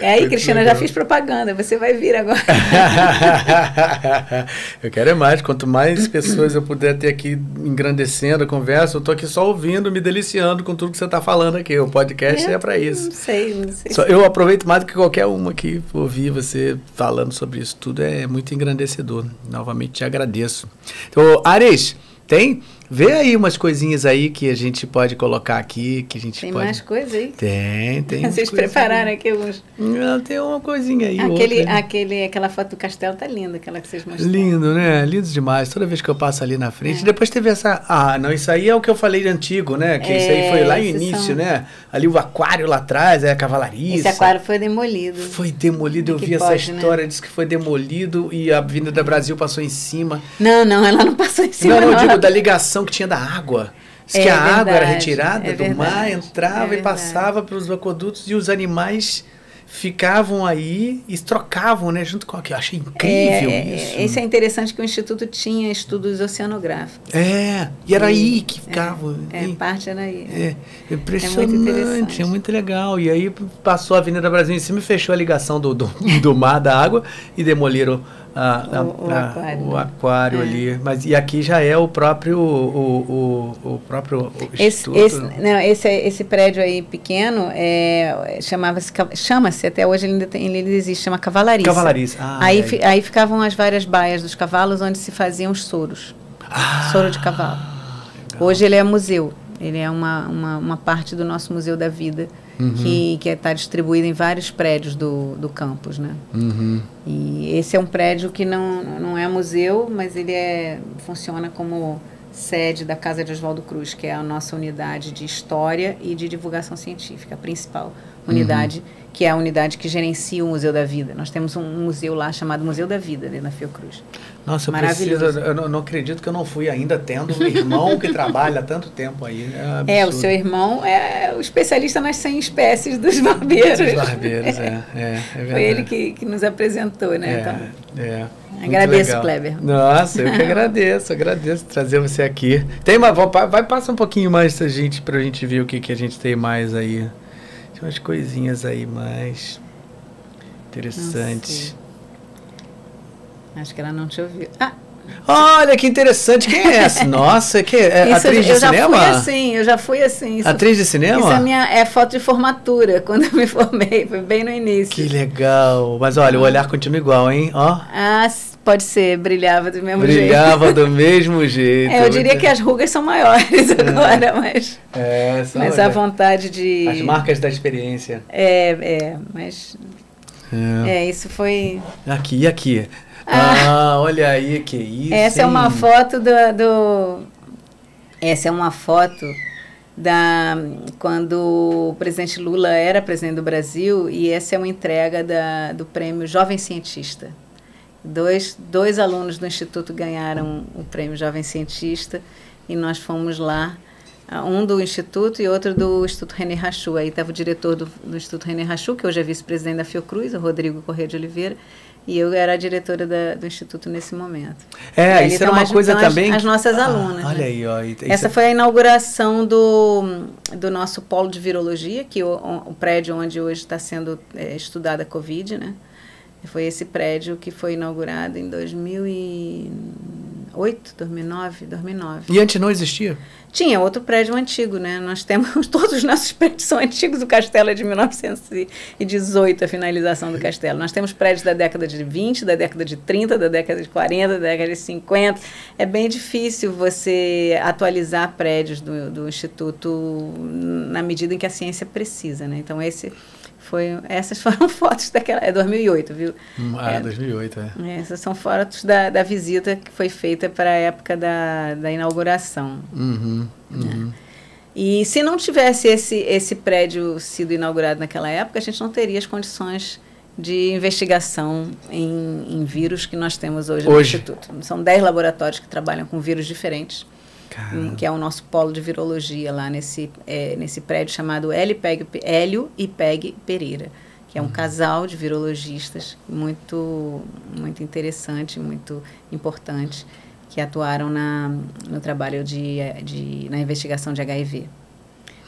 É aí, Cristina, já fiz propaganda. Você vai vir agora. *laughs* eu quero é mais. Quanto mais pessoas eu puder ter aqui engrandecendo a conversa, eu tô aqui só ouvindo, me deliciando com tudo que você tá falando aqui. O podcast é, é para isso. Não sei, não sei. Só, eu aproveito mais do que qualquer uma aqui. Ouvir você falando sobre isso tudo é muito engrandecedor. Novamente te agradeço. Então, Ares, tem Vê aí umas coisinhas aí que a gente pode colocar aqui, que a gente tem pode... mais coisas aí? Tem, tem. *laughs* Vocês prepararam aqui alguns... Não, tem uma coisinha aí. Aquele, outra. aquele, aquela foto do castelo tá linda, aquela que vocês mostraram. Lindo, né? Lindo demais. Toda vez que eu passo ali na frente. É. Depois teve essa... Ah, não, isso aí é o que eu falei de antigo, né? Que é, isso aí foi lá no início, são... né? Ali o aquário lá atrás, é a cavalariça. Esse aquário foi demolido. Foi demolido, eu vi pode, essa né? história, né? disse que foi demolido e a Avenida Brasil passou em cima. Não, não, ela não passou em cima. Não, não, não digo da ligação *laughs* que tinha da água. Diz é, que a verdade, água era retirada é do verdade, mar, entrava é e passava pelos aquedutos e os animais ficavam aí e trocavam, né, junto com aquilo. Eu achei incrível é, isso. Isso é interessante que o Instituto tinha estudos oceanográficos. É, e era e, aí que ficava. É, é parte era aí. É, impressionante, é muito, muito, legal. E aí passou a Avenida Brasil em cima e fechou a ligação do, do, *laughs* do mar, da água, e demoliram a, a, o, o, aquário, o aquário é. ali. Mas e aqui já é o próprio o, o, o próprio esse, esse, não, esse, esse prédio aí pequeno é, chamava-se chama-se até hoje ele ainda, tem, ele existe chama cavalariça. Cavalariça. Ah, aí, é. aí ficavam as várias baias dos cavalos onde se faziam os soros. Ah, soro de cavalo. Legal. Hoje ele é museu. Ele é uma, uma, uma parte do nosso museu da vida uhum. que está distribuído em vários prédios do, do campus, né? Uhum. E esse é um prédio que não, não é museu, mas ele é, funciona como sede da Casa de Oswaldo Cruz, que é a nossa unidade de história e de divulgação científica, a principal unidade, uhum. que é a unidade que gerencia o Museu da Vida. Nós temos um museu lá chamado Museu da Vida, ali na Fiocruz. Nossa, eu preciso, eu não, não, acredito que eu não fui ainda tendo um irmão que trabalha há tanto tempo aí. É, é, o seu irmão é o especialista nas 100 espécies dos barbeiros. Dos barbeiros, é, é, é *laughs* verdade. Foi ele que, que nos apresentou, né? É, então, é. Agradeço, legal. Kleber. Nossa, eu que *laughs* agradeço, agradeço trazer você aqui. Tem uma, vai passar um pouquinho mais a gente pra gente ver o que, que a gente tem mais aí. Tem umas coisinhas aí mais interessantes. Acho que ela não te ouviu. Ah, Olha que interessante, quem é essa? *laughs* Nossa, que é Isso, atriz de eu cinema? Eu já fui assim, eu já fui assim. Isso, atriz de cinema? Isso é minha é foto de formatura, *laughs* quando eu me formei, foi bem no início. Que legal. Mas olha, o olhar continua igual, hein? Ó. Ah, pode ser, brilhava do mesmo brilhava jeito. Brilhava do *laughs* mesmo jeito. É, eu diria muito... que as rugas são maiores *laughs* é. agora, mas é, são, mas a vontade de as marcas da experiência. É, é, mas é, é isso foi aqui, aqui. Ah, olha aí, que isso. Essa hein? é uma foto do, do. Essa é uma foto da quando o presidente Lula era presidente do Brasil e essa é uma entrega da, do prêmio Jovem Cientista. Dois, dois alunos do Instituto ganharam o prêmio Jovem Cientista e nós fomos lá, um do Instituto e outro do Instituto René Rachu. Aí estava o diretor do, do Instituto René Rachu, que hoje é vice-presidente da Fiocruz, o Rodrigo Corrêa de Oliveira, e eu era a diretora da, do Instituto nesse momento. É, isso era uma coisa também. As, as nossas ah, alunas. Olha né? aí, ó. Essa foi a inauguração do, do nosso polo de virologia, que o, o prédio onde hoje está sendo é, estudada a Covid, né? Foi esse prédio que foi inaugurado em 2011. 2008, 2009, 2009. E antes não existia? Tinha outro prédio antigo, né? Nós temos, *laughs* todos os nossos prédios são antigos, o castelo é de 1918, a finalização do castelo. Nós temos prédios da década de 20, da década de 30, da década de 40, da década de 50. É bem difícil você atualizar prédios do, do Instituto na medida em que a ciência precisa, né? Então, esse foi, essas *laughs* foram fotos daquela. É 2008, viu? Hum, ah, é, 2008, é. é. Essas são fotos da, da visita que foi feita para a época da, da inauguração. Uhum, uhum. É. E se não tivesse esse, esse prédio sido inaugurado naquela época, a gente não teria as condições de investigação em, em vírus que nós temos hoje, hoje. no Instituto. São 10 laboratórios que trabalham com vírus diferentes. Caramba. que é o nosso polo de virologia lá nesse, é, nesse prédio chamado Hélio, Peg, Hélio e Peg Pereira, que é um uhum. casal de virologistas muito, muito interessante, muito importante, que atuaram na, no trabalho de, de, na investigação de HIV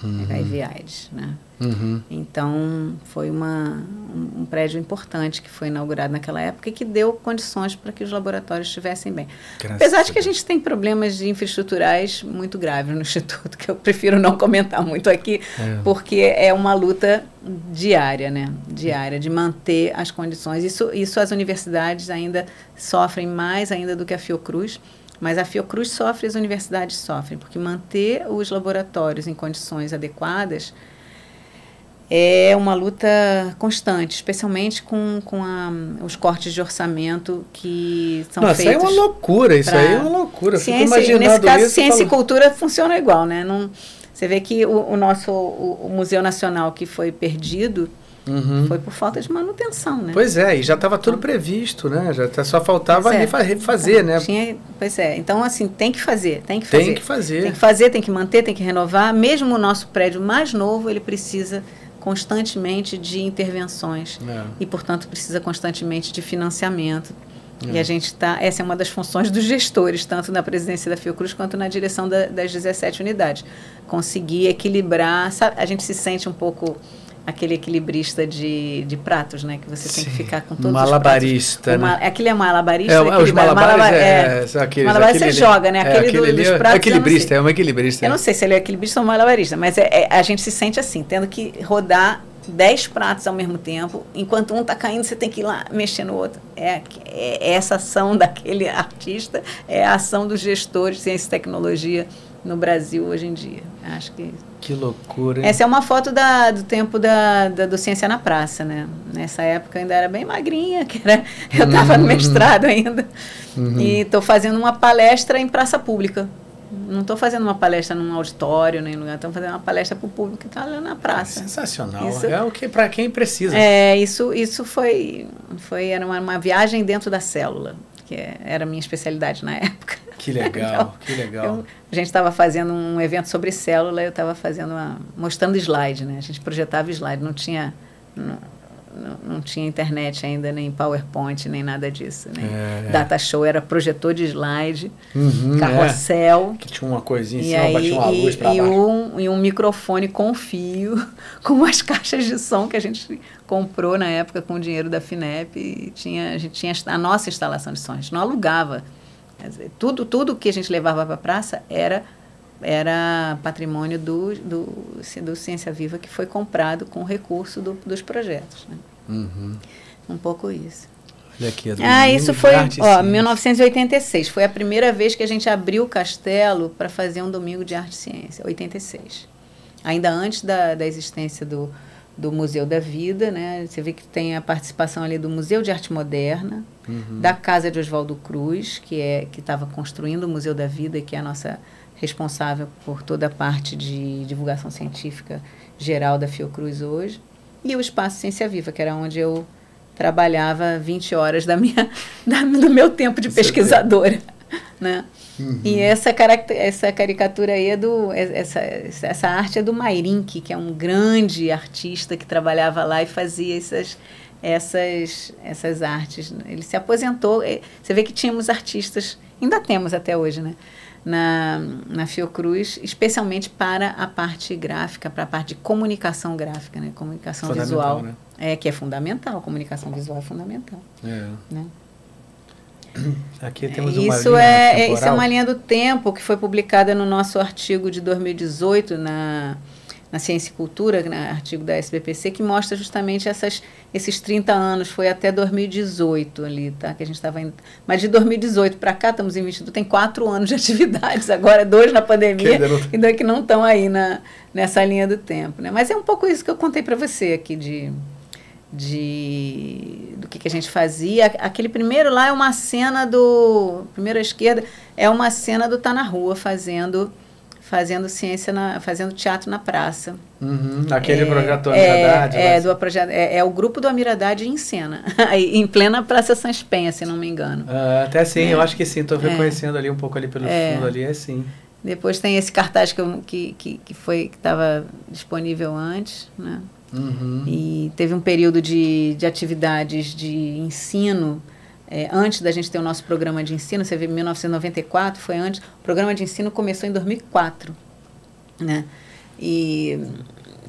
uhum. HIV/AIDS, né? Uhum. Então foi uma, um, um, prédio importante que foi inaugurado naquela época e que deu condições para que os laboratórios estivessem bem. Graças Apesar de que a gente tem problemas infraestruturais muito graves no *laughs* instituto, que eu prefiro não comentar muito aqui, é. porque é uma luta diária, né? Diária de manter as condições. Isso, isso as universidades ainda sofrem mais ainda do que a Fiocruz mas a Fiocruz sofre, as universidades sofrem, porque manter os laboratórios em condições adequadas é uma luta constante, especialmente com, com a, os cortes de orçamento que são feitos. Isso aí é uma loucura, isso aí é uma loucura. Ciência, nesse caso, isso, ciência e cultura funciona igual, né? Não, você vê que o, o nosso o, o Museu Nacional que foi perdido, Uhum. Foi por falta de manutenção, né? Pois é, e já estava tudo previsto, né? Já tá, só faltava é, refazer, então, né? Tinha, pois é, então assim, tem que fazer, tem que fazer. Tem que fazer. Tem que fazer, tem que manter, tem que renovar. Mesmo o nosso prédio mais novo, ele precisa constantemente de intervenções é. e, portanto, precisa constantemente de financiamento. É. E a gente está, essa é uma das funções dos gestores, tanto na presidência da Fiocruz quanto na direção da, das 17 unidades. Conseguir equilibrar, sabe, a gente se sente um pouco aquele equilibrista de, de pratos, né? Que você Sim. tem que ficar com todos malabarista, os pratos. Né? Aquele é malabarista? É, os malabares, malabar, é, é, aqueles, malabares você joga, né? Aquele, é, aquele do, dos é pratos. É equilibrista, é um equilibrista. Eu não sei se ele é equilibrista ou malabarista, mas é, é, a gente se sente assim, tendo que rodar dez pratos ao mesmo tempo, enquanto um está caindo, você tem que ir lá mexer no outro. É, é, essa ação *laughs* daquele artista, é a ação dos gestores de ciência e tecnologia no Brasil hoje em dia. Acho que que loucura. Hein? Essa é uma foto da, do tempo da, da, do Ciência na Praça, né? Nessa época ainda era bem magrinha, que era, eu estava uhum. no mestrado ainda. Uhum. E estou fazendo uma palestra em praça pública. Não estou fazendo uma palestra num auditório, nem lugar, estou fazendo uma palestra para o público que está lá na praça. Sensacional. Isso, é o que para quem precisa. É, isso, isso foi, foi era uma, uma viagem dentro da célula, que é, era a minha especialidade na época. Que legal, então, que legal. Eu, a gente estava fazendo um evento sobre célula, eu estava fazendo uma, mostrando slide, né? A gente projetava slide, não tinha não, não, tinha internet ainda, nem PowerPoint, nem nada disso. Né? É, Data show era projetor de slide, uhum, carrossel. É. Que tinha uma coisinha em cima, batia uma luz para baixo. Um, e um microfone com fio, *laughs* com umas caixas de som que a gente comprou na época com o dinheiro da FINEP. E tinha, a gente tinha a nossa instalação de som, a gente não alugava Dizer, tudo, tudo que a gente levava para a praça era era patrimônio do, do, do Ciência Viva que foi comprado com recurso do, dos projetos. Né? Uhum. Um pouco isso. Olha aqui, ah, isso foi ó, 1986. Foi a primeira vez que a gente abriu o castelo para fazer um domingo de arte e ciência, 86. Ainda antes da, da existência do, do Museu da Vida, né? Você vê que tem a participação ali do Museu de Arte Moderna, uhum. da Casa de Oswaldo Cruz, que é que estava construindo o Museu da Vida, que é a nossa responsável por toda a parte de divulgação científica geral da Fiocruz hoje, e o Espaço Ciência Viva, que era onde eu trabalhava 20 horas da minha, *laughs* da, do meu tempo de pesquisadora, né? Uhum. E essa, essa caricatura aí é do. É, essa, essa arte é do Mairink, que é um grande artista que trabalhava lá e fazia essas, essas, essas artes. Ele se aposentou. Você vê que tínhamos artistas, ainda temos até hoje, né? Na, na Fiocruz, especialmente para a parte gráfica, para a parte de comunicação gráfica, né? Comunicação visual. Né? É, que é fundamental, comunicação visual é fundamental. É. Né? Aqui temos uma isso linha é, temporal. Isso é uma linha do tempo que foi publicada no nosso artigo de 2018 na, na Ciência e Cultura, né, artigo da SBPC, que mostra justamente essas, esses 30 anos, foi até 2018 ali, tá? Que a gente estava indo. Mas de 2018 para cá, estamos em 22, tem quatro anos de atividades, agora dois na pandemia, não- e dois que não estão aí na, nessa linha do tempo. Né? Mas é um pouco isso que eu contei para você aqui de, de do que, que a gente fazia. Aquele primeiro lá é uma cena do. Primeiro à esquerda é uma cena do Tá na Rua fazendo fazendo ciência na, fazendo teatro na praça. Uhum, Aquele projeto é, Amiradade. é, lá. do projeto, é, é o grupo do Amiradade em cena, *laughs* em plena Praça Sans Penha, se não me engano. Ah, até sim, É. eu acho que sim. Estou É. reconhecendo ali um pouco ali pelo É. fundo ali, é sim. Depois tem esse cartaz que, eu, que, que, que foi que estava disponível antes, né? Uhum. E teve um período de, de atividades de ensino, é, antes da gente ter o nosso programa de ensino, você vê, 1994 foi antes, o programa de ensino começou em 2004, né? E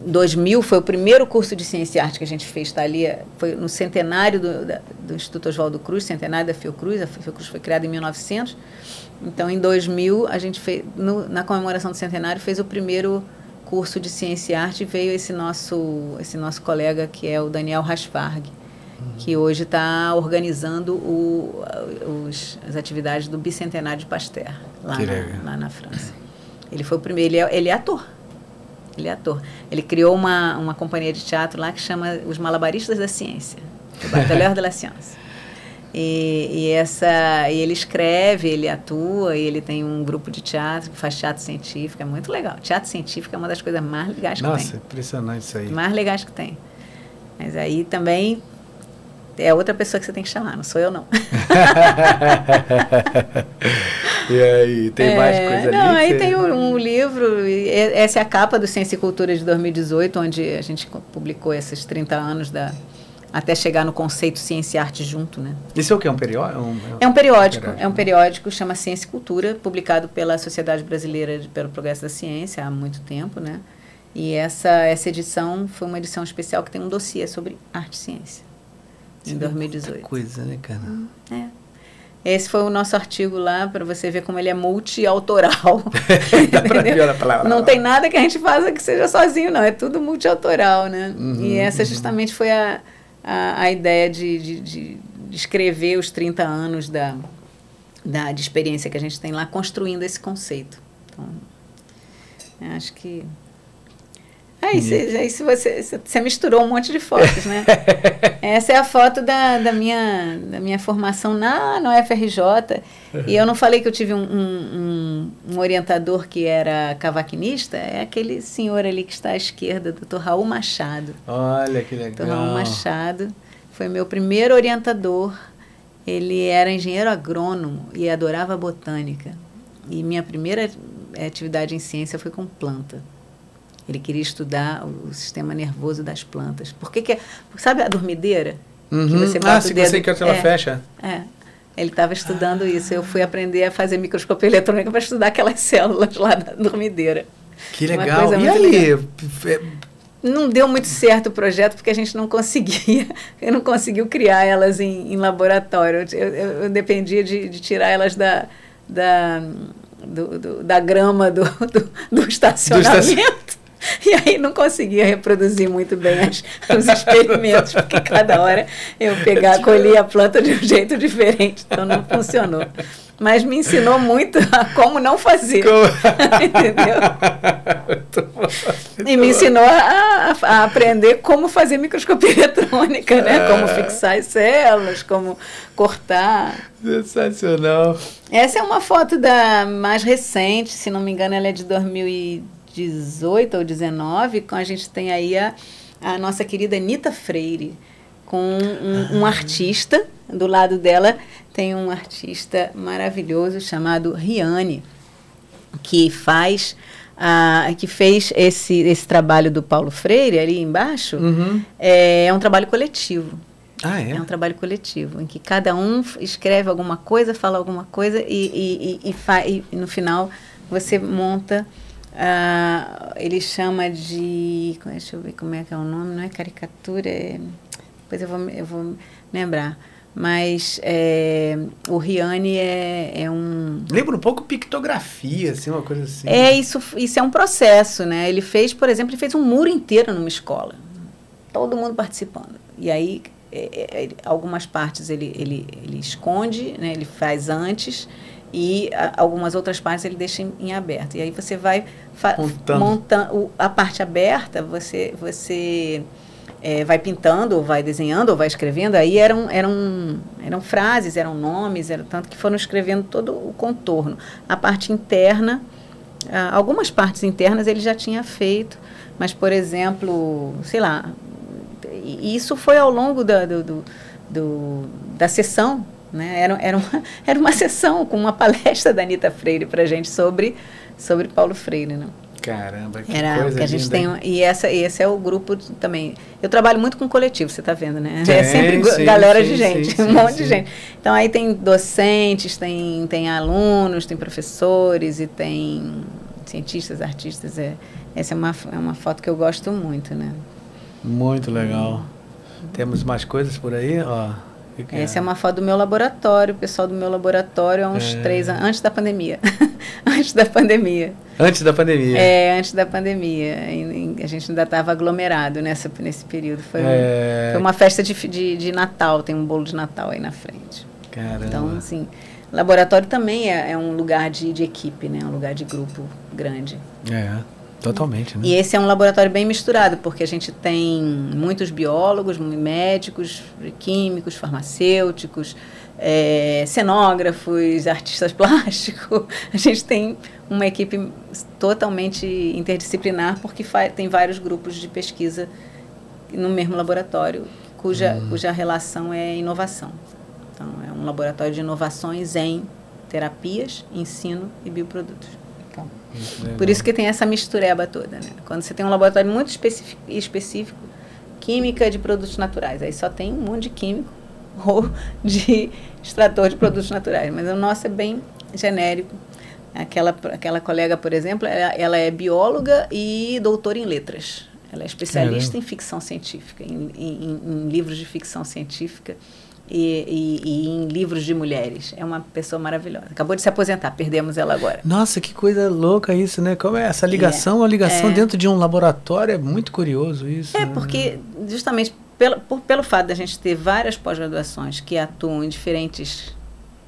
2000 foi o primeiro curso de Ciência e Arte que a gente fez, tá ali, foi no centenário do, da- do Instituto Oswaldo Cruz, centenário da Fiocruz, a Fiocruz foi criada em 1900, então em 2000 a gente fez, no- na comemoração do centenário, fez o primeiro curso de Ciência e Arte veio esse nosso, esse nosso colega que é o Daniel Rasfarg, que hoje está organizando o, os, as atividades do bicentenário de Pasteur, lá, na, lá na França. Ele foi o primeiro, ele é, ele é ator. Ele é ator. Ele criou uma, uma companhia de teatro lá que chama Os Malabaristas da Ciência, o de la Science. E, e essa, e ele escreve, ele atua, e ele tem um grupo de teatro que faz teatro científico, é muito legal. Teatro científico é uma das coisas mais legais que Nossa, tem. impressionante isso aí. Mais legais que tem. Mas aí também é outra pessoa que você tem que chamar, não sou eu não. *laughs* e aí, tem mais É, coisa ali? Não, que aí tem um, um livro, essa é a capa do Ciência e Cultura de 2018, onde a gente co- publicou esses 30 anos da até chegar no conceito ciência e arte junto, né? Isso é o que? É um periódico? É um periódico, Periódico, é um né? periódico chama Ciência e Cultura, publicado pela Sociedade Brasileira de- pelo Progresso da Ciência há muito tempo, né? E essa essa edição foi uma edição especial que tem um dossiê sobre arte e ciência em Você vê 2018. Quanta coisa, né, cara? É. Esse foi o nosso artigo lá, para você ver como ele é multiautoral. *laughs* Dá pra ver, pra lá. Não tem nada que a gente faça que seja sozinho, não. É tudo multiautoral, né? Uhum, e essa uhum. justamente foi a, a, a ideia de, de, de, escrever os 30 anos da, da, de experiência que a gente tem lá, construindo esse conceito. Então, acho que... Aí, cê, aí se você, cê- você misturou um monte de fotos, né? *laughs* Essa é a foto da, da, minha, da minha formação na, no FRJ. E eu não falei que eu tive um, um, um- orientador que era cavaquinista? É aquele senhor ali que está à esquerda, Dr. Raul Machado. Olha que Dr. legal. Raul Machado foi meu primeiro orientador. Ele era engenheiro agrônomo e adorava botânica. E minha primeira eh, atividade em ciência foi com planta. Ele queria estudar o, sistema nervoso das plantas. Por que que é, sabe a dormideira? Uhum. você ah, se você quer que ela é. fecha. É. Ele estava estudando isso. Eu fui aprender a fazer microscopia eletrônica para estudar aquelas células lá da dormideira. Que legal. E aí? Fe- Não deu muito certo o projeto porque a gente não conseguia, *laughs* eu não conseguiu criar elas em, em laboratório. Eu, eu, eu dependia de, de tirar elas da, da, do, do- da grama do, *laughs* do, do estacionamento. *laughs* E aí não conseguia reproduzir muito bem as, os experimentos, porque cada hora eu pegava, colhia a planta de um jeito diferente, então não funcionou. Mas me ensinou muito a como não fazer. *laughs* Entendeu? E me ensinou a, a aprender como fazer microscopia *laughs* eletrônica, né? Como fixar as células, como cortar. Sensacional. Essa é uma foto da mais recente, se não me engano, ela é de 2018 ou 19, com a gente tem aí a, a nossa querida Anita Freire, com um, um artista, do lado dela tem um artista maravilhoso chamado Riane, que faz ah, que fez esse, esse trabalho do Paulo Freire ali embaixo, Uhum. é, é um trabalho coletivo. Ah, é? É um trabalho coletivo, em que cada um escreve alguma coisa, fala alguma coisa e, e, e, e, e no final você monta. Ah, ele chama de. Deixa eu ver como é que é o nome, não é caricatura, é, depois eu vou, eu vou lembrar. Mas é, o Riane é, é, um. Lembra um pouco pictografia, assim, uma coisa assim. É, isso, isso é um processo, né? Ele fez, por exemplo, ele fez um muro inteiro numa escola. Todo mundo participando. E aí, é, é, algumas partes ele, ele, ele esconde, né? ele faz antes, e a, algumas outras partes ele deixa em, em aberto. E aí você vai montando, montando a parte aberta, você. você é, vai pintando, ou vai desenhando, ou vai escrevendo, aí eram, eram, eram frases, eram nomes, era, tanto que foram escrevendo todo o contorno. A parte interna, ah, algumas partes internas ele já tinha feito, mas, por exemplo, sei lá, isso foi ao longo da, do, do, do da sessão, né? Era, era, uma, *laughs* era uma sessão com uma palestra da Anitta Freire para gente sobre, sobre Paulo Freire, né? Caramba, que Era, coisa que a gente linda, tem um- e essa esse é o grupo também. Eu trabalho muito com coletivo, você está vendo, né? É sempre sim, galera sim, de gente, *laughs* um monte de gente. Então aí tem docentes, tem tem alunos, tem professores e tem cientistas, artistas. É, essa é uma é uma foto que eu gosto muito, né? Muito legal. Temos mais coisas por aí, ó. Essa é uma foto do meu laboratório, o pessoal do meu laboratório há uns É. três anos, antes da pandemia. *laughs* antes da pandemia. Antes da pandemia. É, antes da pandemia. Em- em- A gente ainda estava aglomerado nessa, nesse período. Foi, um- É, foi uma festa de, de, de Natal, tem um bolo de Natal aí na frente. Caramba. Então, assim, laboratório também é, é um lugar de, de equipe, né? Um lugar de grupo grande. É, totalmente, né? E esse é um laboratório bem misturado, porque a gente tem muitos biólogos, médicos, químicos, farmacêuticos, eh, cenógrafos, artistas *laughs* plásticos. A gente tem uma equipe totalmente interdisciplinar, porque tem vários grupos de pesquisa no mesmo laboratório, cuja, cuja relação é inovação. Então, é um laboratório de inovações em terapias, ensino e bioprodutos. Por isso que tem essa mistureba toda, né? Quando você tem um laboratório muito específico, específico química de produtos naturais, aí só tem um monte de químico *laughs* ou de extrator de produtos naturais, mas o nosso é bem genérico. Aquela, aquela colega, por exemplo, ela, ela é bióloga e doutora em letras. Ela é especialista Caramba. em ficção científica, em, em- em livros de ficção científica e, e- e em livros de mulheres. É uma pessoa maravilhosa. Acabou de se aposentar, perdemos ela agora. Nossa, que coisa louca isso, né? Como é essa ligação, a ligação é. dentro de um laboratório é muito curioso isso. É, né? porque justamente pelo, por- pelo fato da gente ter várias pós-graduações que atuam em diferentes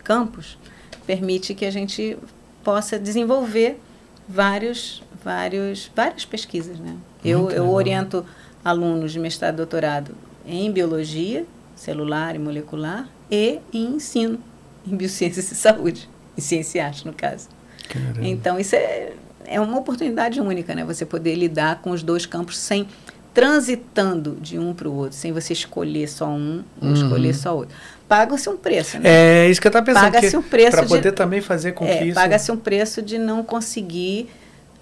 campos, permite que a gente possa desenvolver vários, vários, várias pesquisas. Né? Eu, Muito eu legal. oriento alunos de mestrado e doutorado em biologia celular e molecular e em ensino, em biociências e saúde, em ciência e arte, no caso. Caramba. Então, isso é, é uma oportunidade única, né? Você poder lidar com os dois campos sem transitando de um para o outro, sem você escolher só um ou Uhum. escolher só outro. Paga-se um preço, né? É isso que eu estava pensando. Paga-se um preço Para de- poder também fazer com É, que isso... paga-se um preço de não conseguir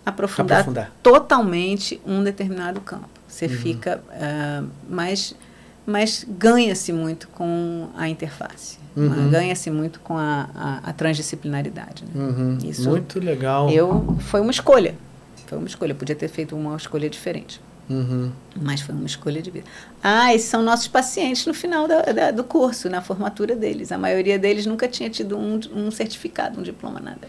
aprofundar, Aprofundar. totalmente um determinado campo. Você Uhum. fica, ah, mas, mas ganha-se muito com a interface, Uhum. ganha-se muito com a, a, a transdisciplinaridade. né? Uhum, Isso- Muito legal. Eu foi uma escolha, foi uma escolha. Eu podia ter feito uma escolha diferente, Uhum. mas foi uma escolha de vida. Ah, esses são nossos pacientes no final da, da- do curso, na formatura deles. A maioria deles nunca tinha tido um, um certificado, um diploma, nada.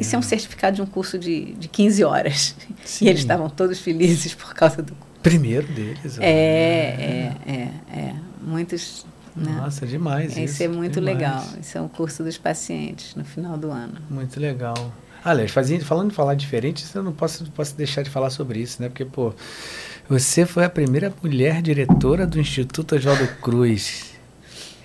Isso é um certificado de um curso de, de 15 horas. Sim. E eles estavam todos felizes por causa do curso. Primeiro deles. É, é, é, é. Muitos. Né? Nossa, demais isso. Isso é muito demais. legal. Isso é um curso dos pacientes no final do ano. Muito legal. Aliás, fazia, falando em falar diferente, eu não posso, posso deixar de falar sobre isso, né? Porque, pô, você foi a primeira mulher diretora do Instituto Oswaldo Cruz.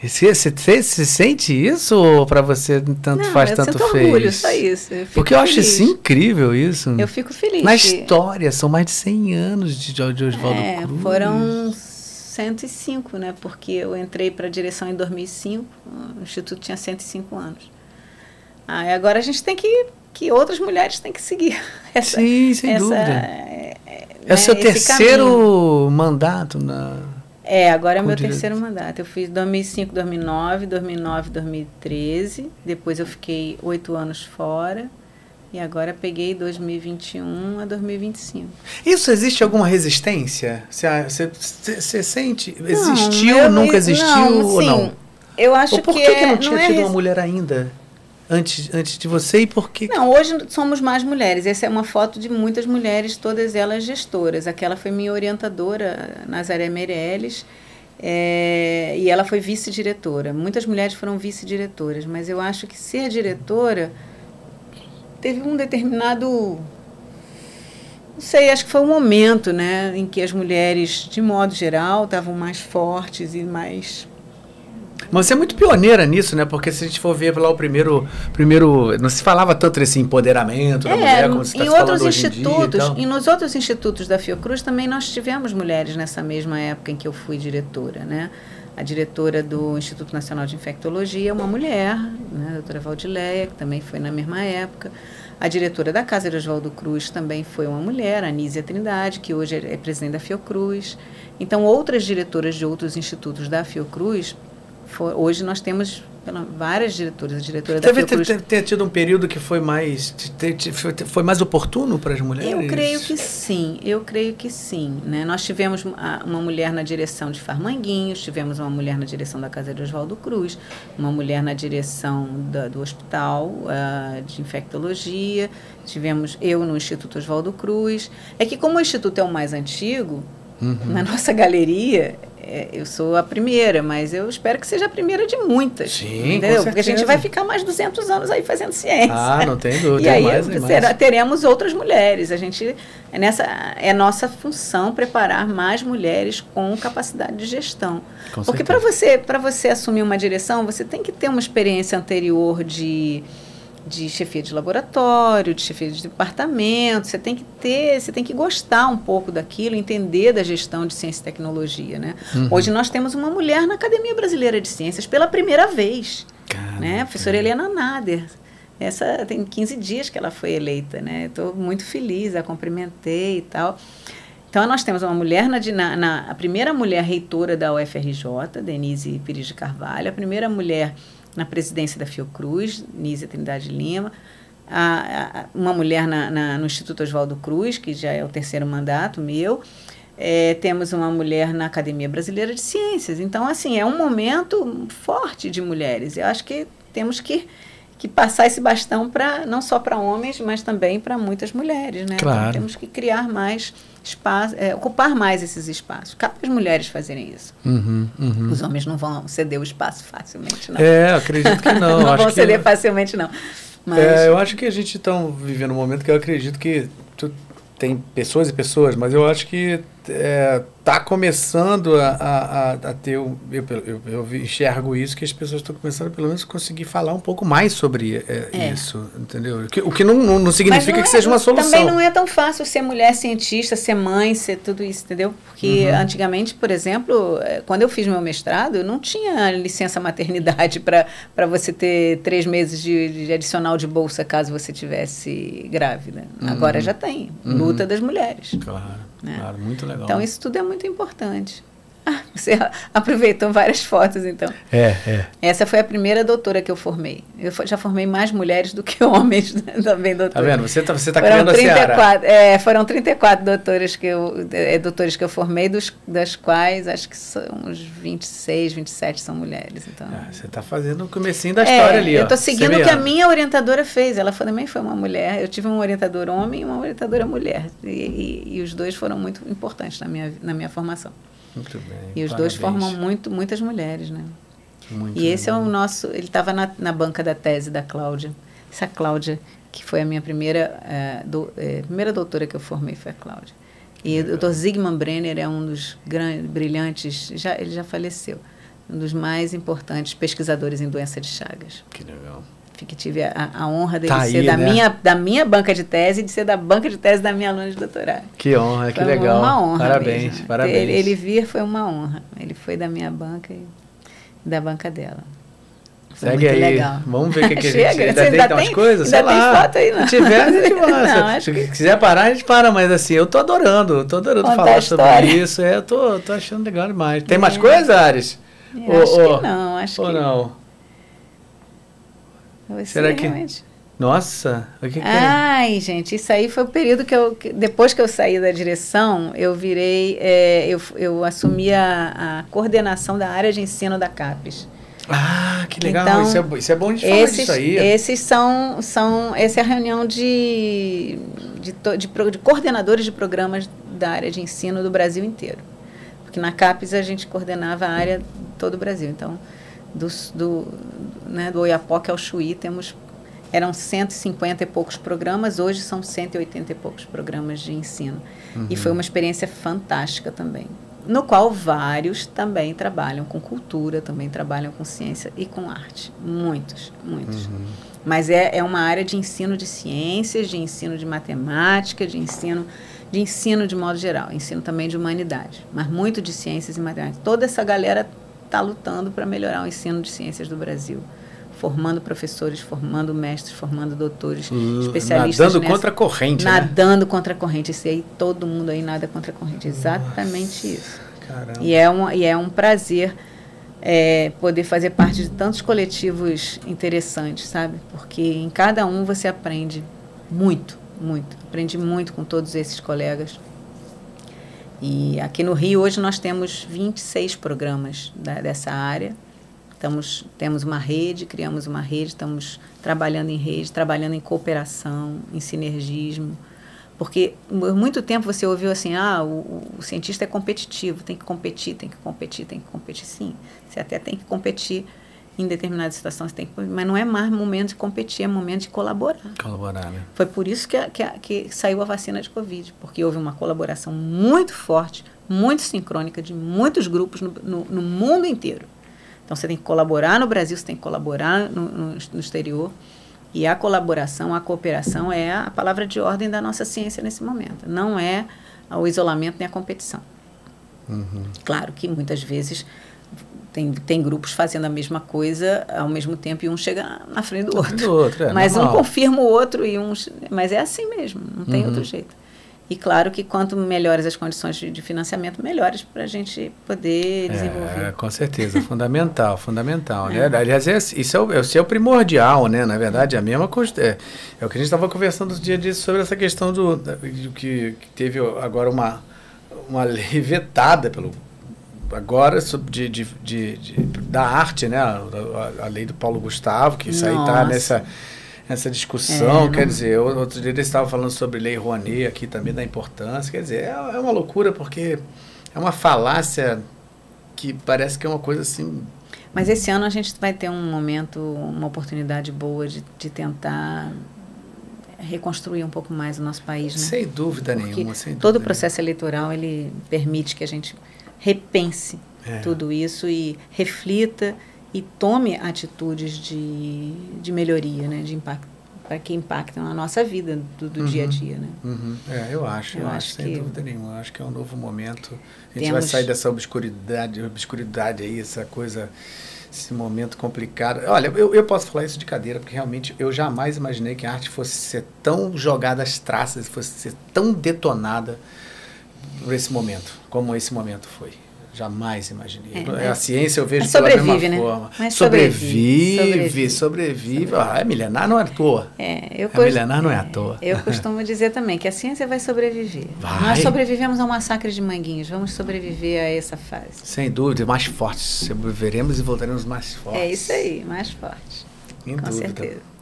Você, você, sente isso ou pra você tanto Não, faz, eu tanto fez? orgulho, só isso. Eu Porque eu acho feliz. isso incrível, isso. Eu fico feliz. Na história, são mais de 100 anos de, de Oswaldo É, Cruz. foram 105, né? Porque eu entrei para a direção em 2005, o Instituto tinha 105 anos. Ah, agora a gente tem que que outras mulheres têm que seguir *laughs* essa Sim, sem essa, dúvida. É, É né, o seu terceiro caminho. mandato na. É, agora é meu diretor. terceiro mandato. Eu fiz 2005, 2009, 2009, 2013. Depois eu fiquei oito anos fora. E agora peguei 2021 a 2025. Isso existe alguma resistência? Você, sente? Existiu, eu- nunca existiu não, ou assim, não? Eu acho por que, que, que é- não tinha é tido res- uma mulher ainda antes, antes de você e por que? Não, hoje somos mais mulheres. Essa é uma foto de muitas mulheres, todas elas gestoras. Aquela foi minha orientadora, Nazaré Meirelles, é, e ela foi vice-diretora. Muitas mulheres foram vice-diretoras, mas eu acho que ser diretora teve um determinado. Não sei, acho que foi um momento né, em que as mulheres, de modo geral, estavam mais fortes e mais Mas você é muito pioneira nisso, né? Porque se a gente for ver lá o primeiro, primeiro não se falava tanto desse empoderamento da mulher como se está É, em se falando outros hoje em dia e institutos, tal. e nos outros institutos da Fiocruz também nós tivemos mulheres nessa mesma época em que eu fui diretora, né? A diretora do Instituto Nacional de Infectologia é uma mulher, né, a doutora Valdileia, que também foi na mesma época. A diretora da Casa de Oswaldo Cruz também foi uma mulher, a Anísia Trindade, que hoje é presidente da Fiocruz. Então, outras diretoras de outros institutos da Fiocruz, hoje nós temos várias diretoras. A diretora da Deve ter, Fiocruz ter- ter tido um período que foi mais foi, mais oportuno para as mulheres? Eu creio que sim, eu creio que sim. Né? Nós tivemos uma mulher na direção de Farmanguinhos, tivemos uma mulher na direção da Casa de Oswaldo Cruz, uma mulher na direção da- do hospital ah, de infectologia, tivemos eu no Instituto Oswaldo Cruz. É que como o Instituto é o mais antigo, Uhum. na nossa galeria, é, eu sou a primeira, mas eu espero que seja a primeira de muitas. Sim, com entendeu? Porque a gente vai ficar mais 200 anos aí fazendo ciência. Ah, não tem dúvida. E aí mais, será- teremos outras mulheres. A gente é nessa é nossa função preparar mais mulheres com capacidade de gestão. Com Porque para você para você assumir uma direção, você tem que ter uma experiência anterior de de chefia de laboratório, de chefia de departamento, você tem que ter, você tem que gostar um pouco daquilo, entender da gestão de ciência e tecnologia, né? Uhum. Hoje nós temos uma mulher na Academia Brasileira de Ciências pela primeira vez Caramba. né? A professora Helena Nader. Essa tem 15 dias que ela foi eleita, né? Estou muito feliz, a cumprimentei e tal. Então nós temos uma mulher na, na, na- a primeira mulher reitora da UFRJ, Denise Pires de Carvalho, a primeira mulher na presidência da Fiocruz, Nízia Trindade Lima, a- a- uma mulher na, na- no Instituto Oswaldo Cruz, que já é o terceiro mandato meu. É, temos uma mulher na Academia Brasileira de Ciências. Então, assim, é um momento forte de mulheres. Eu acho que temos que, que passar esse bastão para não só para homens, mas também para muitas mulheres, né? Claro. Então, temos que criar mais espaço, é, ocupar mais esses espaços. Cabe às mulheres fazerem isso. Uhum, uhum. Os homens não vão ceder o espaço facilmente, não. É, acredito que não. *laughs* não vão que ceder facilmente, não. Mas, É, eu acho que a gente está vivendo um momento que eu acredito que tu, tem pessoas e pessoas, mas eu acho que está começando a, a, a, ter. um- Eu, eu, eu enxergo isso, que as pessoas estão começando, pelo menos, a conseguir falar um pouco mais sobre é, É. isso, entendeu? O que, o que não, não, não significa não que é- seja uma solução. Também não é tão fácil ser mulher cientista, ser mãe, ser tudo isso, entendeu? Porque Uhum. antigamente, por exemplo, eh, quando eu fiz meu mestrado, eu não tinha licença maternidade *laughs* para você ter três meses de, de adicional de bolsa caso você tivesse grávida. Agora já tem. Uhum. Luta das mulheres. Claro, né? claro, muito legal. Então isso tudo é muito importante. *laughs* Você aproveitou várias fotos, então. É, é. Essa foi a primeira doutora que eu formei. Eu já formei mais mulheres do que *laughs* homens né, também, doutora. Tá vendo? Você está você tá Foram criando a Seara. 34, é, foram 34 doutoras que eu, é, doutores que eu formei, dos, das quais acho que são uns 26, 27 são mulheres. Então, Ah, você está fazendo o comecinho da É, história ali, ó. Eu estou seguindo o que a minha orientadora fez. Ela foi- também foi uma mulher. Eu tive um orientador homem e uma orientadora mulher. E, e- e os dois foram muito importantes na minha, na minha formação. Muito bem. E os dois parabéns. formam muito, muitas mulheres, né? Muito E esse é o nosso. Ele estava na, na banca da tese da Cláudia. Essa Cláudia, que foi a minha primeira, eh, do, eh, primeira doutora que eu formei, foi a Cláudia. E o Dr. Zygmunt Brenner é um dos grandes, brilhantes, já, ele já faleceu, um dos mais importantes pesquisadores em doença de Chagas. Que legal. Que tive a, a honra dele Tá ser aí, da, né? minha, da minha banca de tese e de ser da banca de tese da minha aluna de doutorado. Que honra, que Foi legal. uma honra Parabéns, mesmo. parabéns. Ele, ele vir foi uma honra. Ele foi da minha banca e da banca dela. Foi Segue muito aí. legal. Vamos ver o que, que a *laughs* gente Chega, ainda você tem, ainda tem- coisas, ainda sei tem lá. foto aí, não? Se tiver, a gente *laughs* Não, Se que- quiser parar, a gente para, mas assim, eu tô adorando, tô adorando Contar falar sobre isso. É, eu tô, tô achando legal demais. Tem É. mais coisa, Ares? Eu Ou- acho ou- que não, acho Ou que não? Você Será que- realmente- Nossa, o que, que é? Ai, gente, isso aí foi o período que eu. que- depois que eu saí da direção, eu virei. é, eu, eu assumi a, a coordenação da área de ensino da CAPES. Ah, que legal. Então, isso, é, isso é bom de falar esses, disso aí. Esses são, são. Essa é a reunião de, de, de, de coordenadores de programas da área de ensino do Brasil inteiro. Porque na CAPES a gente coordenava a área todo o Brasil. Então, do, do, né, do Oiapoque ao Chuí, temos eram 150 e poucos programas, hoje são 180 e poucos programas de ensino. Uhum. E foi uma experiência fantástica também no qual vários também trabalham com cultura, também trabalham com ciência e com arte. Muitos, muitos. Uhum. Mas é, é uma área de ensino de ciências, de ensino de matemática, de ensino de ensino de modo geral, ensino também de humanidade, mas muito de ciências e matemática. Toda essa galera está lutando para melhorar o ensino de ciências do Brasil formando professores, formando mestres, formando doutores, uh, especialistas. Nadando nessa, contra a corrente. Né? Nadando né? contra a corrente. Isso aí, todo mundo aí nada contra a corrente. Exatamente Nossa, isso. Caramba. E é um, e é um prazer é, poder fazer parte de tantos coletivos interessantes, sabe? Porque em cada um você aprende muito, muito. Aprendi muito com todos esses colegas. E aqui no Rio, hoje, nós temos 26 programas da, dessa área Estamos, temos uma rede, criamos uma rede, estamos trabalhando em rede, trabalhando em cooperação, em sinergismo. Porque por muito tempo você ouviu assim, ah, o, o, cientista é competitivo, tem que competir, tem que competir, tem que competir. Sim, você até tem que competir em determinada situação, você tem que, mas não é mais momento de competir, é momento de colaborar. Colaborar, né? Foi por isso que, que, que saiu a vacina de Covid, porque houve uma colaboração muito forte, muito sincrônica de muitos grupos no, no, no mundo inteiro. Então você tem que colaborar no Brasil, você tem que colaborar no, no, no exterior. E a colaboração, a cooperação é a palavra de ordem da nossa ciência nesse momento. Não é o isolamento nem a competição. Uhum. Claro que muitas vezes tem, tem grupos fazendo a mesma coisa ao mesmo tempo e um chega na frente do outro. Do outro é, mas normal. um confirma o outro e um. Mas é assim mesmo, não tem uhum. outro jeito. E claro que quanto melhores as condições de, de financiamento, melhores para a gente poder desenvolver. É, com certeza, fundamental, fundamental. Né? *laughs* É. Né? Aliás, é, isso, é o, é o primordial, né? Na verdade, a mesma coisa. É, é o que a gente estava conversando no dia disso sobre essa questão do, do que, que teve agora uma, uma *laughs* lei vetada pelo agora de, de, de, de, da arte, né? A, a, a, lei do Paulo Gustavo, que isso Nossa. aí está nessa essa discussão. É, quer dizer, outro dia eles estavam falando sobre Lei Rouanet aqui também, da importância. Quer dizer, é, é uma loucura porque é uma falácia que parece que é uma coisa assim. Mas esse ano a gente vai ter um momento, uma oportunidade boa de, de tentar reconstruir um pouco mais o nosso país, né? Sem dúvida Porque nenhuma, sem dúvida Todo o processo eleitoral ele permite que a gente repense é. tudo isso e reflita e tome atitudes de, de melhoria, né, de impacto para que impactam na nossa vida do, do uhum, dia a dia, né? Uhum. É, eu acho, eu, eu acho, acho sem dúvida nenhuma. Eu acho que é um novo momento. A gente vai sair dessa obscuridade, obscuridade aí, essa coisa, esse momento complicado. Olha, eu, eu posso falar isso de cadeira, porque realmente eu jamais imaginei que a arte fosse ser tão jogada às traças, fosse ser tão detonada por esse momento, como esse momento foi. Jamais imaginei. É, a ciência eu vejo pela mesma né? forma. Mas sobrevive, sobrevive. sobrevive. sobrevive. Ah, é milenar não é à toa. É, eu é milenar não é à toa. Eu costumo dizer também que a ciência vai sobreviver. Vai. Nós sobrevivemos ao massacre de Manguinhos, vamos sobreviver a essa fase. Sem dúvida, mais fortes. Sobreviveremos e voltaremos mais fortes. É isso aí, mais fortes. Com dúvida. certeza.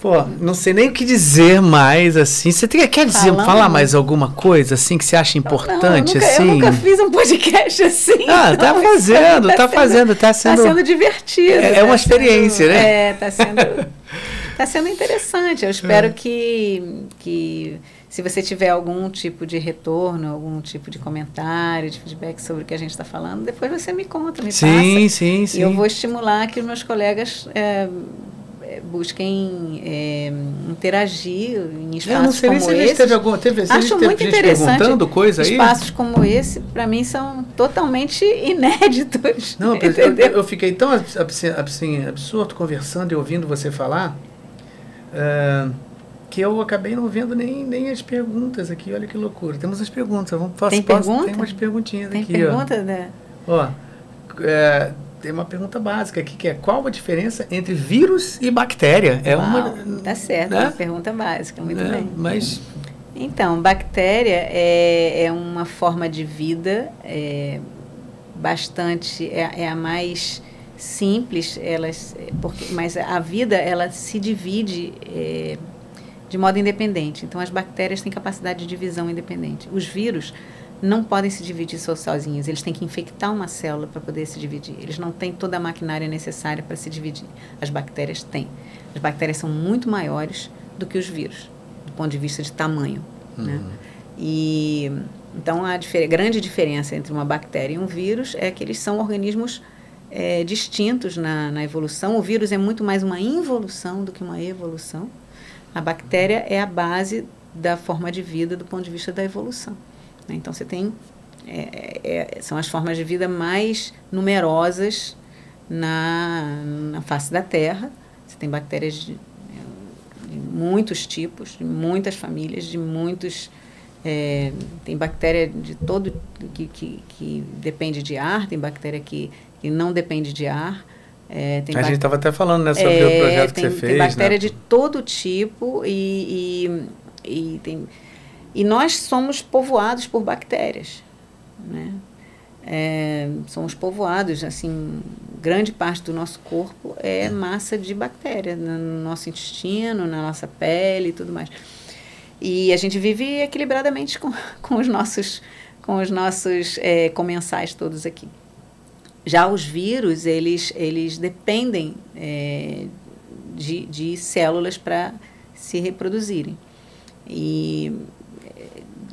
Pô, não sei nem o que dizer mais, assim. Você tem, quer dizer, Falando falar mais alguma coisa, assim, que você acha importante, não, eu nunca, assim? Eu nunca fiz um podcast assim. Ah, tá fazendo, tá, tá sendo, fazendo, tá sendo... Tá sendo divertido. É, é uma tá experiência, sendo, né? É, tá sendo... *laughs* tá sendo interessante. Eu espero é. que, que se você tiver algum tipo de retorno, algum tipo de comentário, de feedback sobre o que a gente está falando, depois você me conta, me sim, passa. Sim, sim, sim. E eu vou estimular que os meus colegas... É, busquem é, interagir em espaços como se teve algum, teve, Acho teve muito interessante. perguntando coisa aí. Espaços como esse, para mim, são totalmente inéditos. *laughs* Não, eu, eu, fiquei tão assim, absurdo conversando e ouvindo você falar uh, que eu acabei não vendo nem, nem as perguntas aqui. Olha que loucura. Temos as perguntas. Vamos, posso, tem posso, pergunta? Tem umas perguntinhas tem aqui. Tem pergunta, né? Ó, é, tem uma pergunta básica aqui, que é qual a diferença entre vírus e bactéria? É Uau, uma. Tá certo, né? uma pergunta básica, muito é, bem. Mas. Então, bactéria é, é uma forma de vida é, bastante. É, é, a mais simples, elas, porque, mas a vida ela se divide é, de modo independente. Então as bactérias têm capacidade de divisão independente. Os vírus não podem se dividir sozinhos, eles têm que infectar uma célula para poder se dividir. Eles não têm toda a maquinária necessária para se dividir. As bactérias têm. As bactérias são muito maiores do que os vírus, do ponto de vista de tamanho. Né? Uhum. Né? E então a difer grande diferença entre uma bactéria e um vírus é que eles são organismos é, distintos na, na evolução. O vírus é muito mais uma involução do que uma evolução. A bactéria é a base da forma de vida do ponto de vista da evolução. Né? Então você tem é, é, são as formas de vida mais numerosas na, na face da Terra. Você tem bactérias de, de muitos tipos, de muitas famílias, de muitos é, tem bactéria de todo que, que, que, depende de ar, tem bactéria que, que não depende de ar. É, a gente estava até falando né, sobre é, o projeto tem, que você fez. Tem bactéria né? de todo tipo e, e, e, tem, e nós somos povoados por bactérias. Né? É, somos povoados, assim, grande parte do nosso corpo é massa de bactéria, no nosso intestino, na nossa pele e tudo mais. E a gente vive equilibradamente com, *laughs* com os nossos, com os nossos é, comensais todos aqui. Já os vírus, eles, eles dependem é, de, de células para se reproduzirem. E,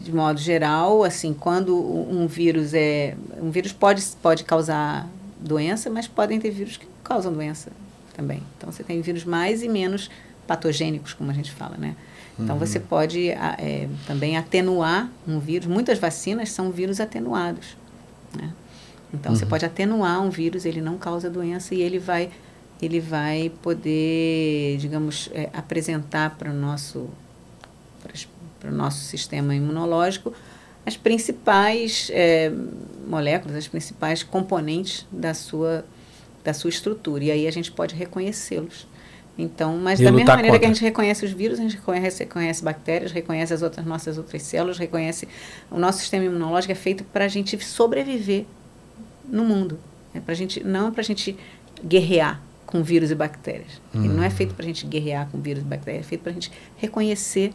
de modo geral, assim, quando um vírus é... Um vírus pode, pode causar doença, mas podem ter vírus que causam doença também. Então, você tem vírus mais e menos patogênicos, como a gente fala, né? Então, uhum. você pode é, também atenuar um vírus. Muitas vacinas são vírus atenuados. Né? Então, uhum. você pode atenuar um vírus, ele não causa doença e ele vai, ele vai poder, digamos, é, apresentar para o nosso, para o nosso sistema imunológico as principais é, moléculas, as principais componentes da sua, da sua estrutura. E aí a gente pode reconhecê-los. Então, mas e da mesma maneira contra. que a gente reconhece os vírus, a gente reconhece, reconhece bactérias, reconhece as outras nossas outras células, reconhece o nosso sistema imunológico é feito para a gente sobreviver no mundo, é para gente não para a gente guerrear com vírus e bactérias. Hum. Ele não é feito para a gente guerrear com vírus e bactérias, é feito para a gente reconhecer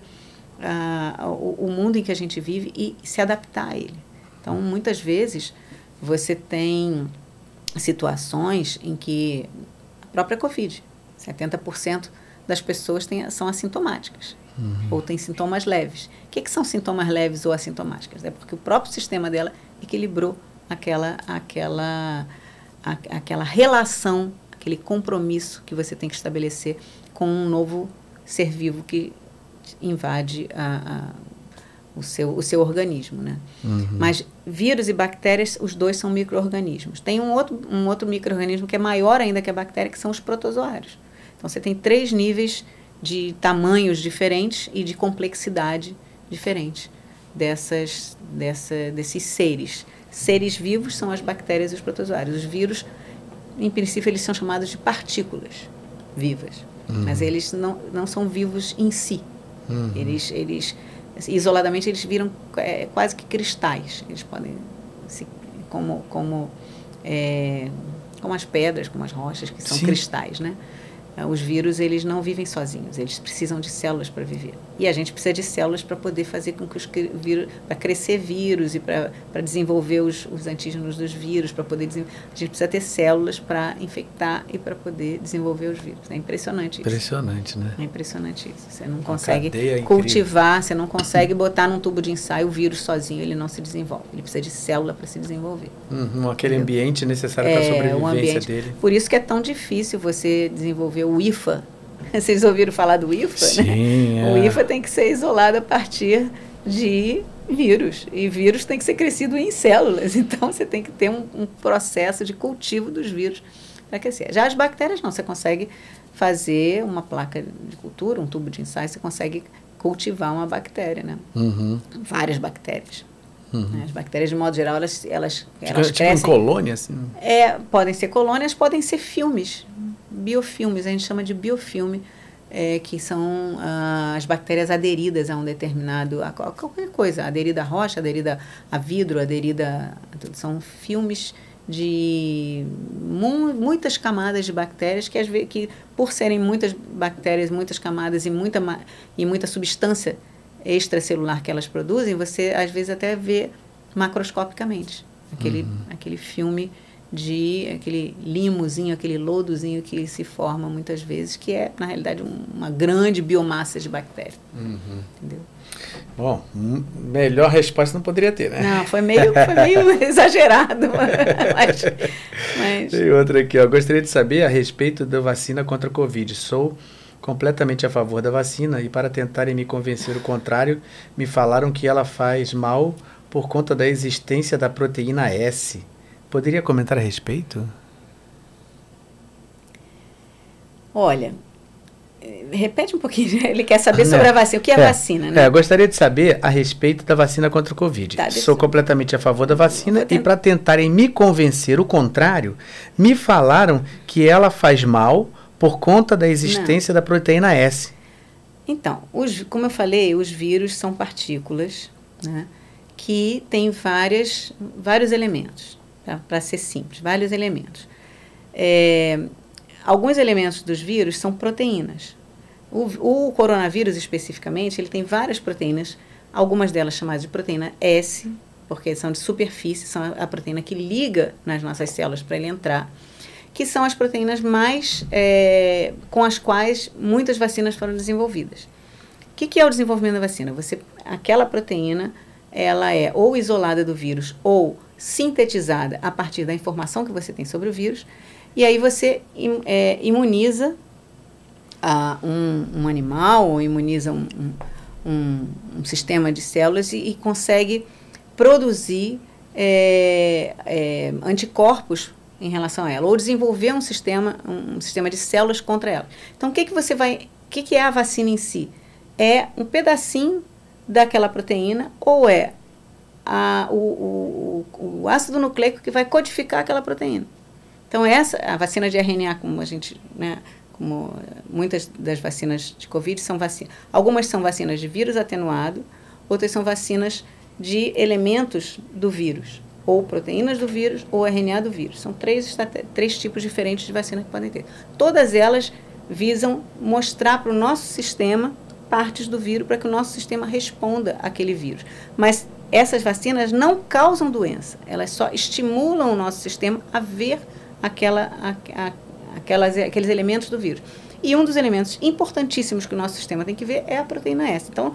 uh, o, o mundo em que a gente vive e se adaptar a ele. Então, muitas vezes você tem situações em que a própria Covid 70% das pessoas têm, são assintomáticas uhum. ou têm sintomas leves. O que, que são sintomas leves ou assintomáticas? É porque o próprio sistema dela equilibrou aquela, aquela, a, aquela relação, aquele compromisso que você tem que estabelecer com um novo ser vivo que invade a, a o seu, o seu organismo, né? Uhum. Mas vírus e bactérias, os dois são micro-organismos. Tem um outro, um outro micro-organismo que é maior ainda que a bactéria, que são os protozoários. Então você tem três níveis de tamanhos diferentes e de complexidade diferente dessas, dessa, desses seres. Seres vivos são as bactérias e os protozoários. Os vírus, em princípio, eles são chamados de partículas vivas, uhum. mas eles não, não são vivos em si. Uhum. Eles, eles isoladamente eles viram é, quase que cristais. Eles podem se, como como é, como as pedras, como as rochas que são Sim. cristais, né? Os vírus eles não vivem sozinhos, eles precisam de células para viver. E a gente precisa de células para poder fazer com que os vírus, para crescer vírus e para desenvolver os, os antígenos dos vírus, para poder a gente precisa ter células para infectar e para poder desenvolver os vírus. É impressionante isso. Impressionante, né? É impressionante isso. Você não consegue cultivar, você não consegue botar num tubo de ensaio o vírus sozinho, ele não se desenvolve. Ele precisa de célula para se desenvolver. Uhum, aquele entendeu? ambiente necessário é, para a sobrevivência ambiente, dele. Por isso que é tão difícil você desenvolver o IFA. *laughs* Vocês ouviram falar do IFA? Sim, né? É. O IFA tem que ser isolado a partir de vírus. E vírus tem que ser crescido em células. *laughs* Então, você tem que ter um, um processo de cultivo dos vírus para crescer. Já as bactérias não. Você consegue fazer uma placa de cultura, um tubo de ensaio, você consegue cultivar uma bactéria, né? Uhum. Várias bactérias. Uhum. As bactérias, de modo geral, elas, elas, elas tipo, crescem. Tipo em colônia, assim? É, podem ser colônias, podem ser filmes biofilmes, a gente chama de biofilme, é, que são ah, as bactérias aderidas a um determinado, a, qualquer coisa, aderida a rocha, aderida a vidro, aderida, são filmes de mu muitas camadas de bactérias que, às vezes, que por serem muitas bactérias, muitas camadas e muita, e muita substância extracelular que elas produzem, você às vezes até vê macroscopicamente aquele, uhum. aquele filme de aquele limozinho, aquele lodozinho que se forma muitas vezes, que é, na realidade, um, uma grande biomassa de bactéria. Uhum. Entendeu? Bom, melhor resposta não poderia ter, né? Não, foi meio, foi meio *laughs* *laughs* exagerado. Mas, mas... Tem outra aqui, ó. Gostaria de saber a respeito da vacina contra a Covid. Sou completamente a favor da vacina e para tentarem me convencer o contrário, me falaram que ela faz mal por conta da existência da proteína S. Poderia comentar a respeito? Olha, eh, repete um pouquinho. *laughs* Ele quer saber sobre a vacina. O que é, é vacina? Né? É, gostaria de saber a respeito da vacina contra o Covid. Tá, Sou completamente a favor da vacina e para tentarem me convencer o contrário, me falaram que ela faz mal por conta da existência Não. da proteína S. Então, os, como eu falei, os vírus são partículas né, que têm várias, vários elementos tá? para ser simples, vários elementos. É, alguns elementos dos vírus são proteínas. O, o, coronavírus, especificamente, ele tem várias proteínas, algumas delas chamadas de proteína S, porque são de superfície, são a, proteína que liga nas nossas células para ele entrar, que são as proteínas mais é, com as quais muitas vacinas foram desenvolvidas. O que, que é o desenvolvimento da vacina? Você, aquela proteína, ela é ou isolada do vírus ou sintetizada a partir da informação que você tem sobre o vírus, e aí você é, imuniza uh, um, um, animal ou imuniza um, um, um, sistema de células e, e consegue produzir é, é, anticorpos em relação a ela, ou desenvolver um sistema, um, sistema de células contra ela. Então, o que, que você vai. O que, que é a vacina em si? É um pedacinho daquela proteína ou é a, o, o, o, ácido nucleico que vai codificar aquela proteína. Então, essa, a vacina de RNA, como a gente, né, como muitas das vacinas de Covid são vacinas. Algumas são vacinas de vírus atenuado, outras são vacinas de elementos do vírus, ou proteínas do vírus, ou RNA do vírus. São três, três tipos diferentes de vacina que podem ter. Todas elas visam mostrar para o nosso sistema partes do vírus para que o nosso sistema responda àquele vírus. Mas essas vacinas não causam doença, elas só estimulam o nosso sistema a ver aquela, a, a, aquelas, aqueles elementos do vírus. E um dos elementos importantíssimos que o nosso sistema tem que ver é a proteína S. Então,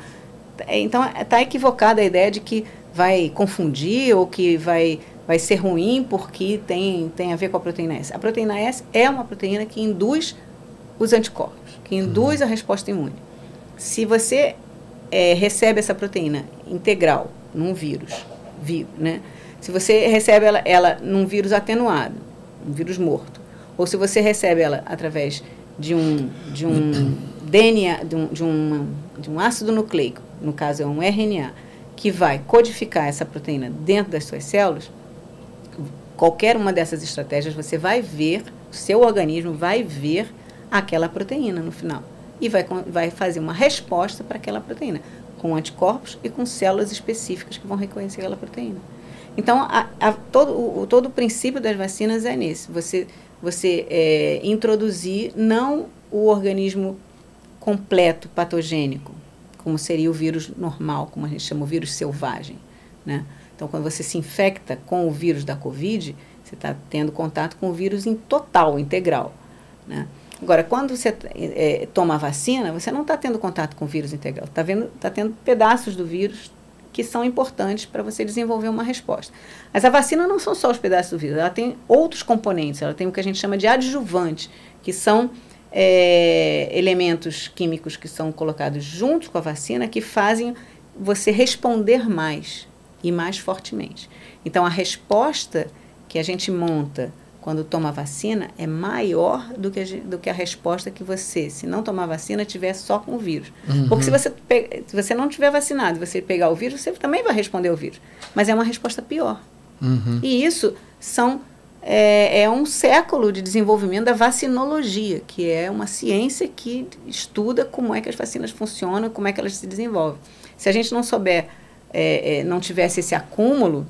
é, então está equivocada a ideia de que vai confundir ou que vai, vai ser ruim porque tem, tem a ver com a proteína S. A proteína S é uma proteína que induz os anticorpos, que induz a resposta imune. Se você é, recebe essa proteína integral num vírus vivo, né? Se você recebe ela, ela num vírus atenuado, um vírus morto, ou se você recebe ela através de um, de um *coughs* DNA, de um, de, um, de um ácido nucleico, no caso é um RNA, que vai codificar essa proteína dentro das suas células, qualquer uma dessas estratégias você vai ver, o seu organismo vai ver aquela proteína no final e vai, vai fazer uma resposta para aquela proteína com anticorpos e com células específicas que vão reconhecer aquela proteína. Então, a, a, todo, o, todo o princípio das vacinas é nesse. Você, você é, introduzir não o organismo completo patogênico, como seria o vírus normal, como a gente chama o vírus selvagem. Né? Então, quando você se infecta com o vírus da Covid, você está tendo contato com o vírus em total, integral. Né? Agora, quando você é, toma a vacina, você não está tendo contato com o vírus integral, está tá tendo pedaços do vírus que são importantes para você desenvolver uma resposta. Mas a vacina não são só os pedaços do vírus, ela tem outros componentes, ela tem o que a gente chama de adjuvante, que são é, elementos químicos que são colocados junto com a vacina que fazem você responder mais e mais fortemente. Então, a resposta que a gente monta quando toma vacina é maior do que, a, do que a resposta que você, se não tomar vacina, tiver só com o vírus. Uhum. Porque se você, se você não tiver vacinado você pegar o vírus, você também vai responder ao vírus. Mas é uma resposta pior. Uhum. E isso são é, é, um século de desenvolvimento da vacinologia, que é uma ciência que estuda como é que as vacinas funcionam, como é que elas se desenvolvem. Se a gente não souber, é, é, não tivesse esse acúmulo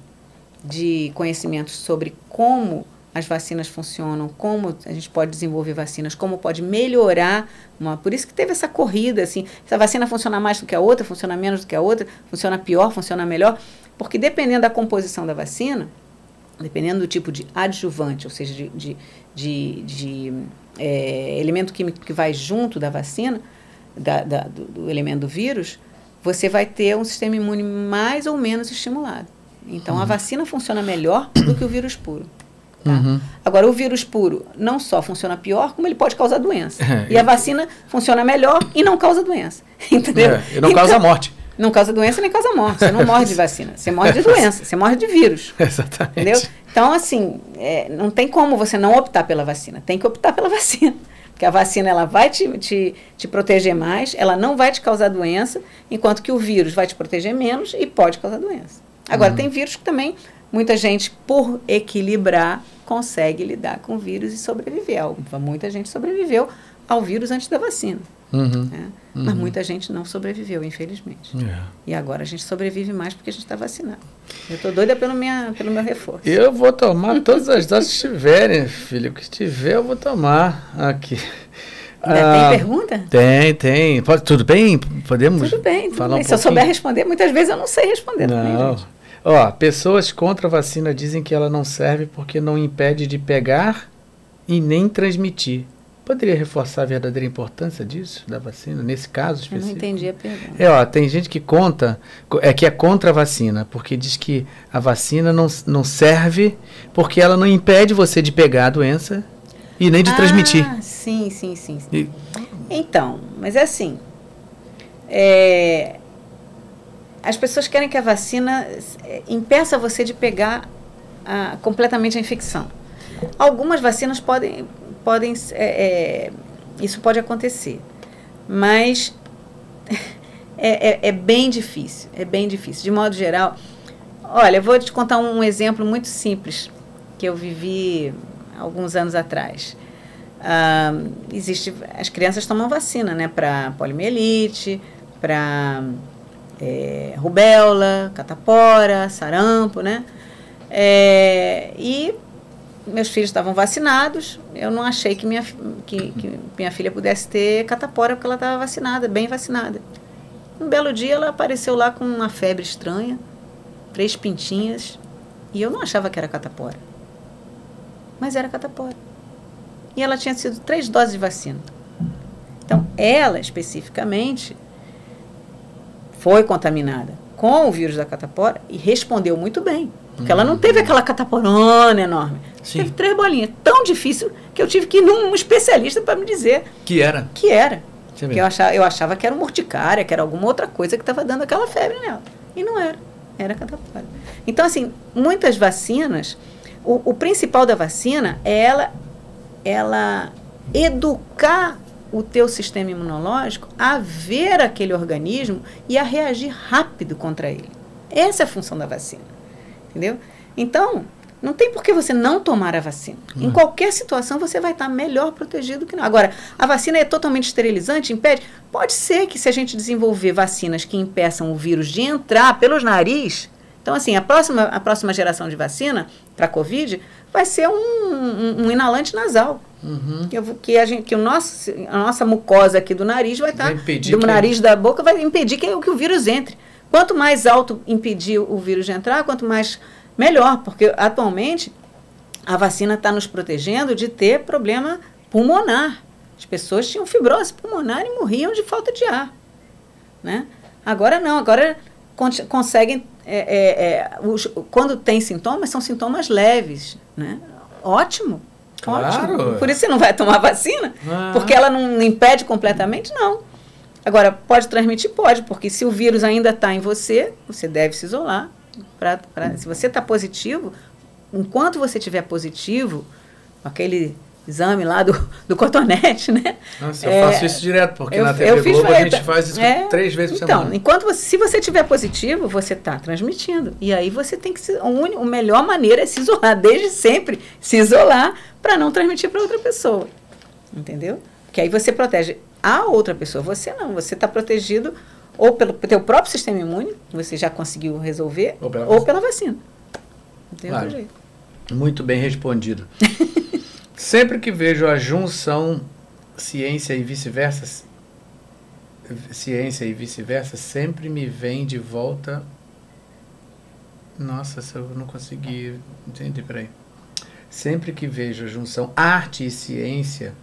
de conhecimentos sobre como as vacinas funcionam, como a gente pode desenvolver vacinas, como pode melhorar. Uma, por isso que teve essa corrida, assim, se a vacina funciona mais do que a outra, funciona menos do que a outra, funciona pior, funciona melhor, porque dependendo da composição da vacina, dependendo do tipo de adjuvante, ou seja, de, de, de, de é, elemento químico que vai junto da vacina, da, da, do, do elemento do vírus, você vai ter um sistema imune mais ou menos estimulado. Então, uhum. a vacina funciona melhor do que o vírus puro. Tá? Uhum. Agora, o vírus puro não só funciona pior, como ele pode causar doença. *laughs* É, e a vacina funciona melhor e não causa doença. *laughs* Entendeu? É, e não então, causa morte. Não causa doença nem causa morte. Você não *laughs* morre de vacina. Você morre de doença. Você morre de vírus. Exatamente. Entendeu? Então, assim, é, não tem como você não optar pela vacina. Tem que optar pela vacina. Porque a vacina ela vai te, te, te proteger mais, ela não vai te causar doença, enquanto que o vírus vai te proteger menos e pode causar doença. Agora, uhum. tem vírus que também muita gente, por equilibrar, consegue lidar com o vírus e sobreviver. Muita gente sobreviveu ao vírus antes da vacina. Uhum. Né? Uhum. Mas muita gente não sobreviveu, infelizmente. É. E agora a gente sobrevive mais porque a gente está vacinado. Eu estou doida pelo, minha, pelo meu reforço. Eu vou tomar todas as doses que tiverem, filho. O que tiver, eu vou tomar aqui. Ah, tem pergunta? Tem, tem. Pode, tudo bem? Podemos tudo bem, tudo falar bem. Um Se eu souber responder, muitas vezes eu não sei responder. Não. Também, Ó, pessoas contra a vacina dizem que ela não serve porque não impede de pegar e nem transmitir. Poderia reforçar a verdadeira importância disso, da vacina, nesse caso específico? Eu não entendi a pergunta. É, ó, tem gente que conta, é que é contra a vacina, porque diz que a vacina não, não serve porque ela não impede você de pegar a doença e nem de ah, transmitir. Sim, sim, sim. sim. E... Então, mas é assim, é, as pessoas querem que a vacina é, impeça você de pegar completamente a infecção. Algumas vacinas podem podem. É, é, isso pode acontecer. Mas *laughs* é, é, é, bem difícil. É bem difícil. De modo geral. Olha, eu vou te contar um, exemplo muito simples que eu vivi alguns anos atrás. Existe, as crianças tomam vacina, né, para poliomielite, para é, rubéola, catapora, sarampo, né? É, e meus filhos estavam vacinados, eu não achei que minha, que, que minha filha pudesse ter catapora porque ela estava vacinada, bem vacinada. Um belo dia ela apareceu lá com uma febre estranha, três pintinhas, e eu não achava que era catapora. Mas era catapora. E ela tinha sido três doses de vacina. Então, ela especificamente foi contaminada com o vírus da catapora e respondeu muito bem. Porque ela não teve aquela cataporona enorme. Sim. Teve três bolinhas. Tão difícil que eu tive que ir num especialista para me dizer. Que era? Que era. Que eu achava, eu achava que era uma urticária, que era alguma outra coisa que estava dando aquela febre nela. E não era. Era catapora. Então, assim, muitas vacinas, o, o principal da vacina é ela, ela educar o teu sistema imunológico a ver aquele organismo e a reagir rápido contra ele. Essa é a função da vacina. Entendeu? Então, não tem por que você não tomar a vacina. Uhum. Em qualquer situação você vai estar melhor protegido que não. Agora, a vacina é totalmente esterilizante? Impede? Pode ser que se a gente desenvolver vacinas que impeçam o vírus de entrar pelos nariz. Então, assim, a próxima, a próxima geração de vacina para a Covid vai ser um, um, um inalante nasal. Uhum. Que, que, a gente, que o nosso, a nossa mucosa aqui do nariz vai estar. do nariz da boca vai impedir que, que o vírus entre. Quanto mais alto impedir o vírus de entrar, quanto mais melhor, porque atualmente a vacina está nos protegendo de ter problema pulmonar. As pessoas tinham fibrose pulmonar e morriam de falta de ar. Né? Agora não, agora conseguem. É, é, é, os, quando tem sintomas, são sintomas leves. Né? Ótimo. Claro. Ótimo. Por isso você não vai tomar vacina? Ah. Porque ela não impede completamente? Não. Agora, pode transmitir? Pode, porque se o vírus ainda está em você, você deve se isolar. Pra, pra, se você está positivo, enquanto você estiver positivo, aquele exame lá do, do cotonete, né? Nossa, eu é, faço isso direto, porque eu, na TV fiz, Globo a gente faz isso é, três vezes por então, semana. Enquanto você, se você estiver positivo, você está transmitindo. E aí você tem que se. A, a melhor maneira é se isolar, *laughs* desde sempre, se isolar para não transmitir para outra pessoa. Entendeu? Que aí você protege a outra pessoa. Você não, você está protegido ou pelo teu próprio sistema imune, você já conseguiu resolver, ou pela, ou pela vacina. Não tem outro jeito. Muito bem respondido. *laughs* Sempre que vejo a junção ciência e vice-versa, ciência e vice-versa, sempre me vem de volta. Nossa, se eu não consegui entender, peraí. Sempre que vejo a junção arte e ciência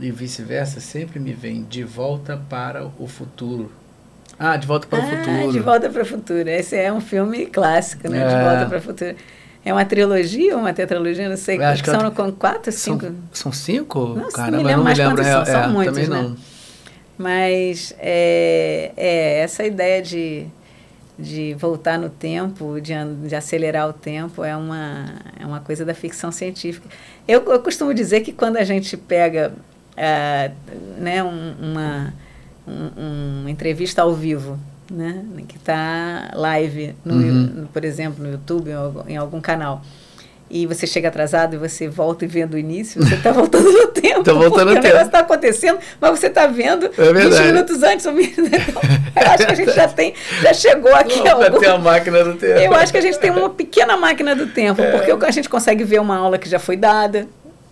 e vice-versa, sempre me vem de volta para o futuro. Ah, De Volta para ah, o Futuro. De Volta para o Futuro. Esse é um filme clássico, né? É. De Volta para o Futuro. É uma trilogia ou uma tetralogia? Não sei. Acho que são que quatro, cinco? São, são cinco? Não, Caramba, não me lembro mais me lembro. São, são é, muitos, também né? não. Mas é, é, essa ideia de, de voltar no tempo, de, de acelerar o tempo, é uma, é uma coisa da ficção científica. Eu, eu costumo dizer que quando a gente pega uh, né, um, uma um, uma entrevista ao vivo, né? que está live, no, uhum. por exemplo, no YouTube ou em algum canal. E você chega atrasado e você volta e vê do início, você está *laughs* voltando no tempo. Está voltando no tempo. O negócio está acontecendo, mas você está vendo é 20 minutos antes. *laughs* Então, eu acho que a gente já tem, já chegou aqui. Não, algum... tem a máquina do tempo. Eu acho que a gente tem uma pequena máquina do tempo, é. porque a gente consegue ver uma aula que já foi dada.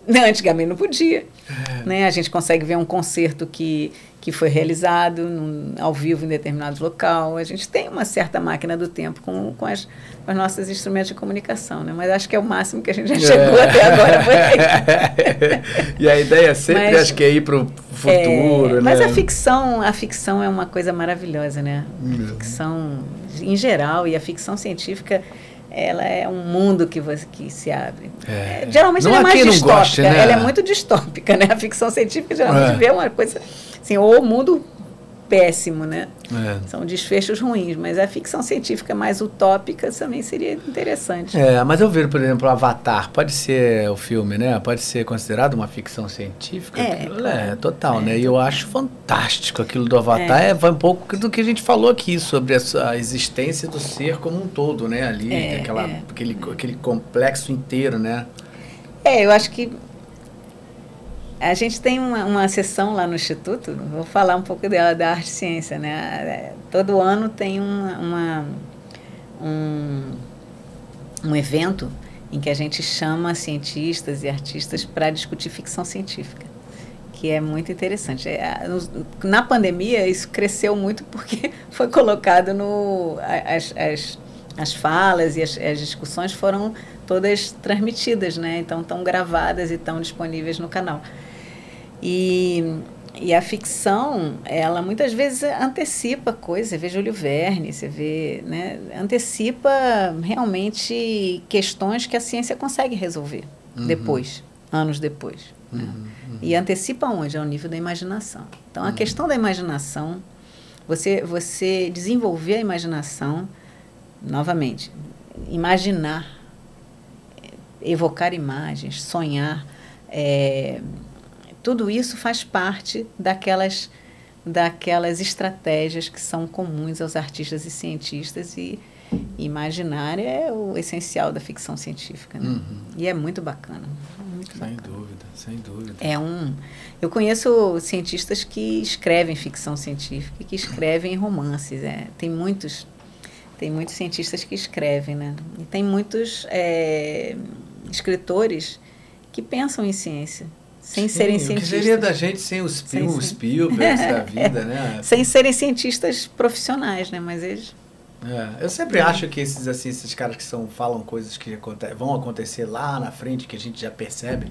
Antigamente não podia. É. Né? A gente consegue ver um concerto que que foi realizado num, ao vivo em determinado local. A gente tem uma certa máquina do tempo com, com, as, com os nossos instrumentos de comunicação, né? mas acho que é o máximo que a gente já chegou é. até agora. *laughs* e a ideia sempre mas, acho que é ir para o futuro. É, né? Mas a ficção, a ficção é uma coisa maravilhosa, né? A ficção em geral e a ficção científica ela é um mundo que, você, que se abre. É. Geralmente não ela é mais distópica, goste, né? ela é muito distópica, né? A ficção científica geralmente é. vê uma coisa assim, ou mundo péssimo, né? É. São desfechos ruins, mas a ficção científica mais utópica também seria interessante. É, mas eu vejo, por exemplo, Avatar, pode ser o filme, né? Pode ser considerado uma ficção científica? É, é total, é, né? E eu acho fantástico aquilo do Avatar, é. é, vai um pouco do que a gente falou aqui sobre a, existência do ser como um todo, né? Ali, é, aquela, é. Aquele, aquele complexo inteiro, né? É, eu acho que a gente tem uma, uma sessão lá no Instituto, vou falar um pouco dela, da arte e ciência. Né? Todo ano tem uma, uma um, um evento em que a gente chama cientistas e artistas para discutir ficção científica, que é muito interessante. É, na pandemia, isso cresceu muito porque *laughs* foi colocado no. As, as, as falas e as, as discussões foram todas transmitidas, né? Então estão gravadas e estão disponíveis no canal. E, e a ficção, ela muitas vezes antecipa coisas. Você vê Júlio Verne, você vê, né, antecipa realmente questões que a ciência consegue resolver uhum. depois, anos depois. Né? Uhum, uhum. E antecipa onde? Ao nível da imaginação. Então, a uhum. questão da imaginação, você, você desenvolver a imaginação, novamente, imaginar, evocar imagens, sonhar, é, tudo isso faz parte daquelas, daquelas estratégias que são comuns aos artistas e cientistas e imaginar é o essencial da ficção científica. Né? Uhum. E é muito bacana. Muito sem bacana. dúvida, sem dúvida. É um, eu conheço cientistas que escrevem ficção científica e que escrevem romances. É, tem muitos tem muitos cientistas que escrevem, né? E tem muitos é, escritores que pensam em ciência sem sim, serem cientistas. O que seria da gente sem os, sem, os Spielberg da *laughs* vida, né? Sem serem cientistas profissionais, né? Mas eles... É, eu sempre é. acho que esses, assim, esses caras que são, falam coisas que vão acontecer lá na frente, que a gente já percebe,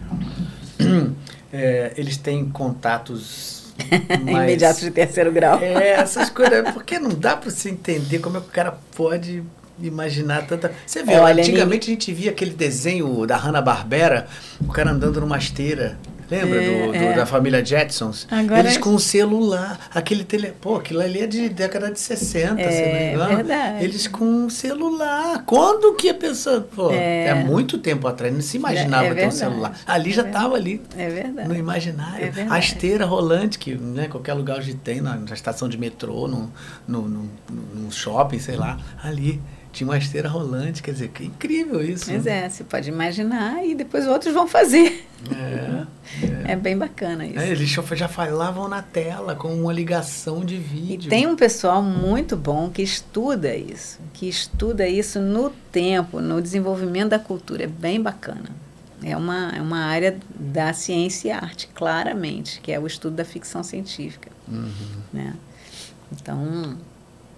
*clears throat* é, eles têm contatos *laughs* mais... imediatos de terceiro grau. É, essas coisas, porque não dá para você entender como é que o cara pode imaginar tanta. Você vê, Olha, antigamente a gente via aquele desenho da Hanna-Barbera, o cara andando numa esteira. Lembra é, do, do é. da família Jetsons? Agora Eles com um celular, aquele tele... Pô, aquilo ali é de década de 60, é, se não me engano. Verdade. Eles com um celular. Quando que a pessoa. Pô, é, é muito tempo atrás, não se imaginava é ter um celular. Ali já estava ali. É verdade. No imaginário. É a esteira rolante, que né, qualquer lugar hoje tem, na, na estação de metrô, no, no, no, no shopping, sei lá, ali tinha uma esteira rolante, quer dizer, que incrível isso. Pois né? é, você pode imaginar e depois outros vão fazer. É. É. *laughs* é bem bacana isso. É, eles já falavam na tela com uma ligação de vídeo. E tem um pessoal muito bom que estuda isso, que estuda isso no tempo, no desenvolvimento da cultura. É bem bacana. É uma, é uma área da ciência e arte, claramente, que é o estudo da ficção científica. Uhum. Né? Então,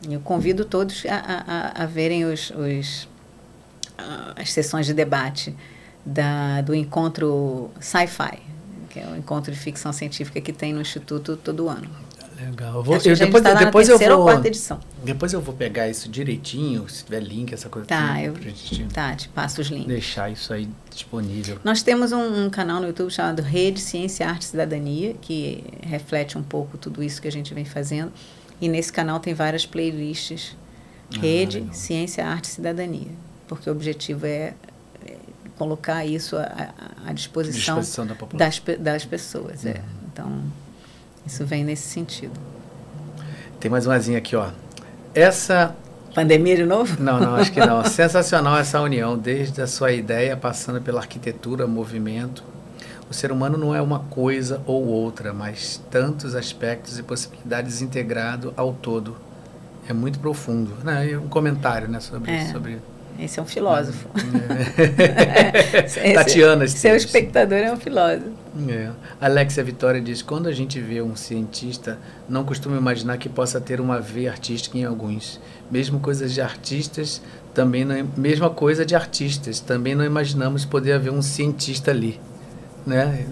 eu convido todos a, a, a verem os, os, as sessões de debate da, do encontro Sci-Fi, que é o encontro de ficção científica que tem no Instituto todo ano. Legal. Eu vou, eu, depois tá depois eu vou. Depois eu vou pegar isso direitinho, se tiver link, essa coisa. Tá, eu, gente, tá, te passo os links. Deixar isso aí disponível. Nós temos um, um, canal no YouTube chamado Rede Ciência, Arte e Cidadania, que reflete um pouco tudo isso que a gente vem fazendo. E nesse canal tem várias playlists. Ah, Rede Ciência, Arte e Cidadania. Porque o objetivo é colocar isso à, à disposição, disposição da das, das pessoas. É. Uhum. É. Então, isso vem nesse sentido. Tem mais umazinha aqui, ó. Essa. Pandemia de novo? Não, não, acho que não. *laughs* Sensacional essa união, desde a sua ideia, passando pela arquitetura, movimento. O ser humano não é uma coisa ou outra, mas tantos aspectos e possibilidades integrado ao todo. É muito profundo. Né? Um comentário né, sobre, é. sobre esse é um filósofo. É. *laughs* *laughs* Tatiana Seu espectador é um filósofo. É. Alexia Vitória diz: quando a gente vê um cientista, não costuma imaginar que possa ter uma veia artística em alguns. Mesmo coisas de artistas, também não, mesma coisa de artistas, também não imaginamos poder haver um cientista ali. Né?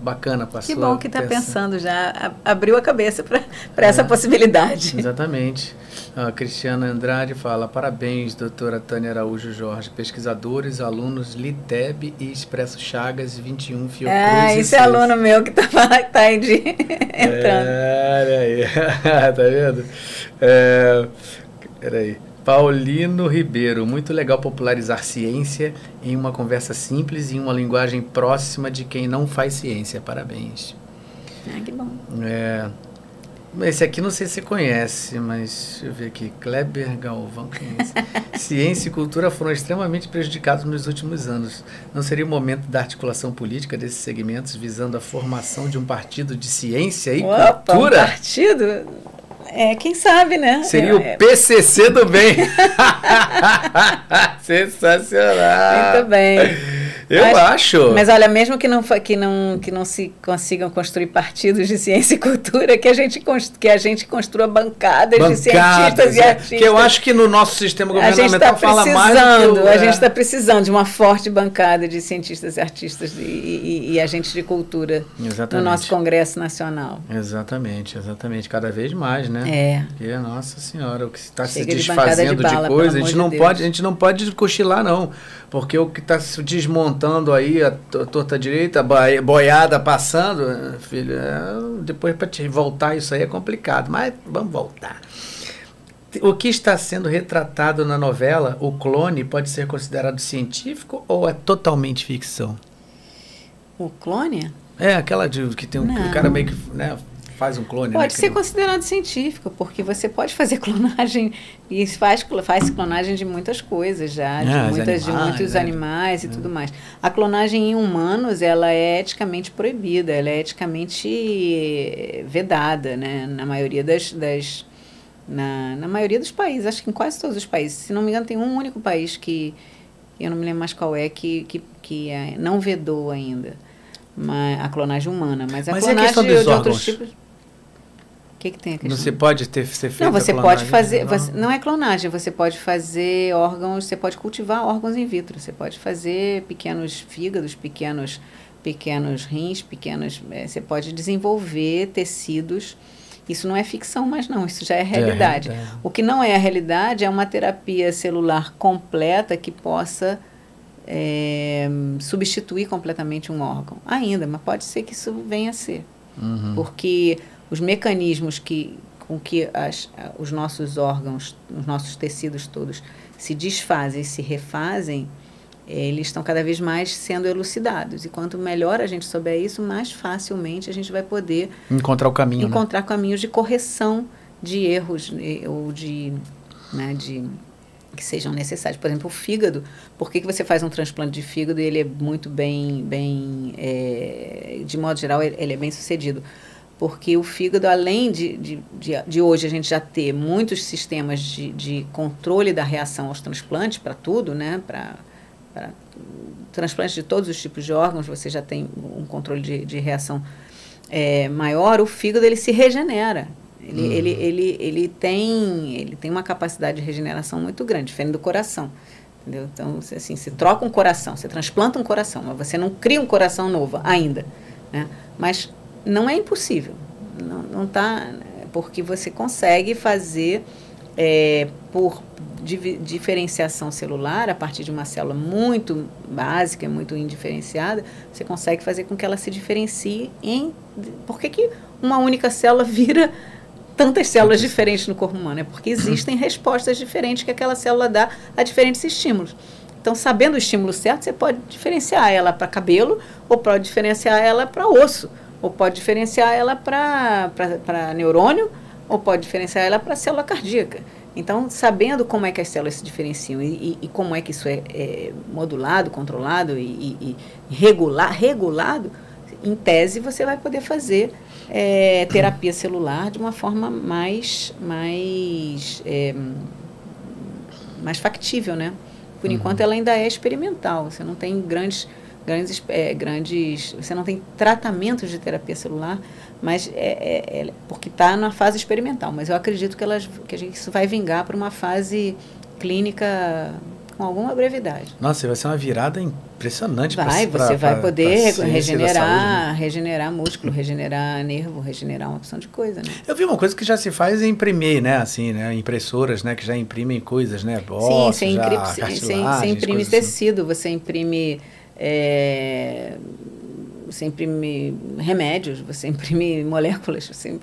Bacana, passou. Que bom que está pensando já, abriu a cabeça para é. essa possibilidade. Exatamente. A Cristiana Andrade fala: parabéns, doutora Tânia Araújo Jorge, pesquisadores, alunos Liteb e Expresso Chagas 21 Fiocruz. Ah, esse é aluno meu que *laughs* está tá aí de... entrando. É, aí, *laughs* tá vendo? É, peraí. Paulino Ribeiro, muito legal popularizar ciência em uma conversa simples e em uma linguagem próxima de quem não faz ciência. Parabéns. Ah, que bom. É, esse aqui não sei se você conhece, mas deixa eu ver aqui. Kleber Galvão conhece. *laughs* Ciência e cultura foram extremamente prejudicados nos últimos anos. Não seria o momento da articulação política desses segmentos visando a formação de um partido de ciência e Opa, cultura? Um partido? É, quem sabe, né? Seria o é. PCC do bem. *laughs* Sensacional. Muito bem. Eu mas, acho. Mas olha, mesmo que não, que, não, que não se consigam construir partidos de ciência e cultura, que a gente, que a gente construa bancadas, bancadas de cientistas é, e artistas. Que eu acho que no nosso sistema governamental tá fala mais. Do A gente está precisando de uma forte bancada de cientistas e artistas e, e, e agentes de cultura exatamente. no nosso Congresso Nacional. Exatamente, exatamente. Cada vez mais, né? É. Porque, nossa senhora, o que está se desfazendo de, bala, de coisa, a gente, não pode, a gente não pode cochilar, não. Porque o que está se desmontando aí, a torta direita, a boiada passando, filho, é, depois para te voltar isso aí é complicado. Mas vamos voltar. O que está sendo retratado na novela, o clone, pode ser considerado científico ou é totalmente ficção? O clone? É, aquela de, que tem um, um cara meio que né, faz um clone. Pode né, ser considerado científico, porque você pode fazer *laughs* clonagem e faz, faz clonagem de muitas coisas já, de, ah, muitas, animais, de muitos é. animais e é. tudo mais. A clonagem em humanos, ela é eticamente proibida, ela é eticamente vedada, né? Na maioria das, das na, na maioria dos países, acho que em quase todos os países. Se não me engano, tem um único país que, eu não me lembro mais qual é, que, que, que é, não vedou ainda a clonagem humana. Mas a mas clonagem de outros tipos que, que tem a questão? Você pode ter ser feito Não, você pode fazer. Não? Você, não é clonagem, você pode fazer órgãos, você pode cultivar órgãos in vitro. Você pode fazer pequenos fígados, pequenos, pequenos rins, pequenos. É, você pode desenvolver tecidos. Isso não é ficção, mas não, isso já é realidade. É, o que não é a realidade é uma terapia celular completa que possa é, substituir completamente um órgão. Ainda, mas pode ser que isso venha a ser. Uhum. Porque os mecanismos que, com que as, os nossos órgãos, os nossos tecidos todos se desfazem e se refazem, eles estão cada vez mais sendo elucidados. E quanto melhor a gente souber isso, mais facilmente a gente vai poder encontrar o caminho, né? encontrar né? caminhos de correção de erros ou de, né, de que sejam necessários. Por exemplo, o fígado. Por que, que você faz um transplante de fígado e ele é muito bem, bem é, de modo geral, ele é bem sucedido? Porque o fígado, além de, de, de, de hoje a gente já ter muitos sistemas de, de controle da reação aos transplantes para tudo, né? Para transplantes de todos os tipos de órgãos, você já tem um controle de, de reação é, maior, o fígado ele se regenera. Ele, uhum. ele, ele, ele, tem, ele tem uma capacidade de regeneração muito grande, diferente do coração. Entendeu? Então, assim, você troca um coração, você transplanta um coração, mas você não cria um coração novo ainda. Né? Mas não é impossível. Não, não tá, porque você consegue fazer é, por diferenciação celular, a partir de uma célula muito básica, muito indiferenciada, você consegue fazer com que ela se diferencie em. Por que, que uma única célula *laughs* vira tantas células diferentes no corpo humano? É porque existem *coughs* respostas diferentes que aquela célula dá a diferentes estímulos. Então, sabendo o estímulo certo, você pode diferenciar ela para cabelo, ou pode diferenciar ela para osso, ou pode diferenciar ela para neurônio, ou pode diferenciar ela para célula cardíaca. Então, sabendo como é que as células se diferenciam e, e, e como é que isso é, é modulado, controlado e, e, regular, regulado, em tese você vai poder fazer é, terapia celular de uma forma mais, mais, é, mais factível, né? Por uhum. enquanto ela ainda é experimental, você não tem grandes, grandes, é, grandes, você não tem tratamentos de terapia celular, mas é, é, é porque está na fase experimental. Mas eu acredito que, elas, que isso vai vingar para uma fase clínica com alguma brevidade. Nossa, vai ser uma virada impressionante. Vai, pra, você pra, vai poder regenerar, né? regenerar músculo, regenerar nervo, regenerar uma opção de coisa, né? Eu vi uma coisa que já se faz em imprimir, né? Assim, né? Impressoras, né? Que já imprimem coisas, né? Ossos, Sim, você, imprime, você, você imprime tecido, assim. você imprime... É, você imprime remédios, *laughs* você imprime moléculas, você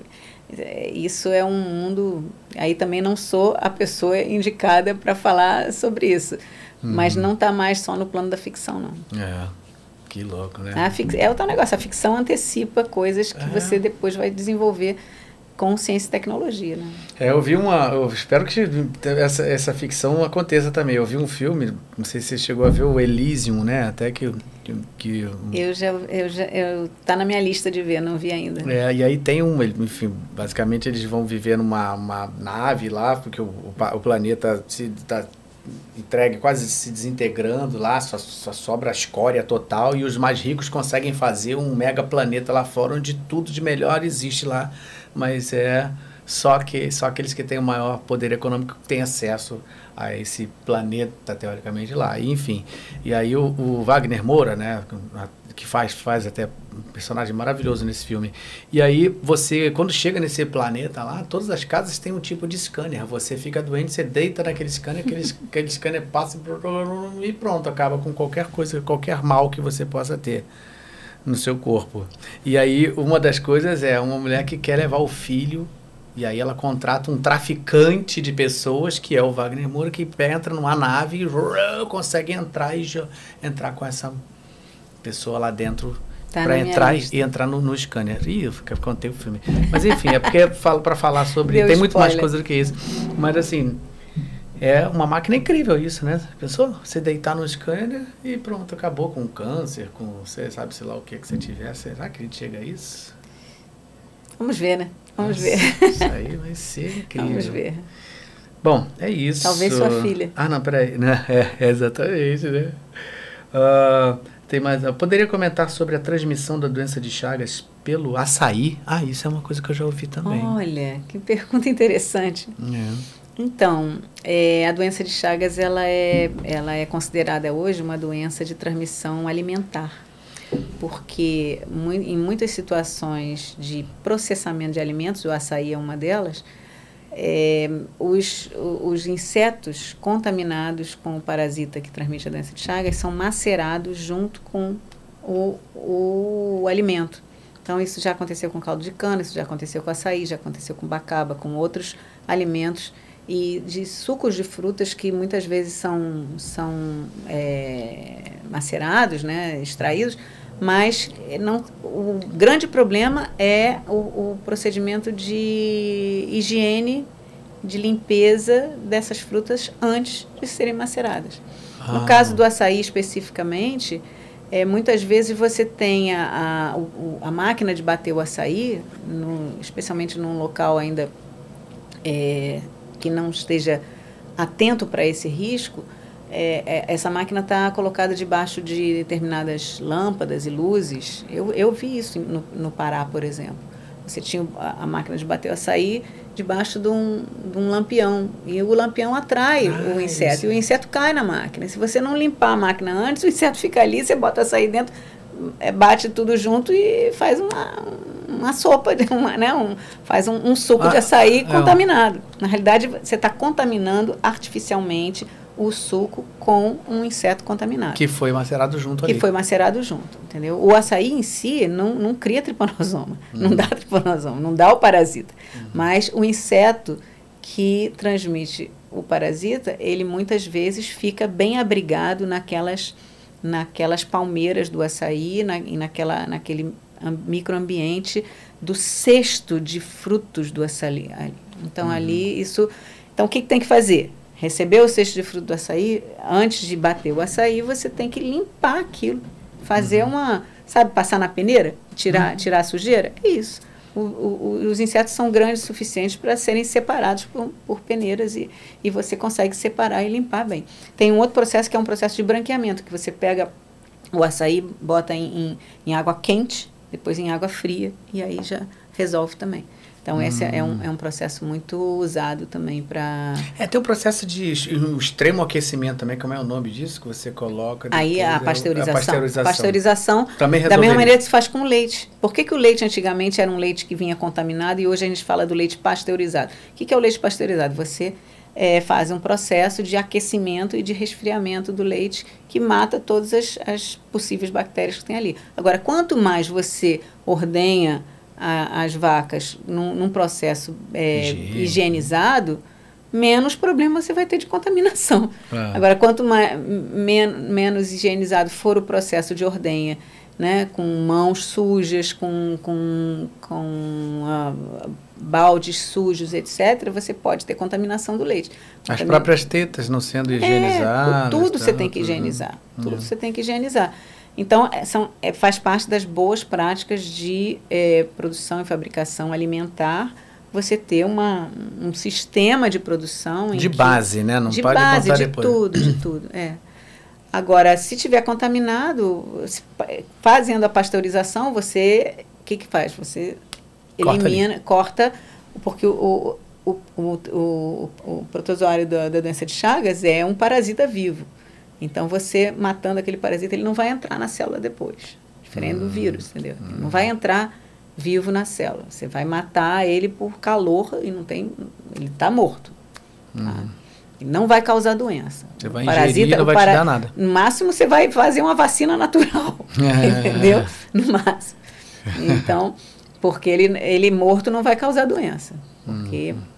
é, isso é um mundo. Aí também não sou a pessoa indicada para falar sobre isso. Uhum. Mas não está mais só no plano da ficção, não. É. Que louco, né? A fic... É o tal negócio. A ficção antecipa coisas que é. você depois vai desenvolver com ciência e tecnologia, né? É, eu vi uma, eu espero que essa, essa ficção aconteça também. Eu vi um filme, não sei se você chegou a ver o Elysium, né? Até que que, eu já eu já eu tá na minha lista de ver, não vi ainda. É, e aí tem um, enfim, basicamente eles vão viver numa uma nave lá, porque o, o, planeta se tá entregue quase se desintegrando lá, só, só sobra a escória total e os mais ricos conseguem fazer um mega planeta lá fora onde tudo de melhor existe lá mas é só que só aqueles que têm o maior poder econômico têm acesso a esse planeta teoricamente lá. E, enfim. E aí o, o, Wagner Moura né que faz faz até um personagem maravilhoso nesse filme. E aí você quando chega nesse planeta lá todas as casas têm um tipo de scanner. Você fica doente você deita naquele scanner aquele, *laughs* aquele scanner passa e pronto acaba com qualquer coisa qualquer mal que você possa ter no seu corpo. E aí, uma das coisas é uma mulher que quer levar o filho, e aí ela contrata um traficante de pessoas, que é o Wagner Moura, que entra numa nave e consegue entrar e já, entrar com essa pessoa lá dentro tá para entrar e, e entrar no, no scanner. Ih, eu contei o filme. Mas enfim, é porque falo para falar sobre. Deu tem spoiler. muito mais coisa do que isso. Mas assim, é uma máquina incrível isso, né? Pensou? Você deitar no scanner e pronto, acabou com câncer, com você sabe, sei lá o que que você tiver. Será que a gente chega a isso? Vamos ver, né? Vamos Nossa, ver. Isso aí vai ser *laughs* incrível. Vamos ver. Bom, é isso. Talvez sua filha. Ah, não, peraí. Né? É, *laughs* é exatamente, né? Uh, tem mais. Eu poderia comentar sobre a transmissão da doença de Chagas pelo açaí? Ah, isso é uma coisa que eu já ouvi também. Olha, que pergunta interessante. É. Então, é, a doença de Chagas ela é, ela é considerada hoje uma doença de transmissão alimentar, porque mu em muitas situações de processamento de alimentos, o açaí é uma delas, é, os, os insetos contaminados com o parasita que transmite a doença de Chagas são macerados junto com o, o alimento. Então, isso já aconteceu com caldo de cana, isso já aconteceu com açaí, já aconteceu com bacaba, com outros alimentos e de sucos de frutas que muitas vezes são, são é, macerados, né, extraídos, mas não, o grande problema é o, o procedimento de higiene de limpeza dessas frutas antes de serem maceradas. Ah. No caso do açaí especificamente, é, muitas vezes você tem a, a, a máquina de bater o açaí, no- especialmente num local ainda é, que não esteja atento para esse risco, é, é, essa máquina está colocada debaixo de determinadas lâmpadas e luzes. Eu, eu vi isso no, no Pará, por exemplo. Você tinha a, a máquina de bater açaí debaixo de um, de um lampião. E o lampião atrai Ah, o inseto. isso. E o inseto cai na máquina. Se você não limpar a máquina antes, o inseto fica ali, você bota açaí dentro, bate tudo junto e faz uma, uma sopa, de uma, né? um, faz um, um suco de Ah, açaí é. contaminado. Na realidade, você está contaminando artificialmente o suco com um inseto contaminado. Que foi macerado junto que ali. foi macerado junto, entendeu? O açaí em si não, não cria tripanosoma, *laughs* não dá tripanosoma, não dá o parasita. Mas o inseto que transmite o parasita, ele muitas vezes fica bem abrigado naquelas, naquelas palmeiras do açaí, na, e naquela, naquele am- microambiente do cesto de frutos do açaí. Então, ali, isso... Então, o que, que tem que fazer? Receber o cesto de fruto do açaí, antes de bater o açaí, você tem que limpar aquilo. Fazer uma... Sabe, passar na peneira? Tirar, tirar a sujeira? É isso. O- o- os insetos são grandes o suficiente para serem separados por, por peneiras e, e você consegue separar e limpar bem. Tem um outro processo que é um processo de branqueamento, que você pega o açaí, bota em, em, em água quente, depois em água fria, e aí já resolve também. Então, esse é, um, é um processo muito usado também para. É, tem um processo de um extremo aquecimento também, como é o nome disso que você coloca? Aí a É o- pasteurização. A pasteurização. Pasteurização, Também da mesma maneira que se faz com o leite. Por que, que o leite antigamente era um leite que vinha contaminado e hoje a gente fala do leite pasteurizado? O que, que é o leite pasteurizado? Você eh, faz um processo de aquecimento e de resfriamento do leite que mata todas as, as possíveis bactérias que tem ali. Agora, quanto mais você ordenha a- as vacas num, num processo Higiene. higienizado, menos problema você vai ter de contaminação. Ah. Agora, quanto mais, men, menos higienizado for o processo de ordenha, né, com mãos sujas, com, com, com ah, baldes sujos, etc., você pode ter contaminação do leite. As Também- próprias tetas não sendo higienizadas. é, tudo você tá? tem que higienizar. Tudo você tem que higienizar. Então, é, são, é, faz parte das boas práticas de é, produção e fabricação alimentar você ter uma, um sistema de produção De que- base, né? Não de pode base, de depois. tudo, de tudo, é. Agora, se tiver contaminado, se fazendo a pasteurização, você, o que que faz? Você Corta elimina, corta, porque o, o, o, o, o, o protozoário da, da doença de Chagas é um parasita vivo. Então, você matando aquele parasita, ele não vai entrar na célula depois. Diferente Hum, do vírus, entendeu? Ele não vai entrar vivo na célula. Você vai matar ele por calor e não tem... Ele está morto. tá? Ele não vai causar doença. Você vai ingerir e não vai te dar nada. No máximo, você vai fazer uma vacina natural. É. *laughs* entendeu? No máximo. Então, porque ele, ele morto não vai causar doença. Porque Uhum.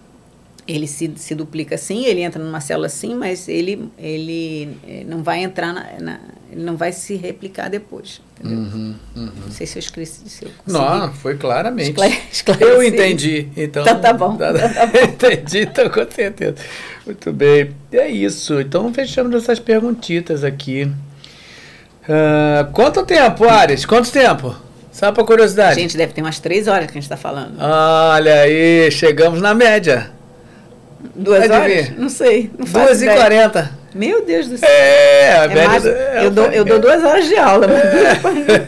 Ele se, se duplica sim, ele entra numa célula sim, mas ele, ele eh, não vai entrar na, na- ele não vai se replicar depois. Uhum, uhum. Não sei se eu escreci. Se eu Não, foi claramente. esclare- Eu entendi. Então, Então tá bom, então tá bom. *laughs* entendi, então com certeza. Muito bem. É isso. Então fechamos essas perguntitas aqui. Ah, quanto tempo, Ares? Quanto tempo? Só para curiosidade. Gente, deve ter umas três horas que a gente está falando. Olha aí, chegamos na média. Duas pode horas? Não sei. Não 2 e. 40 Meu Deus do céu. É, a É média. mais- é, eu, dou, eu dou duas horas de aula. duas e quarenta.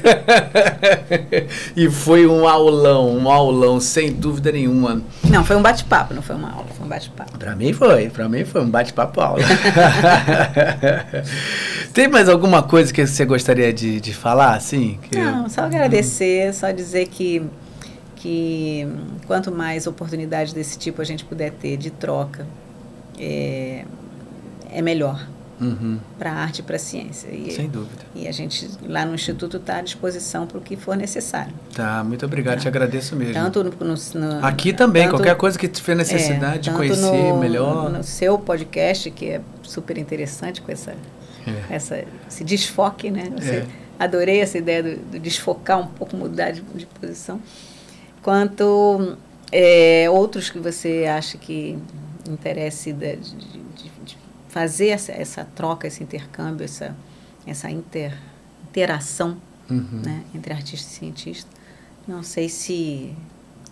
*laughs* foi um aulão, um aulão, sem dúvida nenhuma. Não, foi um bate-papo, não foi uma aula, foi um bate-papo. Pra mim foi, pra mim foi um bate-papo aula. *laughs* Tem mais alguma coisa que você gostaria de, de falar, assim? Que- Não, só agradecer, só dizer que, que quanto mais oportunidades desse tipo a gente puder ter de troca, é, é melhor Uhum, para a arte e para a ciência. E, sem dúvida. e a gente lá no Instituto está à disposição para o que for necessário. Tá, muito obrigado, te agradeço mesmo. Tanto no, no- Aqui também, tanto- qualquer coisa que tiver necessidade é, de conhecer no- melhor. No seu podcast, que é super interessante com essa, É. essa, esse desfoque, né? Você- É. Adorei essa ideia do, do desfocar um pouco, mudar de, de posição. Quanto é, outros que você acha que interesse de, de, de fazer essa, essa, troca, esse intercâmbio, essa, essa inter, interação uhum. né, entre artista e cientista. Não sei se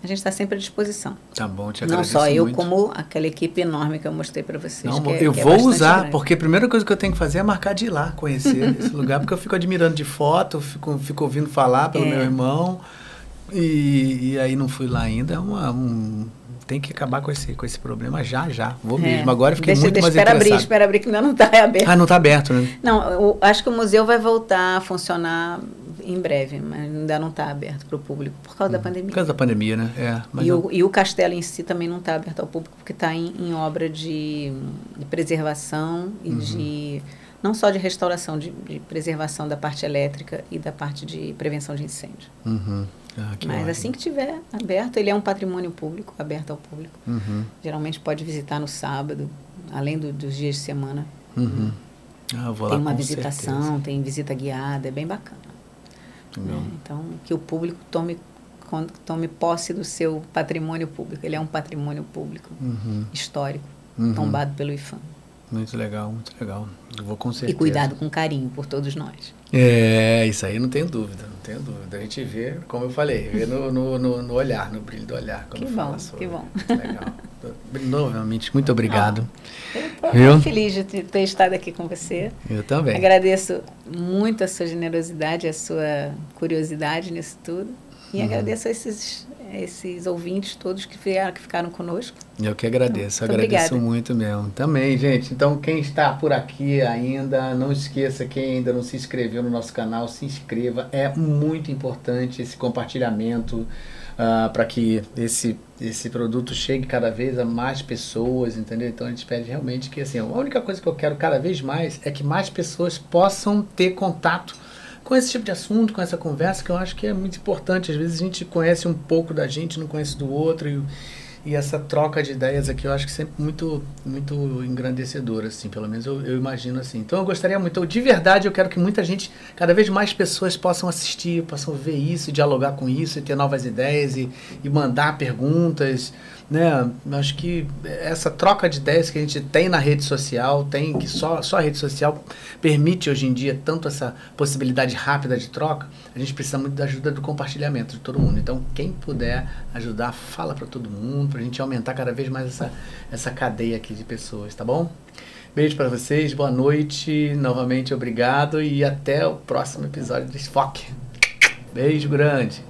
a gente está sempre à disposição. Tá bom, te agradeço Não só eu, muito. como aquela equipe enorme que eu mostrei para vocês. Não, é, eu é vou usar, grande. porque a primeira coisa que eu tenho que fazer é marcar de ir lá, conhecer esse *laughs* lugar, porque eu fico admirando de foto, fico, fico ouvindo falar pelo é. meu irmão, e, e, aí não fui lá ainda. É uma, um, tem que acabar com esse, com esse problema já, já. Vou é. mesmo. Agora fiquei deixa, muito deixa, mais espera interessado. abrir, espera abrir, que ainda não está aberto. Ah, não está aberto, né? Não, eu acho que o museu vai voltar a funcionar em breve, mas ainda não está aberto para o público por causa da uhum. pandemia. Por causa da pandemia, né? É, e, o, e o castelo em si também não está aberto ao público porque está em, em, obra de, de preservação e uhum. de não só de restauração, de, de, preservação da parte elétrica e da parte de prevenção de incêndio. Uhum. Ah, Mas ótimo. assim que tiver aberto, ele é um patrimônio público, aberto ao público. Uhum. Geralmente pode visitar no sábado, além do, dos dias de semana. Uhum. Ah, tem uma visitação, certeza. tem visita guiada, é bem bacana. Né? Então, que o público tome, tome posse do seu patrimônio público. Ele é um patrimônio público uhum. histórico, uhum. tombado pelo IFAM. Muito legal, muito legal. Eu vou com certeza. E cuidado com carinho por todos nós. É, isso aí não tenho dúvida, não tenho dúvida. A gente vê, como eu falei, vê no, no, no, no olhar, no brilho do olhar. Quando que bom, sobre. que bom. Legal. *laughs* Novamente, muito obrigado. Ah, eu estou feliz de ter estado aqui com você. Eu também. Agradeço muito a sua generosidade, a sua curiosidade nisso tudo. E uhum. agradeço a esses esses ouvintes todos que ficaram, que ficaram conosco. Eu que agradeço, então, agradeço obrigada. muito mesmo. Também, gente. Então, quem está por aqui ainda, não esqueça, quem ainda não se inscreveu no nosso canal, se inscreva. É muito importante esse compartilhamento uh, para que esse, esse produto chegue cada vez a mais pessoas, entendeu? Então, a gente pede realmente que, assim, a única coisa que eu quero cada vez mais é que mais pessoas possam ter contato com esse tipo de assunto, com essa conversa, que eu acho que é muito importante. Às vezes a gente conhece um pouco da gente, não conhece do outro, e, e essa troca de ideias aqui eu acho que sempre muito, muito engrandecedora, assim, pelo menos eu, eu imagino assim. Então eu gostaria muito, eu, de verdade, eu quero que muita gente, cada vez mais pessoas possam assistir, possam ver isso, dialogar com isso, ter novas ideias e, e mandar perguntas né? Acho que essa troca de ideias que a gente tem na rede social, tem que só, só a rede social permite hoje em dia tanto essa possibilidade rápida de troca, a gente precisa muito da ajuda do compartilhamento de todo mundo. Então, quem puder ajudar, fala para todo mundo, para a gente aumentar cada vez mais essa, essa cadeia aqui de pessoas, tá bom? Beijo para vocês, boa noite, novamente obrigado e até o próximo episódio do Esfoque. Beijo grande.